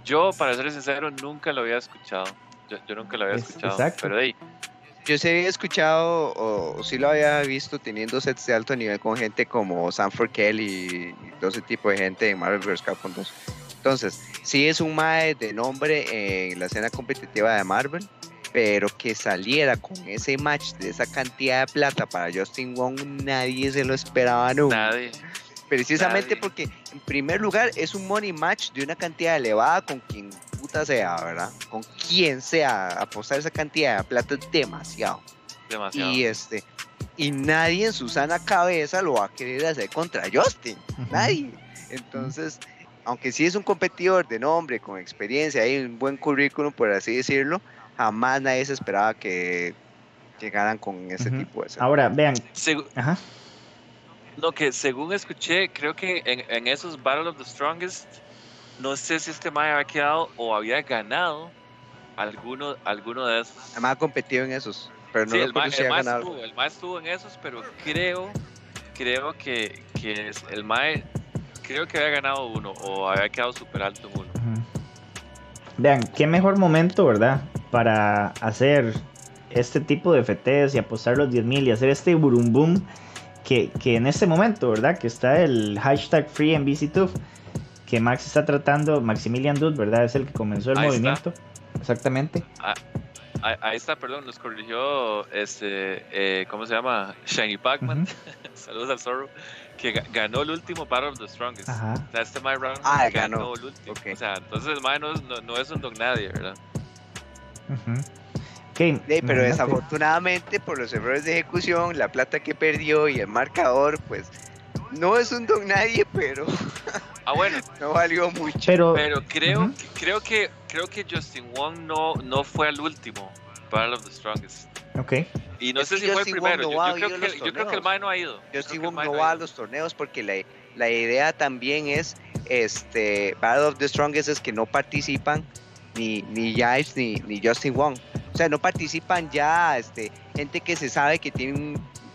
Yo, para ser sincero, nunca lo había escuchado. Yo, nunca lo había escuchado. Exacto. Pero ahí. Yo sí había escuchado, o sí lo había visto teniendo sets de alto nivel con gente como Sanford Kelly y todo ese tipo de gente en Marvel vs. Capcom 2. Entonces, sí es un mae de nombre en la escena competitiva de Marvel, pero que saliera con ese match de esa cantidad de plata para Justin Wong, nadie se lo esperaba nunca. Nadie. Precisamente porque, en primer lugar, es un money match de una cantidad elevada con quien puta sea, ¿verdad? Con quien sea, apostar esa cantidad de plata es demasiado. Demasiado. Y este. Y nadie en su sana cabeza lo va a querer hacer contra Justin. Nadie. Entonces, aunque sí es un competidor de nombre, con experiencia y un buen currículum, por así decirlo, jamás nadie se esperaba que llegaran con ese tipo de... Ahora, vean. Ajá. No, que según escuché, creo que en, esos Battle of the Strongest, no sé si este Mae había quedado o había ganado alguno, alguno de esos. Además ha competido en esos, pero no sí, el, Mae, estuvo, el estuvo en esos, pero creo, creo que, que el Mae creo que había ganado uno o había quedado súper alto en uno. Vean, qué mejor momento, ¿verdad? Para hacer este tipo de FTs y apostar los 10.000 y hacer este burum que, que, en este momento, ¿verdad? Que está el hashtag free en que Max está tratando, Maximilian Dude, ¿verdad? Es el que comenzó el movimiento. Exactamente. Ah, ahí está, perdón, nos corrigió este, eh, ¿cómo se llama? Shiny Pacman. Saludos al Zorro que ganó el último Battle of the Strongest. Ajá. O sea, este My Round ah, ganó. el último. O sea, entonces el My no, no, es un dog nadie, ¿verdad? okay. pero desafortunadamente por los errores de ejecución, la plata que perdió y el marcador, pues no es un don nadie, pero ah bueno, no valió mucho. Pero, pero creo, creo que creo que Justin Wong no no fue al último Battle of the Strongest. Ok. Y no sé si fue el primero. Yo, creo que, yo, creo que, el Mae no ha ido. Yo, sí no va a los torneos porque la, la, idea también es, este, Battle of the Strongest es que no participan ni, ni Jives ni, ni Justin Wong. O sea, no participan ya este, gente que se sabe que tiene,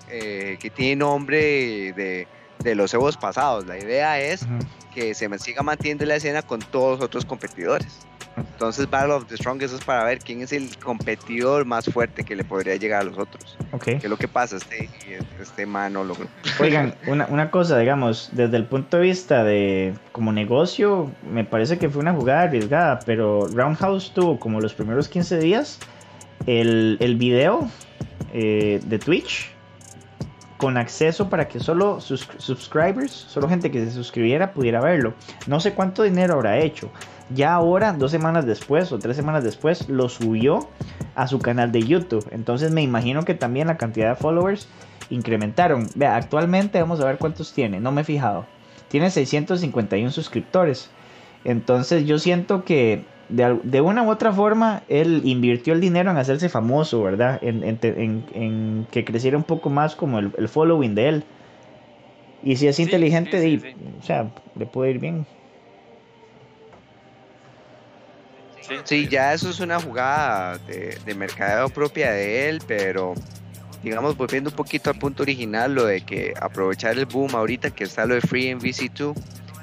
eh, que tiene nombre de, de los Evos pasados. La idea es que se siga manteniendo la escena con todos los otros competidores. Entonces Battle of the Strongest es para ver quién es el competidor más fuerte que le podría llegar a los otros. Okay. ¿Qué es lo que pasa? Este, este man no Oigan, una, una, cosa, digamos, desde el punto de vista de como negocio, me parece que fue una jugada arriesgada, pero Roundhouse tuvo como los primeros 15 días el, el video eh, de Twitch con acceso para que solo sus subscribers, solo gente que se suscribiera pudiera verlo. No sé cuánto dinero habrá hecho. Ya ahora, dos semanas después o tres semanas después, lo subió a su canal de YouTube. Entonces me imagino que también la cantidad de followers incrementaron. Vea, actualmente vamos a ver cuántos tiene. No me he fijado. Tiene 651 suscriptores. Entonces yo siento que de, una u otra forma él invirtió el dinero en hacerse famoso, ¿verdad? En, que creciera un poco más como el, following de él. Y si es inteligente, o sea, le puede ir bien. Sí, ya eso es una jugada de, de mercadeo propia de él, pero digamos, volviendo un poquito al punto original, lo de que aprovechar el boom ahorita que está lo de Free en VC2,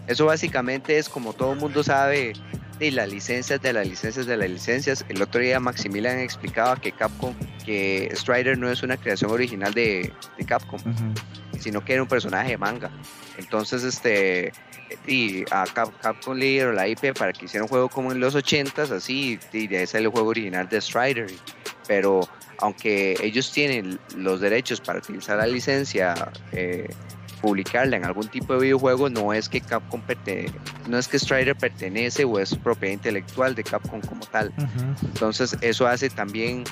eso básicamente es como todo el mundo sabe de las licencias, de las licencias, de las licencias. El otro día Maximilian explicaba que Capcom, que Strider no es una creación original de, Capcom, sino que era un personaje de manga. Entonces, este, y a Capcom le dieron la IP para que hiciera un juego como en los 80s, así, y de ahí sale el juego original de Strider. Pero aunque ellos tienen los derechos para utilizar la licencia, eh, publicarla en algún tipo de videojuego, no es que Capcom no es que Strider pertenece o es propiedad intelectual de Capcom como tal. Entonces eso hace también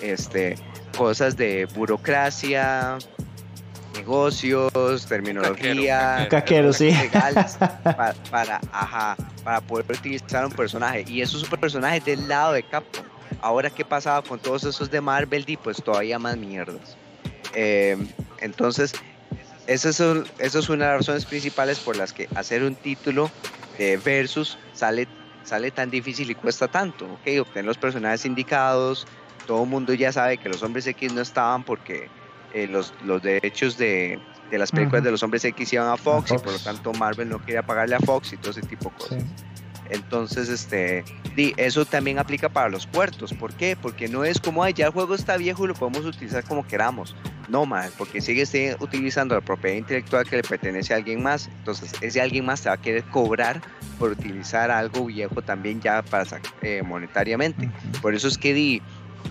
este, cosas de burocracia, negocios, terminología, Caquero, sí. legales para, para, ajá, para poder utilizar un personaje. Y eso es un personaje del lado de Capcom. Ahora, ¿qué pasaba con todos esos de Marvel? Y pues todavía más mierdas. Eh, entonces, esa es, un- eso es una de las razones principales por las que hacer un título de versus sale, sale tan difícil y cuesta tanto. ¿ok? Obtener los personajes indicados, todo el mundo ya sabe que los hombres X no estaban porque eh, los, los derechos de, de las películas de los hombres X iban a Fox, y por lo Fox. tanto Marvel no quería pagarle a Fox y todo ese tipo de cosas. Sí. Entonces, este, di, eso también aplica para los puertos. ¿Por qué? Porque no es como, ay, ya el juego está viejo y lo podemos utilizar como queramos. No, más, porque sigue este, utilizando la propiedad intelectual que le pertenece a alguien más. Entonces, ese alguien más te va a querer cobrar por utilizar algo viejo también ya para eh, monetariamente. Por eso es que di,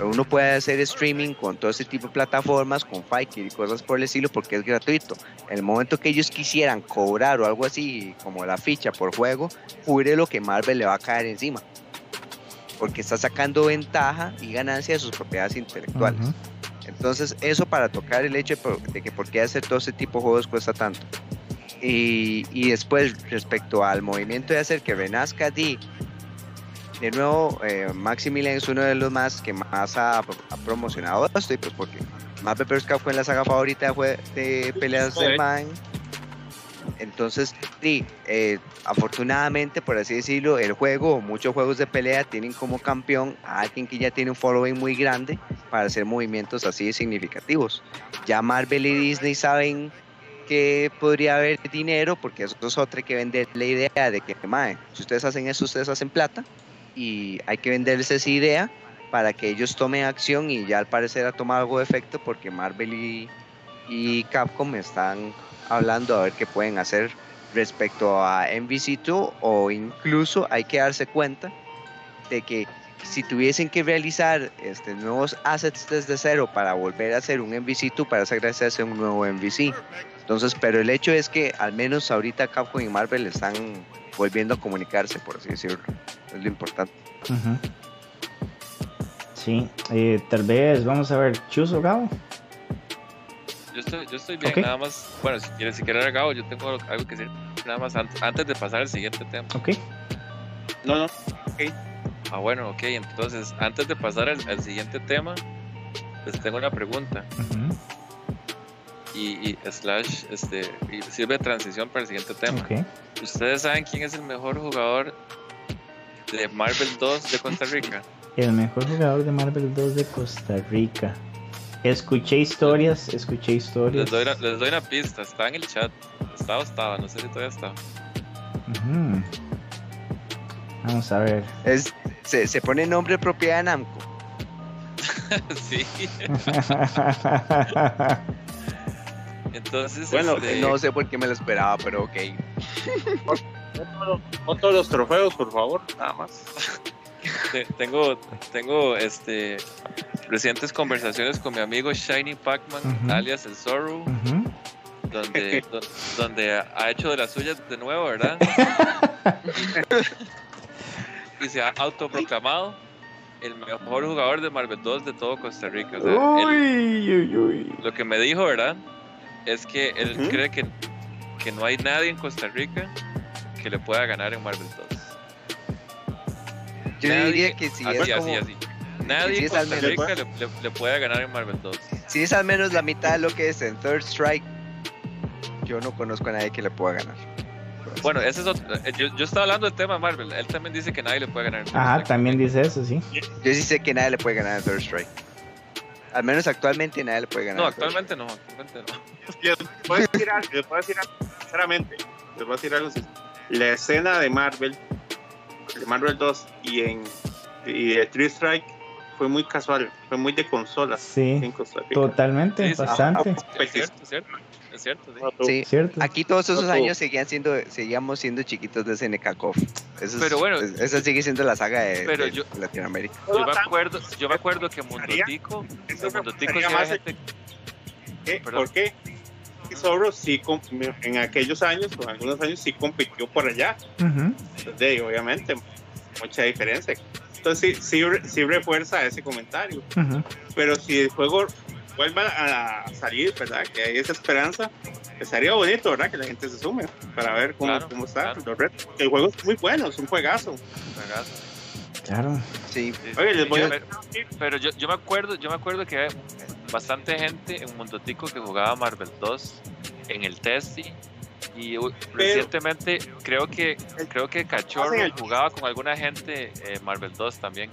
uno puede hacer streaming con todo ese tipo de plataformas, con Fiverr y cosas por el estilo, porque es gratuito. En el momento que ellos quisieran cobrar o algo así, como la ficha por juego, jure lo que Marvel le va a caer encima. Porque está sacando ventaja y ganancia de sus propiedades intelectuales. Entonces, eso para tocar el hecho de que por qué hacer todo ese tipo de juegos cuesta tanto. Y, y después, respecto al movimiento de hacer que renazca D, de nuevo, eh, Maximilian es uno de los más que más ha, ha promocionado esto, y pues porque Marvel vs. Capcom es la saga favorita de, de peleas de man. Entonces, sí, eh, afortunadamente, por así decirlo, el juego o muchos juegos de pelea tienen como campeón a alguien que ya tiene un following muy grande para hacer movimientos así significativos. Ya Marvel y Disney saben que podría haber dinero, porque eso es otra que vender la idea de que, mae, si ustedes hacen eso, ustedes hacen plata, y hay que venderles esa idea para que ellos tomen acción y ya al parecer ha tomado algo de efecto porque Marvel y, y Capcom están hablando a ver qué pueden hacer respecto a MVC2 o incluso hay que darse cuenta de que si tuviesen que realizar este, nuevos assets desde cero para volver a hacer un MVC2 para hacer un nuevo MVC. Entonces, pero el hecho es que al menos ahorita Capcom y Marvel están volviendo a comunicarse, por así decirlo. Es lo importante. Ujú. Sí, eh, tal vez, vamos a ver, Chus o Gabo. Yo estoy, yo estoy bien, Ok. nada más. Bueno, si quieres, si quieres, Gabo, yo tengo algo que decir. Nada más an- antes de pasar al siguiente tema. Ok. No, no. Ah, bueno, ok. Entonces, antes de pasar al, al siguiente tema, les tengo una pregunta. Ujú. Y, y slash, este, y sirve de transición para el siguiente tema. ¿Ustedes saben quién es el mejor jugador de Marvel 2 de Costa Rica? El mejor jugador de Marvel 2 de Costa Rica. Escuché historias, escuché historias. Les doy, una, les doy una pista, está en el chat. Estaba o estaba, no sé si todavía está. Vamos a ver. Es, se, se pone nombre propiedad de Namco. sí. Entonces, Bueno, este, No sé por qué me lo esperaba, pero ok. No todos los trofeos, por favor, nada más. te- tengo, tengo este, recientes conversaciones con mi amigo Shiny Pac-Man, Ujú. alias el Zorro, Ujú. donde, do- donde ha hecho de las suyas de nuevo, ¿verdad? y, se ha autoproclamado el mejor jugador de Marvel 2 de todo Costa Rica. O sea, él- Uy, uy, uy. lo que me dijo, ¿verdad? Es que él cree que, que no hay nadie en Costa Rica que le pueda ganar en Marvel 2. Yo Nadie- diría que si así, es así, como, así. Nadie si en Costa menos- Rica le, le- le puede ganar en Marvel 2. si es al menos la mitad de lo que es en Third Strike, yo no conozco a nadie que le pueda ganar. Bueno, ese es otro. eh, Yo, yo estaba hablando del tema de Marvel. Él también dice que nadie le puede ganar en Third Ajá, Strike. también dice eso, sí. Yo sí sé que nadie le puede ganar en Third Strike. Al menos actualmente nadie le puede ganar. No, actualmente no. Actualmente no. Les voy a decir algo, les voy a decir algo, sinceramente. Les voy a decir algo. La escena de Marvel, de Marvel 2 y en y de Three Strike fue muy casual, fue muy de consolas Sí, en Costa Rica. totalmente, Sí, sí. bastante. Es cierto, es cierto. Es cierto, sí. Sí, Cierto. Aquí todos esos No, años seguían siendo, seguíamos siendo chiquitos de SNK KOF. Eso es- Pero bueno. es- esa sigue siendo la saga de, Pero de yo- Latinoamérica. Yo me acuerdo, yo me acuerdo que Mundotico, Eso en Mundotico representaría sí más había gente ¿Qué? ¿Por qué? Porque Zorro sí, en aquellos años, o en algunos años, sí compitió por allá. Ujú. Entonces, obviamente, mucha diferencia. Entonces, sí, sí, sí refuerza ese comentario. Ujú. Pero si el juego vuelva a salir, ¿verdad? Que hay esa esperanza. Estaría bonito, ¿verdad? Que la gente se sume para ver cómo, cómo está los retos. El juego es muy bueno, es un juegazo. Claro. Sí. Oye, les voy a... Pero yo, yo me acuerdo, yo me acuerdo que bastante gente en Mondotico que jugaba Marvel 2 en el Testy y recientemente creo que creo que Cachorro jugaba con alguna gente eh, Marvel 2 también.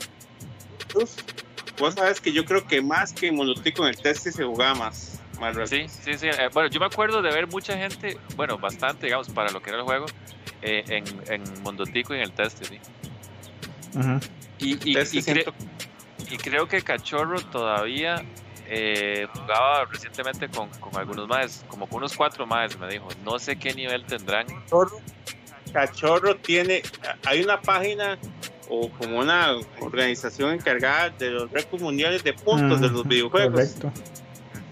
Vos sabes que yo creo que más que en Mondotico en el Testy se jugaba más. Sí, sí, sí. Eh, bueno, yo me acuerdo de ver mucha gente, bueno, bastante, digamos, para lo que era el juego, eh, en, en Mondotico y en el Testy, sí. y, y, y, creo que Cachorro todavía eh, jugaba recientemente con, con, algunos más, como con unos cuatro más, me dijo. No sé qué nivel tendrán. Cachorro, tiene, hay una página o como una organización encargada de los récords mundiales de puntos de los videojuegos. Correcto.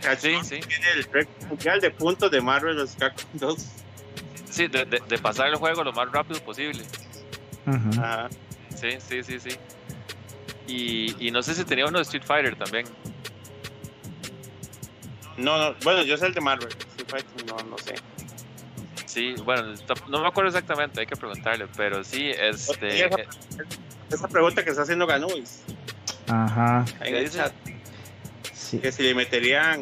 Cachorro sí, tiene el récord mundial de puntos de Marvel los 2. Sí, de, de, pasar el juego lo más rápido posible. Sí, sí, sí, sí. Y, y no sé si tenía uno de Street Fighter también. No, no, bueno, yo sé el de Marvel. no, no sé. Sí, bueno, no me acuerdo exactamente, hay que preguntarle, pero sí, este. Esa, esa pregunta que está haciendo Ganuis. Ajá. Sí. Que si le meterían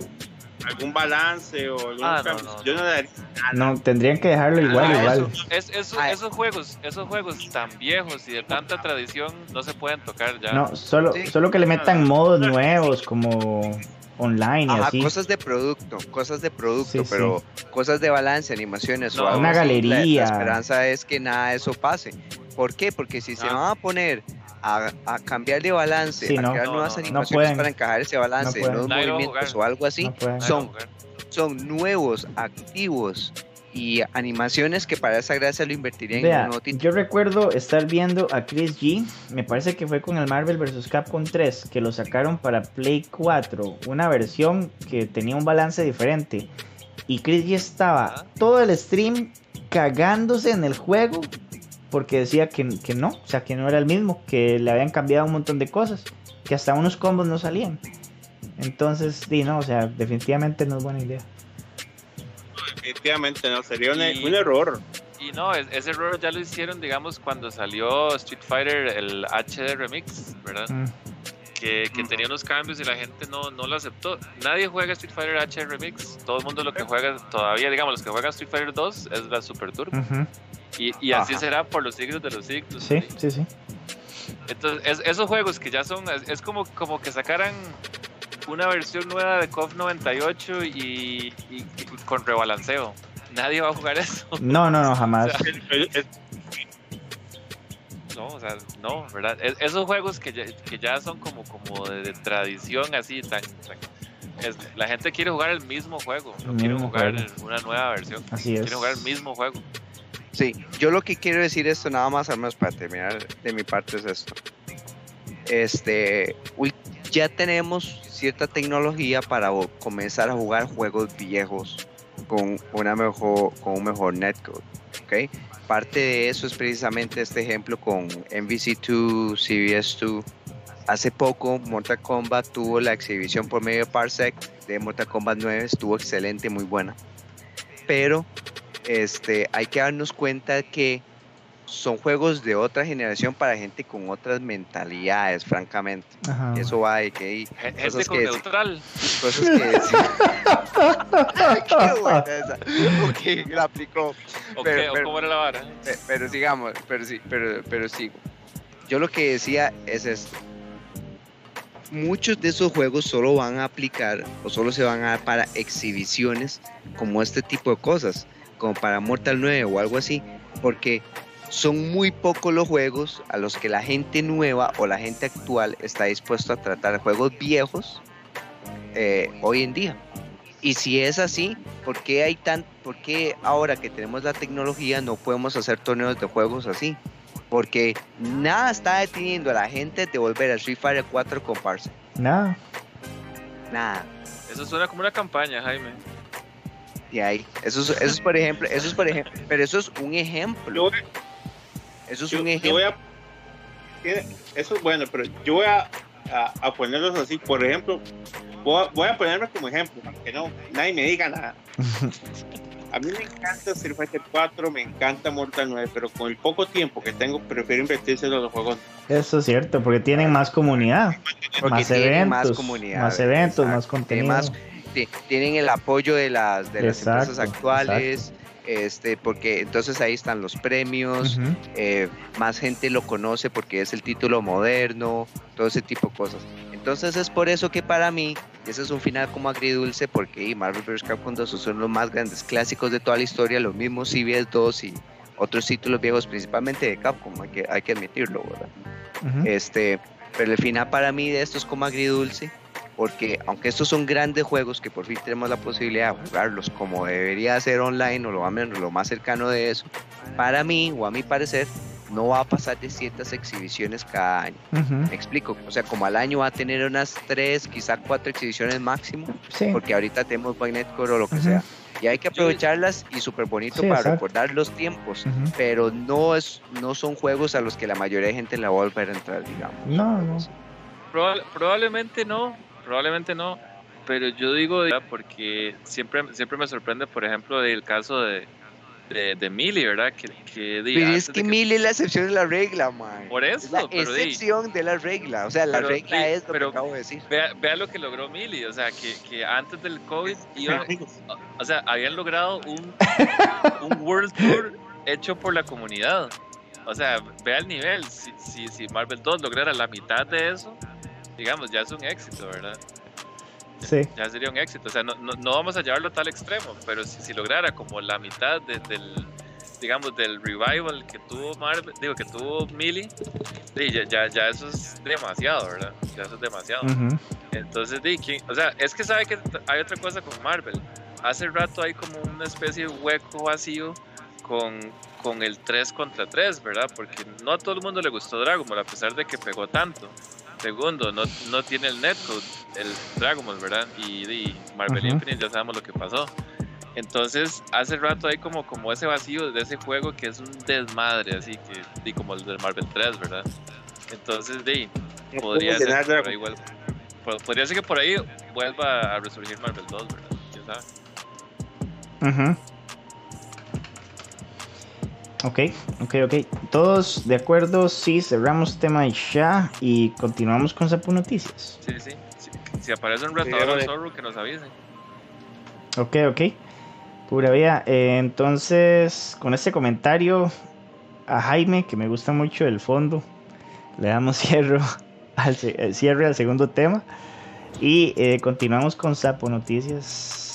algún balance o algún ah, cambio. No, no, yo no daría No, tendrían que dejarlo igual, ah, igual. es, eso, esos juegos, esos juegos tan viejos y de tanta tradición no se pueden tocar ya. No, solo, solo que le metan modos nuevos como online y así. cosas de producto, cosas de producto, pero cosas de balance, animaciones o Una galería. La, esperanza es que nada de eso pase. ¿Por qué? Porque si se ah. van a poner a, a, cambiar de balance, a crear nuevas animaciones para encajar ese balance, nuevos movimientos o algo así, son, son nuevos activos y animaciones que para esa gracia lo invertirían en un Yo recuerdo estar viendo a Chris G, me parece que fue con el Marvel vs. Capcom 3, que lo sacaron para Play 4, una versión que tenía un balance diferente. Y Chris G estaba ah. todo el stream cagándose en el juego porque decía que, que no, o sea, que no era el mismo, que le habían cambiado un montón de cosas, que hasta unos combos no salían. Entonces, sí, no, o sea, definitivamente no es buena idea definitivamente no, sería un, error. Y no, ese error ya lo hicieron, digamos, cuando salió Street Fighter, el HD Remix, ¿verdad? Mm. Que, que, tenía unos cambios y la gente no, no lo aceptó. Nadie juega Street Fighter HD Remix. Todo el mundo lo que juega todavía, digamos, los que juegan Street Fighter 2 es la Super Turbo. Y, y así será por los siglos de los siglos. Sí, sí, sí. Entonces, esos juegos que ya son, es, como, como que sacaran una versión nueva de KOF 98 y, con rebalanceo. Nadie va a jugar eso. No, no, no, jamás. no, o sea, no, ¿verdad? esos juegos que ya, que ya son como, como de, tradición así, tan, la gente quiere jugar el mismo juego, no quiere jugar una nueva versión. Así es. Quiere jugar el mismo juego. Sí, yo lo que quiero decir esto nada más, al menos para terminar de mi parte es esto. Este, ya tenemos cierta tecnología para comenzar a jugar juegos viejos con, una mejor, con un mejor netcode. ¿okay? Parte de eso es precisamente este ejemplo con MVC2, CBS2. Hace poco Mortal Kombat tuvo la exhibición por medio de Parsec de Mortal Kombat 9, estuvo excelente, muy buena. Pero este, hay que darnos cuenta que son juegos de otra generación para gente con otras mentalidades, francamente. Eso va de que hay cosas que neutral. Cosas que Qué buena esa. Ok, la aplicó. pero, ¿Cómo era la vara? Pero, sigamos, pero sí, pero, pero sigo. Yo lo que decía es esto. Muchos de esos juegos solo van a aplicar o solo se van a dar para exhibiciones como este tipo de cosas, como para Mortal 9 o algo así, porque son muy pocos los juegos a los que la gente nueva o la gente actual está dispuesto a tratar juegos viejos eh, hoy en día. Y si es así, ¿por qué hay tan, por qué ahora que tenemos la tecnología no podemos hacer torneos de juegos así? Porque nada está deteniendo a la gente de volver a Street Fighter 4 con Parse. Nada. Nada. Eso suena como una campaña, Jaime. Y ahí, eso es, eso es por ejemplo, eso es por ejemplo, pero eso es un ejemplo. Eso es un ejemplo. eso es bueno, pero yo voy a, a, ponerlos así. Por ejemplo, voy a, ponerme como ejemplo, para que no, nadie me diga nada. A mí me encanta Street Fighter 4, me encanta Mortal 9, pero con el poco tiempo que tengo, prefiero invertirse en los juegos. Eso es cierto, porque tienen más comunidad, más eventos, más, comunidad, más eventos, más contenido. tienen el apoyo de las, de las empresas actuales. Este, porque entonces ahí están los premios, eh, más gente lo conoce porque es el título moderno, todo ese tipo de cosas. Entonces es por eso que para mí ese es un final como agridulce porque Marvel vs. Capcom 2 son los más grandes clásicos de toda la historia, los mismos CBS 2 y otros títulos viejos, principalmente de Capcom, hay que, hay que admitirlo, ¿verdad? este, pero el final para mí de esto es como agridulce porque aunque estos son grandes juegos que por fin tenemos la posibilidad de jugarlos como debería ser online o lo, lo más cercano de eso, para mí o a mi parecer no va a pasar de ciertas exhibiciones cada año. Me explico, o sea, como al año va a tener unas tres, quizá cuatro exhibiciones máximo, porque ahorita tenemos Bainet o lo que sea. Y hay que aprovecharlas y súper bonito para recordar los tiempos, pero no es no son juegos a los que la mayoría de gente la va a volver a entrar, digamos. No, no. probablemente no, probablemente no, pero yo digo porque siempre, siempre me sorprende, por ejemplo, el caso de, de, de Millie, ¿verdad? Que, que pero es que, Millie es la excepción de la regla, man. Por eso. la excepción de la regla. O sea, la regla es lo que acabo de decir. Vea, vea, lo que logró Millie. O sea, que, que antes del COVID iba, o sea, habían logrado un, un World Tour hecho por la comunidad. O sea, vea el nivel. Si, si, si Marvel 2 lograra la mitad de eso, digamos, ya es un éxito, ¿verdad? Ya sería un éxito. O sea, no, no, vamos a llevarlo a tal extremo, pero si, si lograra como la mitad del, digamos, del revival que tuvo Marvel, digo, que tuvo Millie, ya, ya, ya, eso es demasiado, ¿verdad? Ya eso es demasiado. Entonces, o sea, es que sabe que hay otra cosa con Marvel. Hace rato hay como una especie de hueco vacío con, con el 3 contra 3, ¿verdad? Porque no a todo el mundo le gustó Dragon Ball, a pesar de que pegó tanto. Segundo, no, no tiene el netcode, el Dragon Ball, ¿verdad? Y, Marvel Infinite ya sabemos lo que pasó. Entonces, hace rato hay como, como ese vacío de ese juego que es un desmadre, así que, como el del Marvel 3, ¿verdad? Entonces, de, podría ser, por ahí, podría ser que por ahí vuelva a resurgir Marvel 2, ¿verdad? ¿Quién sabe? Ajá. Ok, ok, ok. Todos de acuerdo, sí, cerramos tema ya y continuamos con Sapu Noticias. Sí, sí. Si aparece un retador sí, Zorro, que nos avisen. Ok, ok. Pura vida. Eh, entonces, con este comentario a Jaime, que me gusta mucho el fondo, le damos cierre al, eh, cierre al segundo tema y eh, continuamos con Sapo Noticias.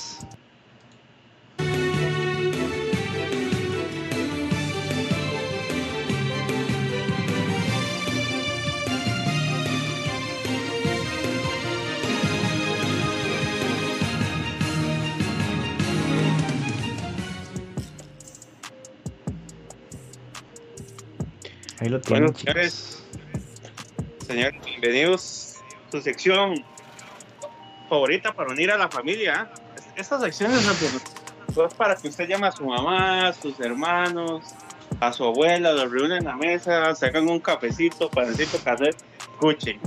Lo tienen. Bueno, señores, señores, bienvenidos a su sección favorita para unir a la familia. Estas secciones son para que usted llame a su mamá, a sus hermanos, a su abuela, los reúnen en la mesa, se hagan un cafecito, panecito casero, escuchen,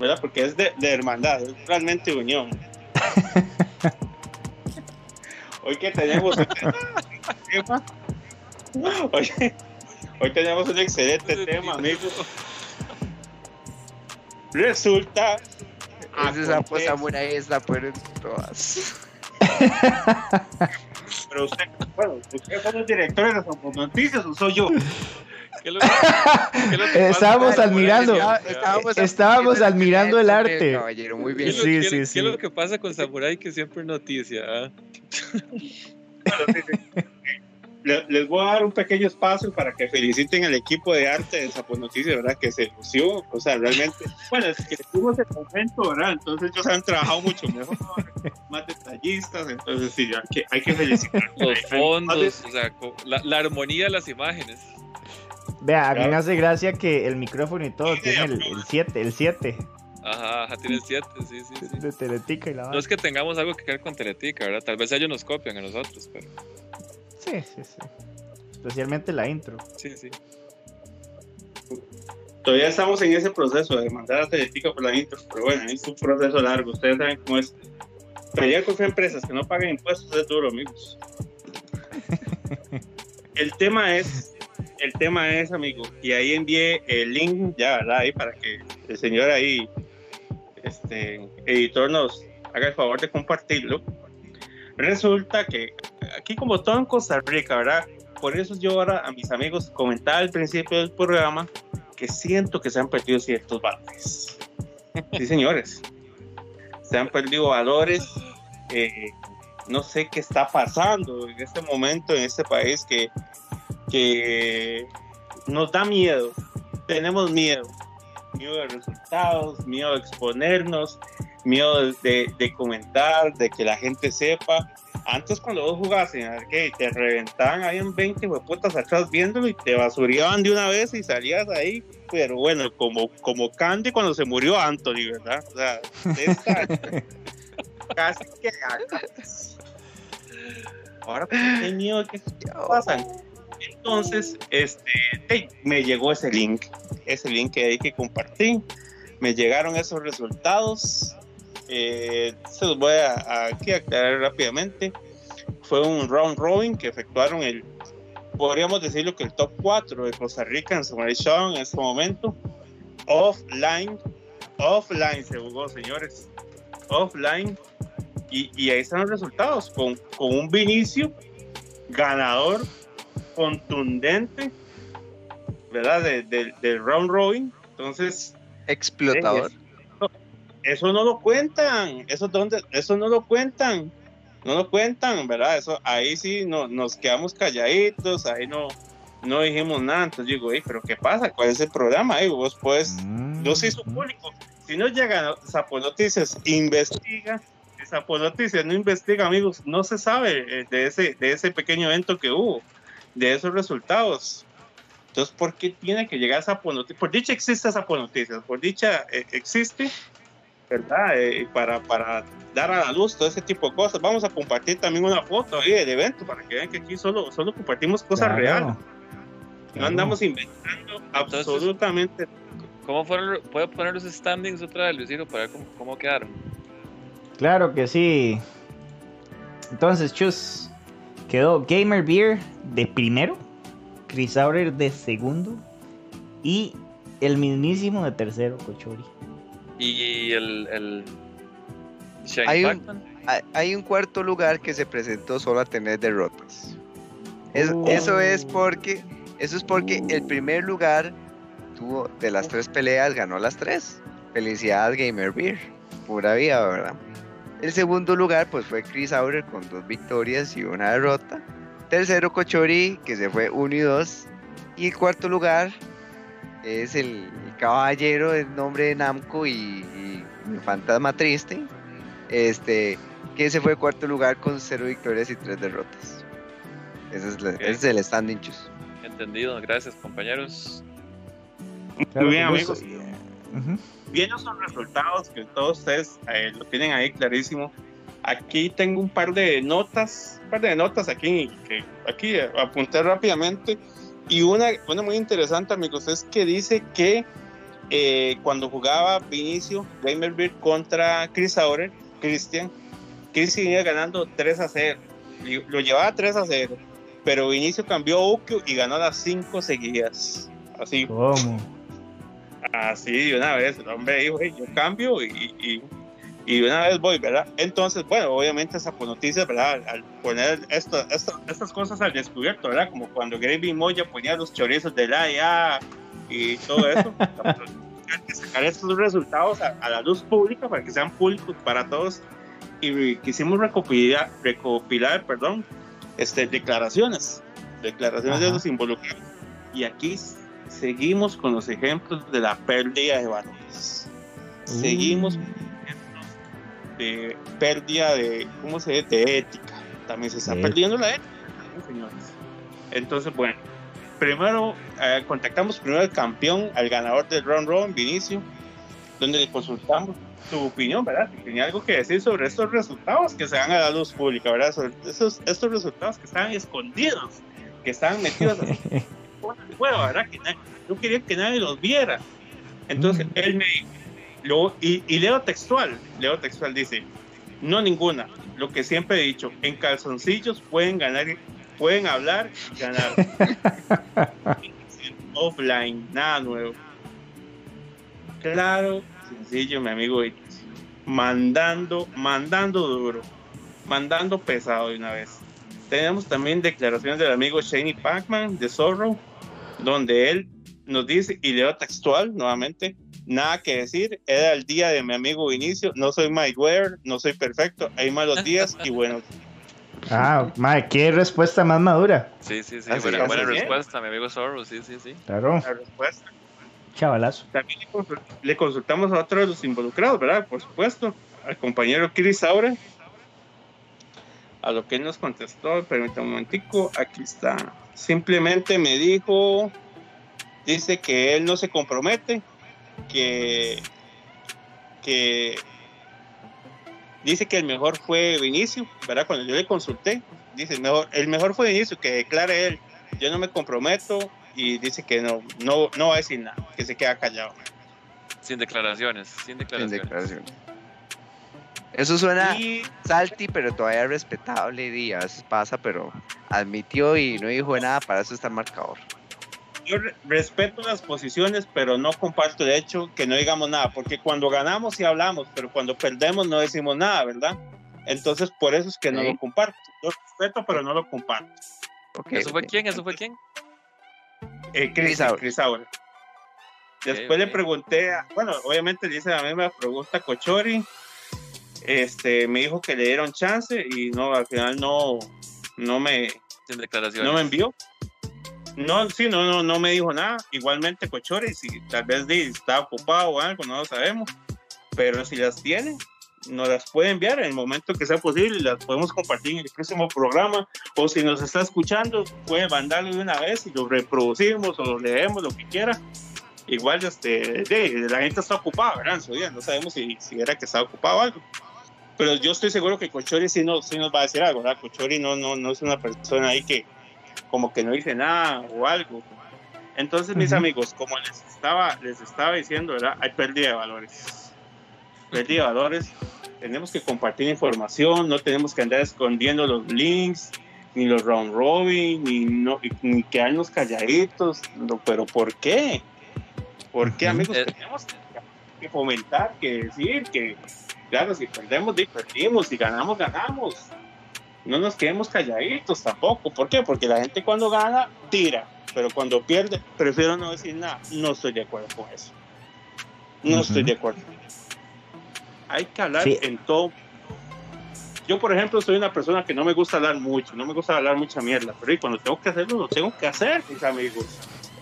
¿verdad? Porque es de, de hermandad, es realmente unión. Hoy que tenemos el tema, oye, Hoy tenemos un excelente tema, amigos. Resulta. Esa pues samurai es la peor todas. Pero usted, bueno, ¿usted son los directores de las noticias o soy yo? estábamos admirando, estábamos, admirando el arte. muy bien. Sí, sí, sí. ¿Qué es lo que pasa con Samurai que siempre noticia? les voy a dar un pequeño espacio para que feliciten al equipo de arte de Sapo Noticias, ¿verdad? Que se lució, o sea, realmente, bueno, es que tuvimos el momento, ¿verdad? Entonces ellos han trabajado mucho mejor, más detallistas, entonces sí, hay que, hay que felicitar. Los fondos, o sea, la, armonía de las imágenes. Vea, a mí me hace gracia que el micrófono y todo tiene el 7, el 7. Ajá, ajá, tiene el 7, sí, sí, sí. De Teletica y la No es que tengamos algo que ver con Teletica, ¿verdad? Tal vez ellos nos copian a nosotros, pero... Sí, sí, sí. Especialmente la intro. Sí, sí. Todavía estamos en ese proceso de mandar a Teletica por la intro, pero bueno, es un proceso largo. Ustedes saben cómo es. Pelear con empresas que no paguen impuestos es duro, amigos. El tema es, el tema es, amigo, y ahí envié el link ya, ¿verdad? Ahí para que el señor ahí, este, editor nos haga el favor de compartirlo. Resulta que aquí como todo en Costa Rica, ¿verdad? Por eso yo ahora a mis amigos comentaba al principio del programa que siento que se han perdido ciertos valores. Sí, señores. Se han perdido valores. Eh, no sé qué está pasando en este momento en este país que, que nos da miedo. Tenemos miedo. Miedo de resultados, miedo de exponernos, miedo de, de comentar, de que la gente sepa antes cuando vos jugabas en arcade, te reventaban ahí en 20 putas atrás viéndolo y te basuriaban de una vez y salías ahí. Pero bueno, como, como Candy cuando se murió Anthony, ¿verdad? O sea, casi que Ahora, qué miedo que pasan. Entonces, este, me llegó ese link, ese link que hay que compartir. Me llegaron esos resultados eh, se los voy a, aquí aclarar rápidamente. Fue un round robin que efectuaron el, podríamos decirlo que el top 4 de Costa Rica en Samurai Show en este momento. Offline, offline se jugó, señores. Offline. Y, y ahí están los resultados, con, con un Vinicio ganador, contundente, ¿verdad? Del de, round robin. Entonces, explotador eso no lo cuentan, eso, donde, eso no lo cuentan, no lo cuentan, ¿verdad? Eso, ahí sí no, nos quedamos calladitos, ahí no, no dijimos nada, entonces digo, pero ¿qué pasa? ¿Cuál es el programa? Ahí vos pues, yo soy su público, si no llega Sapo Noticias, investiga, Sapo Noticias no investiga, amigos, no se sabe eh, de ese, de ese pequeño evento que hubo, de esos resultados. Entonces, ¿por qué tiene que llegar Sapo Noticias? Por dicha existe Sapo Noticias, por dicha eh, existe ¿verdad? Eh, para, para dar a la luz todo ese tipo de cosas. Vamos a compartir también una foto ahí del evento para que vean que aquí solo, solo compartimos cosas reales. No andamos inventando absolutamente. ¿Cómo fueron? ¿Puedo poner los standings otra vez, Luisito, para ver cómo, quedaron? Claro que sí. Entonces, Chus, quedó Gamer Beer de primero, Chris Aurer de segundo y el mismísimo de tercero, Cochori. Y el, el hay, un, hay, un, cuarto lugar que se presentó solo a tener derrotas. Oh. Eso es porque eso es porque el primer lugar tuvo de las tres peleas ganó las tres. Felicidades Gamer Beer, pura vida, ¿verdad? El segundo lugar pues fue Chris Aurer con dos victorias y una derrota. Tercero Cochori que se fue 1 y 2. Y el cuarto lugar es el, caballero del nombre de Namco y, Fantasma Triste, este, que se fue cuarto lugar con cero victorias y tres derrotas. Ese es, el standing chus. Entendido, gracias compañeros. Muy bien amigos. Bien son resultados que todos ustedes eh, lo tienen ahí clarísimo. Aquí tengo un par de notas, un par de notas aquí que aquí apunté rápidamente. Y una, una muy interesante, amigos, es que dice que eh, cuando jugaba Vinicio Gamerbeard contra Chris Aurer, Christian, Christian iba ganando 3 a 0. Lo llevaba 3 a 0. Pero Vinicio cambió a Ukio y ganó las 5 seguidas. Así. ¿Cómo? Así, de una vez. El hombre dijo, yo cambio y, y, y, de una vez voy, ¿verdad? Entonces, bueno, obviamente esa noticia, ¿verdad? Al poner esto, estas cosas al descubierto, ¿verdad? Como cuando Gravy Moya ponía los chorizos de la IA y todo eso. hay que sacar estos resultados a, la luz pública para que sean públicos para todos y quisimos recopilar, recopilar perdón, este, declaraciones, declaraciones de los involucrados. Y aquí seguimos con los ejemplos de la pérdida de valores. Seguimos con ejemplos de pérdida de, ¿cómo se dice? De ética. También se está perdiendo la ética, señores. Entonces, bueno, primero eh, contactamos primero al campeón, al ganador del round robin, Vinicio, donde le consultamos su opinión, ¿verdad? Si tenía algo que decir sobre estos resultados que se dan a la luz pública, ¿verdad? Sobre esos, estos resultados que estaban escondidos, que estaban metidos en el juego, ¿verdad? Que no quería que nadie los viera. Entonces él me dijo, y, y leo textual, leo textual, dice, no ninguna, lo que siempre he dicho, en calzoncillos pueden ganar, pueden hablar y ganar. Offline, nada nuevo. Claro, sencillo, mi amigo, mandando, mandando duro, mandando pesado de una vez. Tenemos también declaraciones del amigo Shane Pacman de Zorro, donde él nos dice, y leo textual nuevamente, nada que decir, era el día de mi amigo Vinicio, no soy Mike Ware, no soy perfecto, hay malos días y buenos Ah, Mike, qué respuesta más madura. Sí, sí, sí, buena, buena respuesta, mi amigo Zorro, sí, sí, sí. Claro. La respuesta. Chavalazo. También le, consultamos a otros de los involucrados, ¿verdad? Por supuesto, al compañero Chris Aure. A lo que él nos contestó, permítame un momentico, aquí está. Simplemente me dijo, dice que él no se compromete, que, que dice que el mejor fue Vinicio, ¿verdad? Cuando yo le consulté, dice, el mejor, el mejor fue Vinicio, que declare él, yo no me comprometo y dice que no, no, no va a decir nada, que se queda callado. Sin declaraciones, sin declaraciones. Eso suena salty, pero todavía respetable, días pasa, pero admitió y no dijo nada, para eso está el marcador yo respeto las posiciones, pero no comparto el hecho que no digamos nada, porque cuando ganamos sí hablamos, pero cuando perdemos no decimos nada, ¿verdad? Entonces, por eso es que no lo comparto. Yo respeto, pero no lo comparto. ¿Eso fue quién? ¿Eso fue quién? Eh, Chris, Chris Después le pregunté, bueno, obviamente dice la misma pregunta Cochori. Este, me dijo que le dieron chance y no, al final no, no me, no me envió. No, sí, no, no, no me dijo nada. Igualmente Cochore, si tal vez está ocupado o algo, no lo sabemos. Pero si las tiene, nos las puede enviar en el momento que sea posible las podemos compartir en el próximo programa. O si nos está escuchando, puede mandarlo de una vez y lo reproducimos o lo leemos, lo que quiera. Igual este, la gente está ocupada, ¿verdad? no sabemos si, si era que estaba ocupado o algo. Pero yo estoy seguro que Cochori sí, no, sí nos va a decir algo, ¿verdad? Cochori no, no, no es una persona ahí que, como que no dice nada o algo. Entonces, mis amigos, como les estaba, les estaba diciendo, ¿verdad? Hay pérdida de valores. Pérdida de valores. Tenemos que compartir información, no tenemos que andar escondiendo los links, ni los round robin, ni, no, ni quedarnos calladitos. pero ¿por qué? ¿Por qué, amigos? Eh, tenemos que fomentar, que decir, que, claro, si perdemos, perdimos, si ganamos, ganamos no nos quedemos calladitos tampoco. ¿Por qué? Porque la gente cuando gana tira, pero cuando pierde prefiero no decir nada. No estoy de acuerdo con eso. No estoy de acuerdo. Hay que hablar en todo. Yo, por ejemplo, soy una persona que no me gusta hablar mucho, no me gusta hablar mucha mierda, pero cuando tengo que hacerlo, lo tengo que hacer, mis amigos.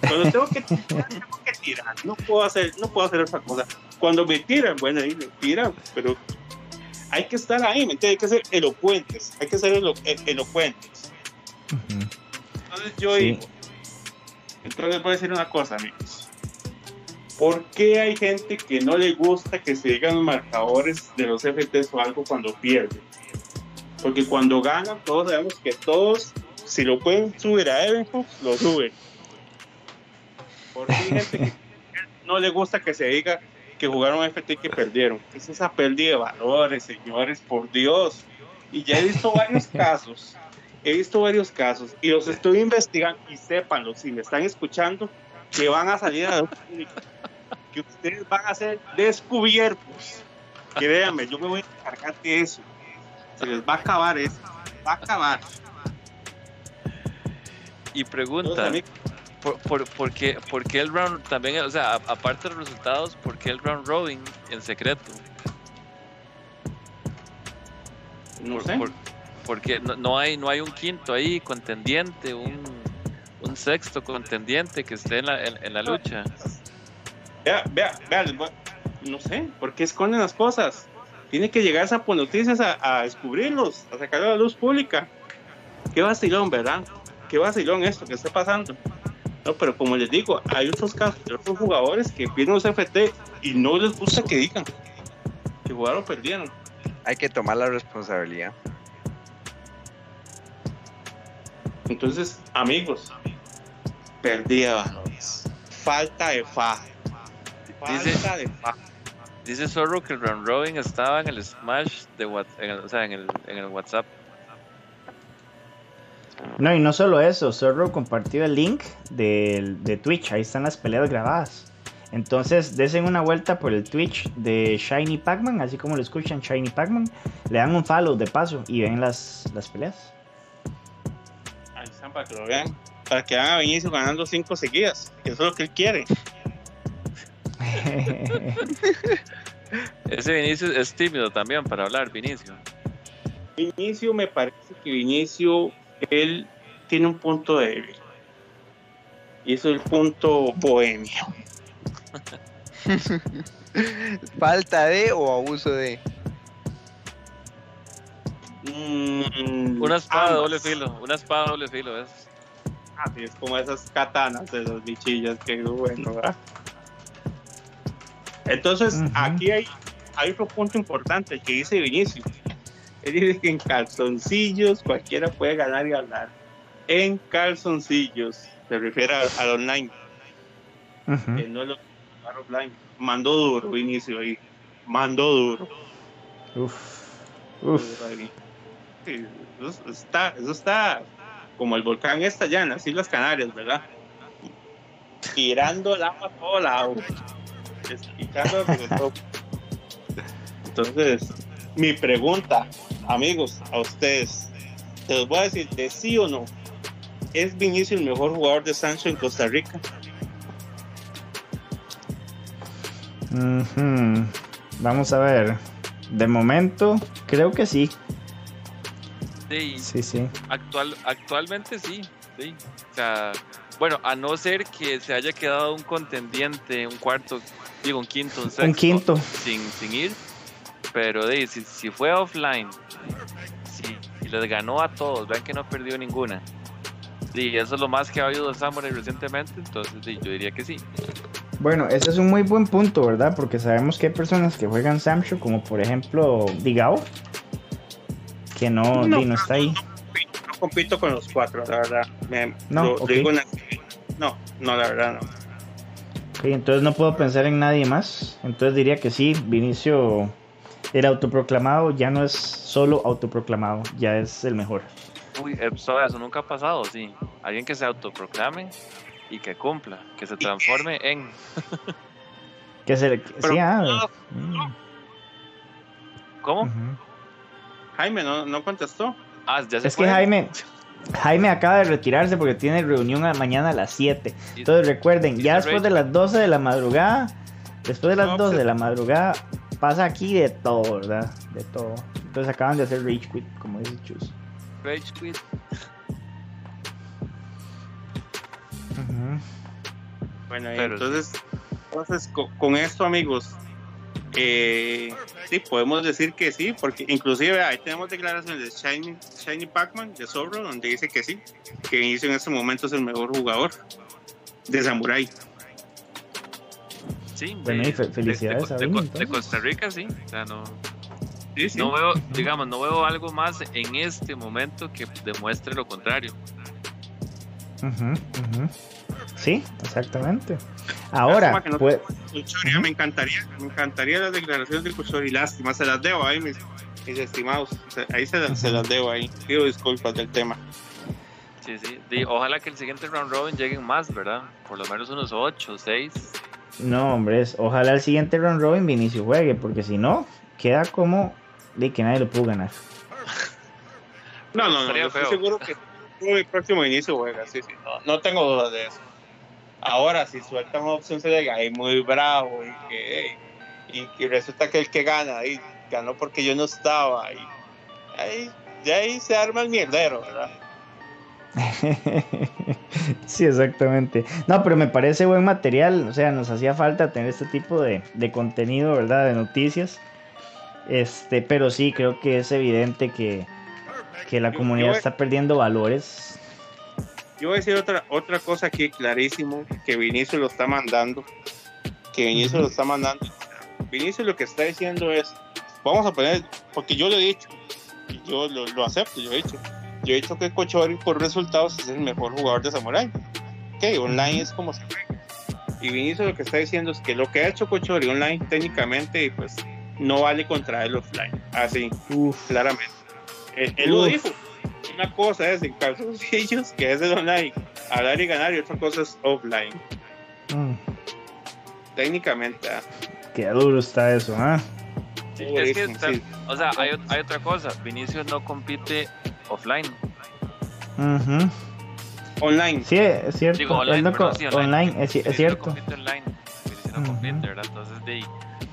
Cuando tengo que tirar, tengo que tirar. No puedo hacer, no puedo hacer otra cosa. Cuando me tiran, bueno, ahí me tiran, pero hay que estar ahí, ¿me Hay que ser elocuentes, hay que ser e-, elocuentes. Entonces yo digo, entonces voy a decir una cosa, amigos. ¿Por qué hay gente que no le gusta que se digan marcadores de los FTs o algo cuando pierden? Porque cuando ganan, todos sabemos que todos, si lo pueden subir a Evenhooks, lo suben. Porque hay gente que no le gusta que se diga que jugaron FT y que perdieron. Es esa pérdida de valores, señores, por Dios. Y ya he visto varios casos, he visto varios casos y los estoy investigando y sépanlo, si me están escuchando, que van a salir a que ustedes van a ser descubiertos. Créanme, yo me voy a encargar de eso. Se les va a acabar eso, va a acabar. Y pregunta, por, por, qué, el round también, o sea, aparte de los resultados, por qué el round robin en secreto? No sé. porque no, hay, no hay un quinto ahí contendiente, un, un sexto contendiente que esté en la, en, la lucha. Vea, vea, vea, no sé, ¿por qué esconden las cosas? Tiene que llegar esa noticias a, a descubrirlos, a sacarlo a la luz pública. Qué vacilón, ¿verdad? Qué vacilón esto que está pasando. No, pero como les digo, hay otros casos de otros jugadores que pierden los FT y no les gusta que digan que jugaron perdieron. Hay que tomar la responsabilidad. Entonces, amigos, perdida valores, falta de fa, Dice- Falta de fa- Dice Zorro que el round robin estaba en el Smash de en el- o sea, en el, en el WhatsApp. No, y no solo eso, Zorro compartió el link del- de, Twitch, ahí están las peleas grabadas. Entonces, desen una vuelta por el Twitch de Shiny Pac-Man, así como lo escuchan Shiny Pac-Man, le dan un follow de paso y ven las, las peleas. Ahí están para que lo vean. Para que hagan a Vinicio ganando cinco seguidas. que Eso es lo que él quiere. Ese Vinicius es tímido también para hablar, Vinicio. Vinicio me parece que Vinicio, él tiene un punto débil. Y eso es el punto bohemio. Falta de o abuso de. Mm, Una espada ambas. doble filo, una espada doble filo es. Así es como esas katanas de los bichillas que bueno, ¿verdad? Entonces, aquí hay, hay otro punto importante que dice Vinicio. Él dice que en calzoncillos cualquiera puede ganar y hablar. En calzoncillos, se refiere al, online, Ujú. que no es lo. Mandó duro, Vinicio ahí. Mandó duro. Uf, uf. Sí, eso está, eso está como el volcán está allá en las Islas Canarias, ¿verdad? Tirando lava a todo lado. Entonces, mi pregunta, amigos, a ustedes, te los voy a decir de sí o no. ¿Es Vinicio el mejor jugador de Sancho en Costa Rica? Vamos a ver. De momento, creo que sí. Sí, Sí, sí. actual, actualmente sí, sí. O sea, bueno, a no ser que se haya quedado un contendiente, un cuarto, digo, un quinto, un sexto. Un quinto. Sin, sin ir. Pero de, si, si fue offline, si y les ganó a todos, vean que no perdió ninguna. Sí, eso es lo más que ha habido de Samurai recientemente, entonces sí, yo diría que sí. Bueno, ese es un muy buen punto, ¿verdad? Porque sabemos que hay personas que juegan Samsho, como por ejemplo Digao, que no, No. di, no está ahí. No compito con los cuatro, la verdad. Me- No, lo- digo no, no, la verdad no. Ok, entonces no puedo pensar en nadie más. Entonces diría que sí, Vinicio, el autoproclamado ya no es solo autoproclamado, ya es el mejor. Uy, eh, so- eso nunca ha pasado, sí. Alguien que se autoproclame y que cumpla, que se transforme en... Que se, Pero- sí, ah, mm, ¿Cómo? Jaime no, no contestó. Ah, ya se Es que. Jaime, Jaime acaba de retirarse porque tiene reunión a- mañana a las 7. Y- Entonces recuerden, ya después de las 12 de la madrugada, después de las No, 12 pues- de la madrugada, pasa aquí de todo, ¿verdad? De todo. Entonces acaban de hacer Rage Quit, como dice Chus. Rage quit. Bueno, y Pero entonces, entonces co- con, esto, amigos, eh, sí, podemos decir que sí, porque inclusive ahí tenemos declaraciones de Shiny, Shiny Pac-Man, de Zorro, donde dice que sí, que Inicio en este momento es el mejor jugador de Samurai. Sí, Bueno, de- y fe- de- felicidades de, a de- Vini, de entonces. Costa Rica, sí. O sea, no, Sí, sí. no veo, digamos, no veo algo más en este momento que demuestre lo contrario. Ujú. Sí, exactamente. Ahora, Lástima que no- pues, me encantaría, me encantaría las declaraciones de Cuchori, lástima, se las debo ahí, mis, mis estimados, ahí se, las- se las debo ahí, pido disculpas del tema. Sí, sí. Ojalá que el siguiente round robin lleguen más, ¿verdad? Por lo menos unos 8, 6. No, hombre, ojalá el siguiente round robin Vinicio juegue, porque si no, queda como de que nadie lo pudo ganar. No, no, no, yo estoy seguro que el próximo inicio juega, sí, sí, no, no tengo dudas de eso. Ahora, si sueltan una opción se llega ahí muy bravo y que, y, y resulta que el que gana ahí ganó porque yo no estaba ahí, ahí, ya ahí se arma el mierdero, ¿verdad? sí, exactamente. No, pero me parece buen material. O sea, nos hacía falta tener este tipo de, de contenido, ¿verdad? De noticias. Este, pero sí, creo que es evidente que, que la Yo- comunidad yo- está perdiendo valores. Yo voy a decir otra, otra cosa aquí clarísimo, que Vinicio lo está mandando, que Vinicio lo está mandando. Vinicio lo que está diciendo es, vamos a poner, porque yo lo he dicho, yo lo, lo acepto, yo he dicho, yo he dicho que Cochori por resultados es el mejor jugador de Samurai. Ok, online es como se juega. Y Vinicio lo que está diciendo es que lo que ha hecho Cochori online técnicamente pues no vale contra él offline. Así, claramente. Él, él lo dijo. Una cosa es en calzoncillos, que es el online, hablar y ganar, y otra cosa es offline. Mm, Técnicamente. ah. qué duro está eso, ¿ah? Sí, es que, Buenísimo, sí. o sea, hay, hay otra cosa. Vinicius no compite offline. Ujú. Online. Sí, es cierto. Digo, online, no perdón, sí, online, es, ci- Vinicius es cierto. No compite online. Vinicius no Ujú. compite, ¿verdad? Entonces, de,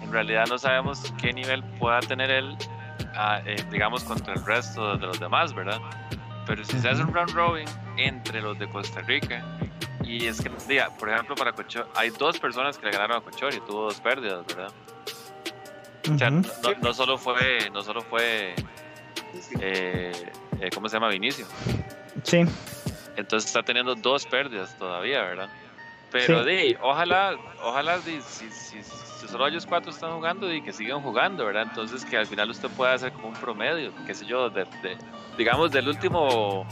en realidad no sabemos qué nivel pueda tener él, ah, eh, digamos, contra el resto de los demás, ¿verdad? Pero si se hace un round robin entre los de Costa Rica, y es que, diga, por ejemplo, para Cochori, hay dos personas que le ganaron a Cochori, tuvo dos pérdidas, ¿verdad? O sea, no- no solo fue, no solo fue, eh, eh, ¿cómo se llama? Vinicio. Sí, Entonces está teniendo dos pérdidas todavía, ¿verdad? Pero Sí. di, ojalá, ojalá di, si, si, si solo ellos cuatro están jugando y que sigan jugando, ¿verdad? Entonces que al final usted pueda hacer como un promedio, qué sé yo, de, de- digamos del último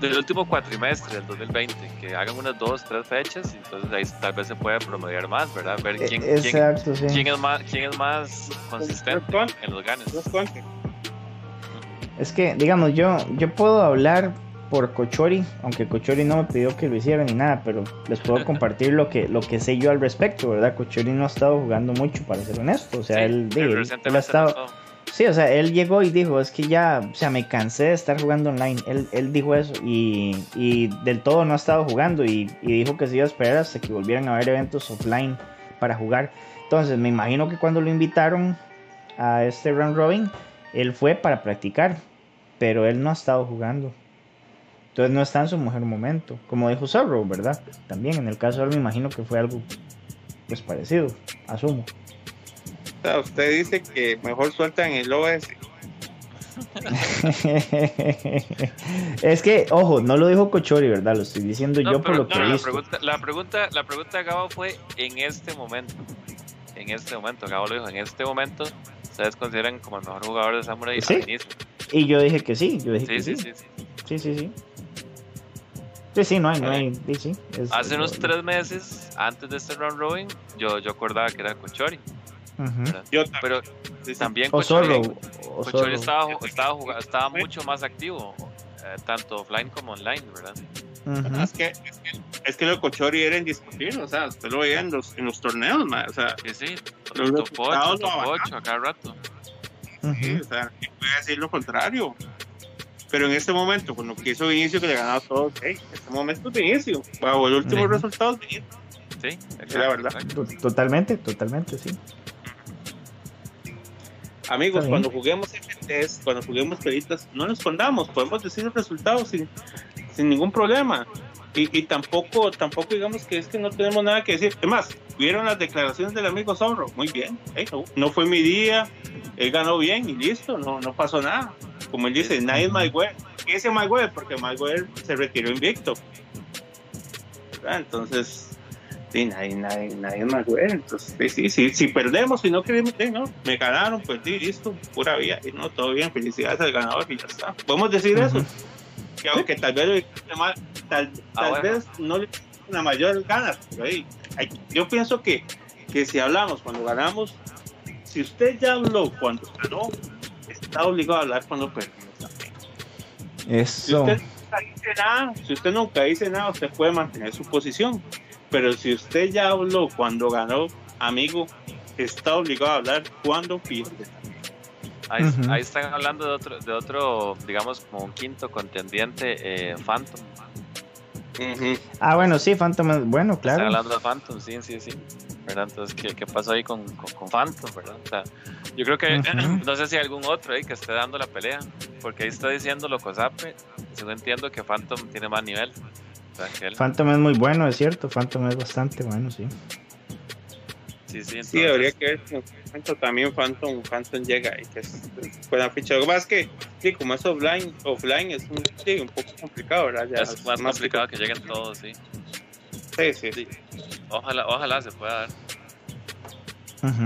del último cuatrimestre del 2020, que hagan unas dos, tres fechas, y entonces ahí tal vez se puede promediar más, ¿verdad? Ver e- quién, quién, exacto, sí. quién es más, quién es más consistente Con- en los ganes. Es que, digamos, yo, yo puedo hablar por Cochori, aunque Cochori no me pidió que lo hiciera ni nada, pero les puedo compartir lo que, lo que sé yo al respecto, ¿verdad? Cochori no ha estado jugando mucho, para ser honesto. O sea, Sí, él, pero él- él ha estado... Sí, o sea, él llegó y dijo, es que ya, o sea, me cansé de estar jugando online. Él, él dijo eso y, y del todo no ha estado jugando y, y dijo que se iba a esperar hasta que volvieran a haber eventos offline para jugar. Entonces, me imagino que cuando lo invitaron a este round robin, él fue para practicar, pero él no ha estado jugando. Entonces no está en su mejor momento. Como dijo Zorro, ¿verdad? También en el caso de él me imagino que fue algo pues parecido, asumo. O sea, usted dice que mejor sueltan el OS. es que, ojo, no lo dijo Cochori, ¿verdad? Lo estoy diciendo No, yo por pero lo que no, la visto. pregunta, la pregunta, la pregunta de Gabo fue en este momento. En este momento, Gabo lo dijo, en este momento, ustedes consideran como el mejor jugador de Samurai Sí. Y yo dije que sí, yo dije Sí, que sí, sí. sí, sí. Sí, sí, sí. Sí, sí, no hay, no hay. Sí, sí, es- Hace es- unos tres meses, antes de este round robin, yo, yo acordaba que era. Yo también. Pero también O Cochori. O estaba, estaba, estaba mucho más activo, eh, tanto offline como online, ¿verdad? Es que, es que, es que lo de Cochori era indiscutible, o sea, usted lo veía en los, en los torneos, ma, o sea, Sí, sí, Los top 8, resultados top lo 8 a cada rato. Sí, o sea, ¿quién puede decir lo contrario? Pero en este momento, con lo que hizo Vinicio, que le ganaba a todos, hey, en este momento es Vinicio, bajo el último Sí. resultado es Vinicio. Sí, exacto, la verdad. exacto. To- Totalmente, totalmente, sí. Amigos, cuando juguemos FTS, cuando juguemos peritas, no nos escondamos, podemos decir los resultados sin, sin ningún problema. Y, y tampoco, tampoco digamos que es que no tenemos nada que decir. Es más, vieron las declaraciones del amigo Zorro, muy bien, no, no fue mi día, él ganó bien y listo, no, no pasó nada. Como él dice, nadie es Mayweather. ¿Qué dice Mayweather? Porque Mayweather se retiró invicto. ¿Verdad? Entonces, sí, nadie, nadie, nadie es Mayweather. Entonces, sí, sí, sí, si perdemos, si no queremos, no, me ganaron, perdí, listo, pura vida. Y no, todo bien, felicidades al ganador y ya está. Podemos decir eso. Que aunque tal vez, tal, Ah, tal bueno. vez no le una mayor ganas. pero ahí, hay- yo pienso que, que si hablamos cuando ganamos, si usted ya habló cuando ganó, está obligado a hablar cuando perdimos también. Si usted nunca dice nada, si usted nunca dice nada, usted puede mantener su posición. Pero si usted ya habló cuando ganó, amigo, está obligado a hablar cuando pierde. Ahí, Ujú. ahí están hablando de otro, de otro, digamos, como un quinto contendiente, eh, Phantom. Ah, bueno, sí, Phantom es bueno, Están claro. hablando de Phantom, sí, sí, sí. ¿Verdad? Entonces, ¿qué, qué pasó ahí con, con, con Phantom, verdad? O sea, yo creo que, Ujú. no sé si hay algún otro ahí que esté dando la pelea, porque ahí está diciendo Locosape, según entiendo que Phantom tiene más nivel. O sea, que él, Phantom es muy bueno, es cierto. Phantom es bastante bueno, sí. Sí, sí, Sí, entonces- habría que ver si también Phantom, Phantom llega y que es buena ficha. Lo que pasa es que, sí, como es offline, offline es un, sí, un poco complicado, ¿verdad? Ya es más complicado que lleguen todos, sí. Sí, sí, sí. Ojalá, ojalá se pueda dar.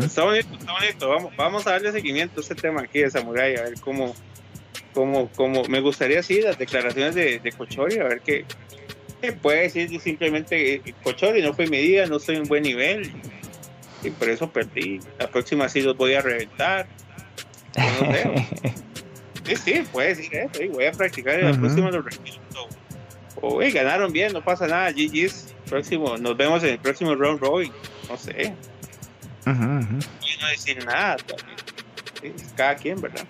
Está bonito, está bonito. Vamos, vamos a darle seguimiento a este tema aquí de Samurai, a ver cómo, cómo, cómo. Me gustaría, sí, las declaraciones de, de Cochori, a ver qué. puede decir simplemente, eh, Cochori, no fue mi día, no estoy en buen nivel. Y por eso perdí. La próxima sí los voy a reventar. No sé. sí, sí, puede decir eso. Y voy a practicar y la próxima los repito. O, ganaron bien, no pasa nada. GG's. Próximo, nos vemos en el próximo round robin. No sé. Y no decir nada. cada quien, ¿verdad?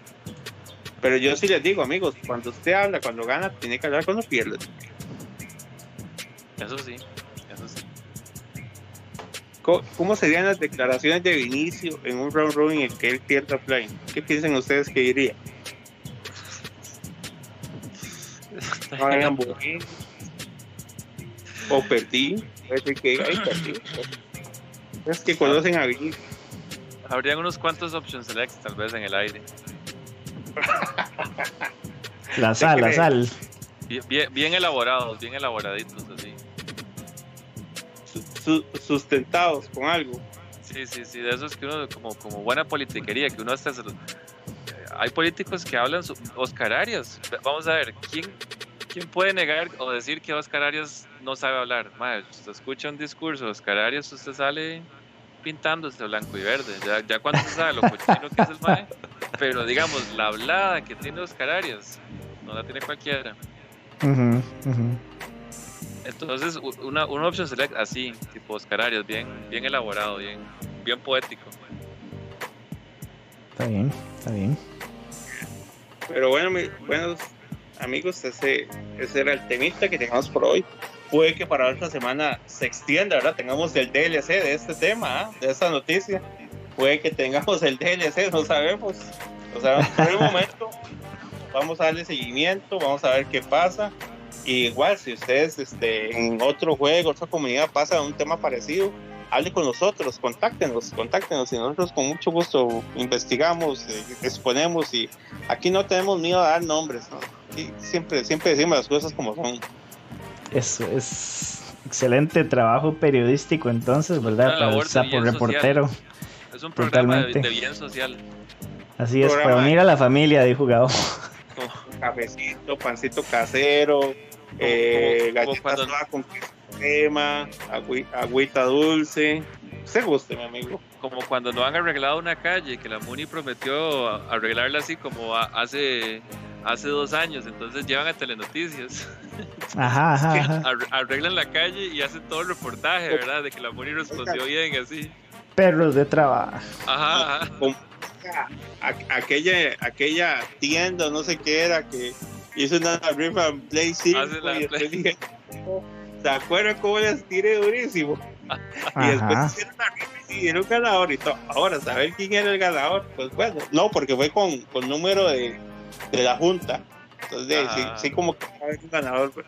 Pero yo sí les digo, amigos, cuando usted habla, cuando gana, tiene que hablar cuando pierde. Eso sí. ¿Cómo, serían las declaraciones de Vinicio en un round robin en el que él pierda play? ¿Qué piensan ustedes que diría? o perdí. Es que, perdí. Es que conocen a Vinicio. Habrían unos cuantos options selects tal vez en el aire. la sal, la sal. Bien, bien, elaborados, bien elaboraditos así. Sustentados con algo. Sí, sí, sí, de eso es que uno, como, como buena politiquería, que uno hasta... Eh, hay políticos que hablan, Oscar Arias, vamos a ver, ¿quién, ¿quién puede negar o decir que Oscar Arias no sabe hablar? Madre, usted escucha un discurso de Oscar Arias, usted sale pintándose blanco y verde. Ya, ya cuando se sabe lo cochino que es el mae, pero digamos, la hablada que tiene Oscar Arias, no la tiene cualquiera. Entonces, una, una opción select así, tipo Oscar Arias, bien, bien elaborado, bien, bien poético. Está bien, está bien. Pero bueno, buenos amigos, ese, ese era el temita que teníamos por hoy puede que para otra semana se extienda, ¿verdad? Tengamos el DLC de este tema, ¿ah? de esta noticia. Puede que tengamos el DLC, no sabemos. O sea, por el momento vamos a darle seguimiento, vamos a ver qué pasa. Y igual, si ustedes este, en otro juego, otra comunidad pasa un tema parecido, hable con nosotros, contáctenos, contáctenos y nosotros con mucho gusto investigamos, eh, exponemos y aquí no tenemos miedo a dar nombres, ¿no? siempre, siempre decimos las cosas como son es, es excelente trabajo periodístico entonces, ¿verdad? Para el sapo reportero. Es un programa de, bien social. Así es, para unir a la familia de jugado. Cafecito, pancito casero, eh, galletas con crema, agüita dulce. Se guste, mi amigo. Como cuando no han arreglado una calle, que la Muni prometió arreglarla así como hace hace dos años, entonces llevan a Telenoticias. Ajá, ajá, Arreglan la calle y hacen todo el reportaje, ¿verdad? De que la Muni respondió bien, así. Perros de trabajo. Ajá, ajá. Aquella, aquella tienda, no sé qué era, que hizo una rifa en Play 5 y Play. Dije, ¿se acuerdan cómo les tiré durísimo? Y después hicieron una rifa y dieron ganador y todo. Ahora, ¿saber quién era el ganador? Pues bueno, no, porque fue con, con número de de la Junta. Entonces, sí, sí, como que hay un ganador. Pero,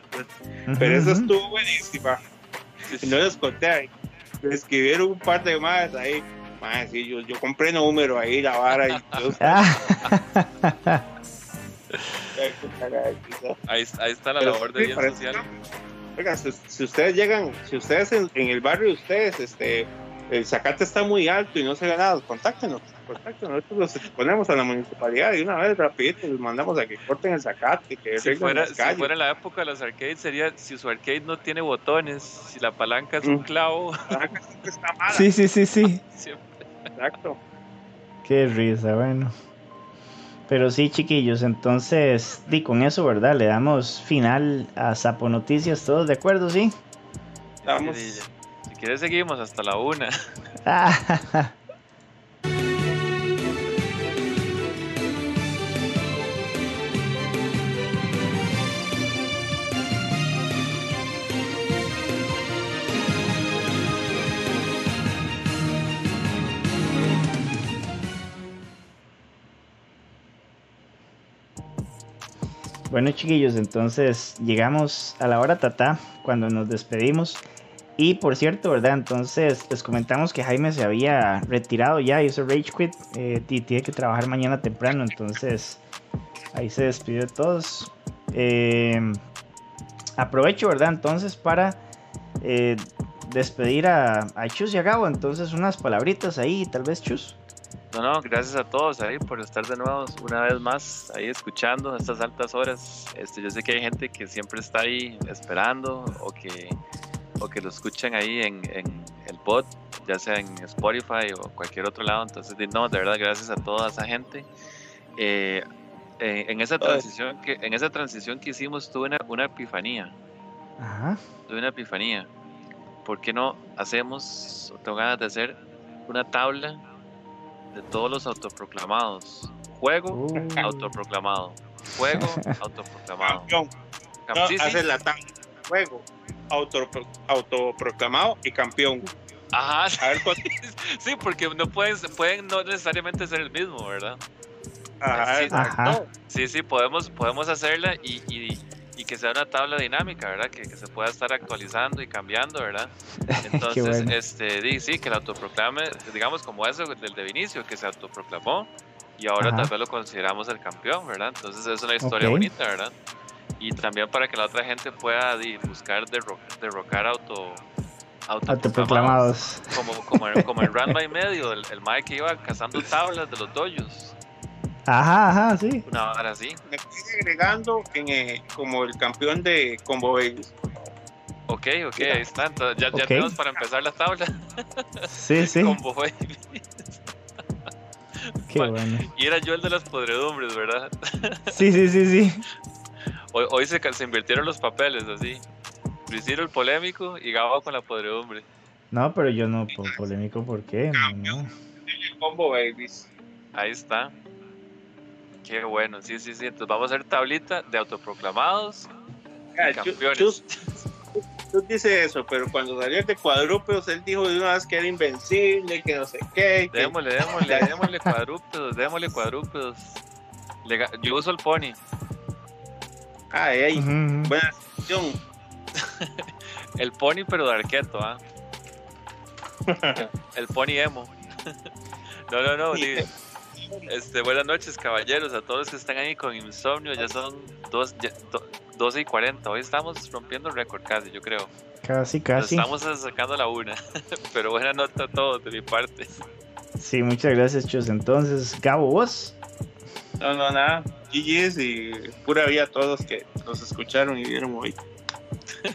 pero eso estuvo buenísima. Y no les conté ahí. Me escribieron un par de más ahí. Más, sí, yo, yo compré número ahí, la vara. Y ahí, ahí está la labor de bien social. Oiga, si, ustedes llegan, si ustedes en, en, el barrio de ustedes, este, el zacate está muy alto y no se ha ganado, contáctenos perfecto, nosotros los exponemos a la municipalidad y una vez rapidito les mandamos a que corten el zacate, que si fuera, si fuera la época de los arcades sería si su arcade no tiene botones, si la palanca es un mm. clavo. Sí, sí, sí, sí. Exacto. Qué risa, bueno. Pero sí, chiquillos, entonces, di con eso, ¿verdad? Le damos final a Sapo Noticias, ¿todos de acuerdo, sí? Vamos. Si quieres seguimos hasta la una. Bueno chiquillos, entonces llegamos a la hora tata cuando nos despedimos. Y por cierto, ¿verdad? Entonces les comentamos que Jaime se había retirado ya, hizo Rage Quit eh, y tiene que trabajar mañana temprano. Entonces ahí se despidió de todos. Eh, aprovecho, ¿verdad? Entonces para eh, despedir a, a, Chus y a Gabo. Entonces unas palabritas ahí, tal vez Chus. No, no, gracias a todos ahí por estar de nuevo una vez más ahí escuchando a estas altas horas. Este, yo sé que hay gente que siempre está ahí esperando o que, o que lo escuchan ahí en, en el pod, ya sea en Spotify o cualquier otro lado. Entonces, no, de verdad, gracias a toda esa gente. Eh, eh, en esa transición que en esa transición que hicimos tuve una, una epifanía. Ajá. Tuve una epifanía. ¿Por qué no hacemos, tengo ganas de hacer una tabla de todos los autoproclamados. Juego Uh. autoproclamado. Juego autoproclamado. Campeón. Cam- No, sí, sí. haces la tabla. Juego. Autopro- autoproclamado y campeón. Ajá, A ver cuánto. sí, porque no pueden, pueden no necesariamente ser el mismo, ¿verdad? Ajá, Sí. exacto. Ajá. Sí, sí, podemos, podemos hacerla y, y- y que sea una tabla dinámica, ¿verdad? Que, que se pueda estar actualizando y cambiando, ¿verdad? Entonces, bueno. este, sí, que el autoproclame, digamos como eso del de Vinicio, que se autoproclamó y ahora Ajá. tal vez lo consideramos el campeón, ¿verdad? Entonces es una historia Ok. bonita, ¿verdad? Y también para que la otra gente pueda buscar derro- derrocar auto autoproclamados. Como, como, como en Run by Medio, el, el Mike que iba cazando tablas de los doyos. Ajá, ajá, sí. Una hora así. Me estoy agregando en, eh, como el campeón de Combo Babies. Ok, ok, ahí está. Entonces, ya, tenemos para empezar la tabla. Sí, sí. Combo Baby. Qué Bueno. bueno. Y era yo el de las podredumbres, ¿verdad? Sí, sí, sí, sí. Hoy, hoy se, invirtieron los papeles así. Luisiro el polémico y Gabo con la podredumbre. No, pero yo no po- polémico, ¿por qué? No, no. Combo Babies. Ahí está. Qué bueno, sí, sí, sí. Entonces vamos a hacer tablita de autoproclamados Ah, y campeones. Chus- Chus dice eso, pero cuando salió el de cuadrúpedos, él dijo de una vez que era invencible, que no sé qué. que- Démosle, démosle, démosle cuadrúpedos, démosle cuadrúpedos. Le yo uso el pony. Ujú, ujú. buena sección. El pony, pero de arqueto, ¿ah? El pony emo. No, no, no. di- Este, buenas noches, caballeros, a todos los que están ahí con insomnio. Ya son dos, ya- do- 12 y 40. Hoy estamos rompiendo el récord casi, yo creo. Casi, Nos casi. estamos sacando la una. Pero buena nota a todos de mi parte. Sí, muchas gracias, Chus. Entonces, Gabo, vos. No, no, nada. GG's y pura vida a todos que nos escucharon y vieron hoy.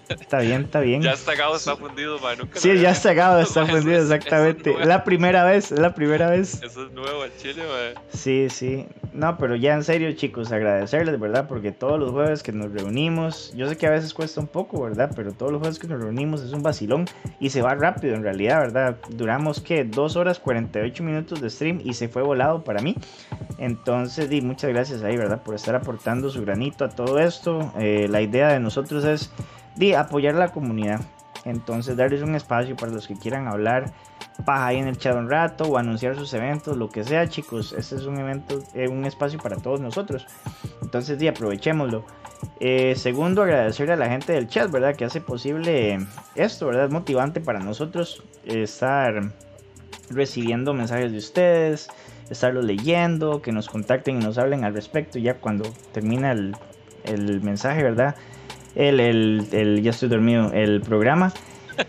Está bien, está bien. Ya está Gabo, está fundido, man. Nunca Sí, ya está Gabo, está es- fundido, eso es exactamente. nuevo. La primera vez, es la primera vez. Eso es nuevo al chile, man. Sí, sí. No, pero ya en serio, chicos, agradecerles, ¿verdad? Porque todos los jueves que nos reunimos, yo sé que a veces cuesta un poco, ¿verdad? Pero todos los jueves que nos reunimos es un vacilón y se va rápido en realidad, ¿verdad? Duramos, ¿qué? Dos horas 48 minutos de stream y se fue volado para mí. Entonces, di, muchas gracias ahí, ¿verdad? Por estar aportando su granito a todo esto. Eh, la idea de nosotros es, di, apoyar a la comunidad. Entonces, darles un espacio para los que quieran hablar paja ahí en el chat un rato o anunciar sus eventos, lo que sea, chicos. Este es un evento, eh, un espacio para todos nosotros. Entonces, di, aprovechémoslo. Eh, segundo, agradecerle a la gente del chat, ¿verdad? Que hace posible esto, ¿verdad? Es motivante para nosotros estar recibiendo mensajes de ustedes, estarlos leyendo, que nos contacten y nos hablen al respecto ya cuando termina el, el mensaje, ¿verdad? El, el, el- ya estoy dormido, el programa.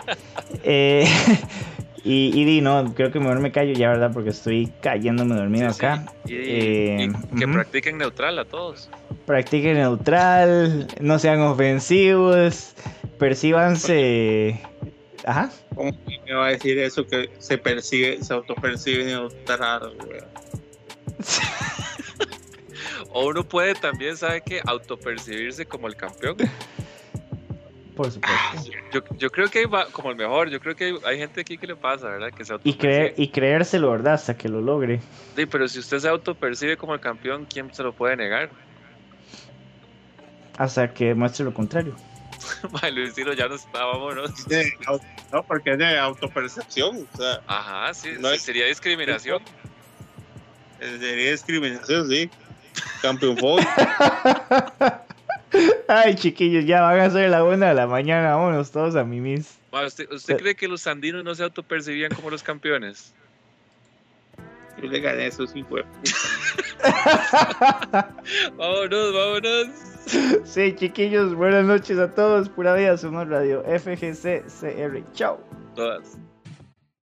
Eh, y, y di, no, creo que mejor me callo ya, ¿verdad? Porque estoy cayéndome dormido Sí, sí. acá. Y, Eh, y que practiquen neutral a todos. Practiquen neutral, no sean ofensivos, percíbanse. Ajá. ¿Cómo me va a decir eso que se percibe, se autopercibe neutral, güey? O uno puede también, ¿sabe qué? Autopercibirse como el campeón. Por supuesto. Yo, yo creo que va como el mejor. Yo creo que hay, hay gente aquí que le pasa, ¿verdad? Que se Y, creer, autopercibe. y creérselo, ¿verdad? Hasta que lo logre. Sí, pero si usted se autopercibe como el campeón, ¿quién se lo puede negar? Hasta que muestre lo contrario. Mae, Luisito ya no está, vámonos. Es de au- no, porque es de autopercepción. O sea, Ajá, sí, No sí, es- sería discriminación. sería discriminación, sí. Campeón fue. Ay, chiquillos, ya van a ser la una de la mañana. Vámonos todos a mimis. ¿Usted, usted cree que los andinos no se autopercibían como los campeones? Yo le gané eso, sí, güey. Vámonos, vámonos. Sí, chiquillos, buenas noches a todos. Pura vida, somos Radio FGC CR. Chao. Todas.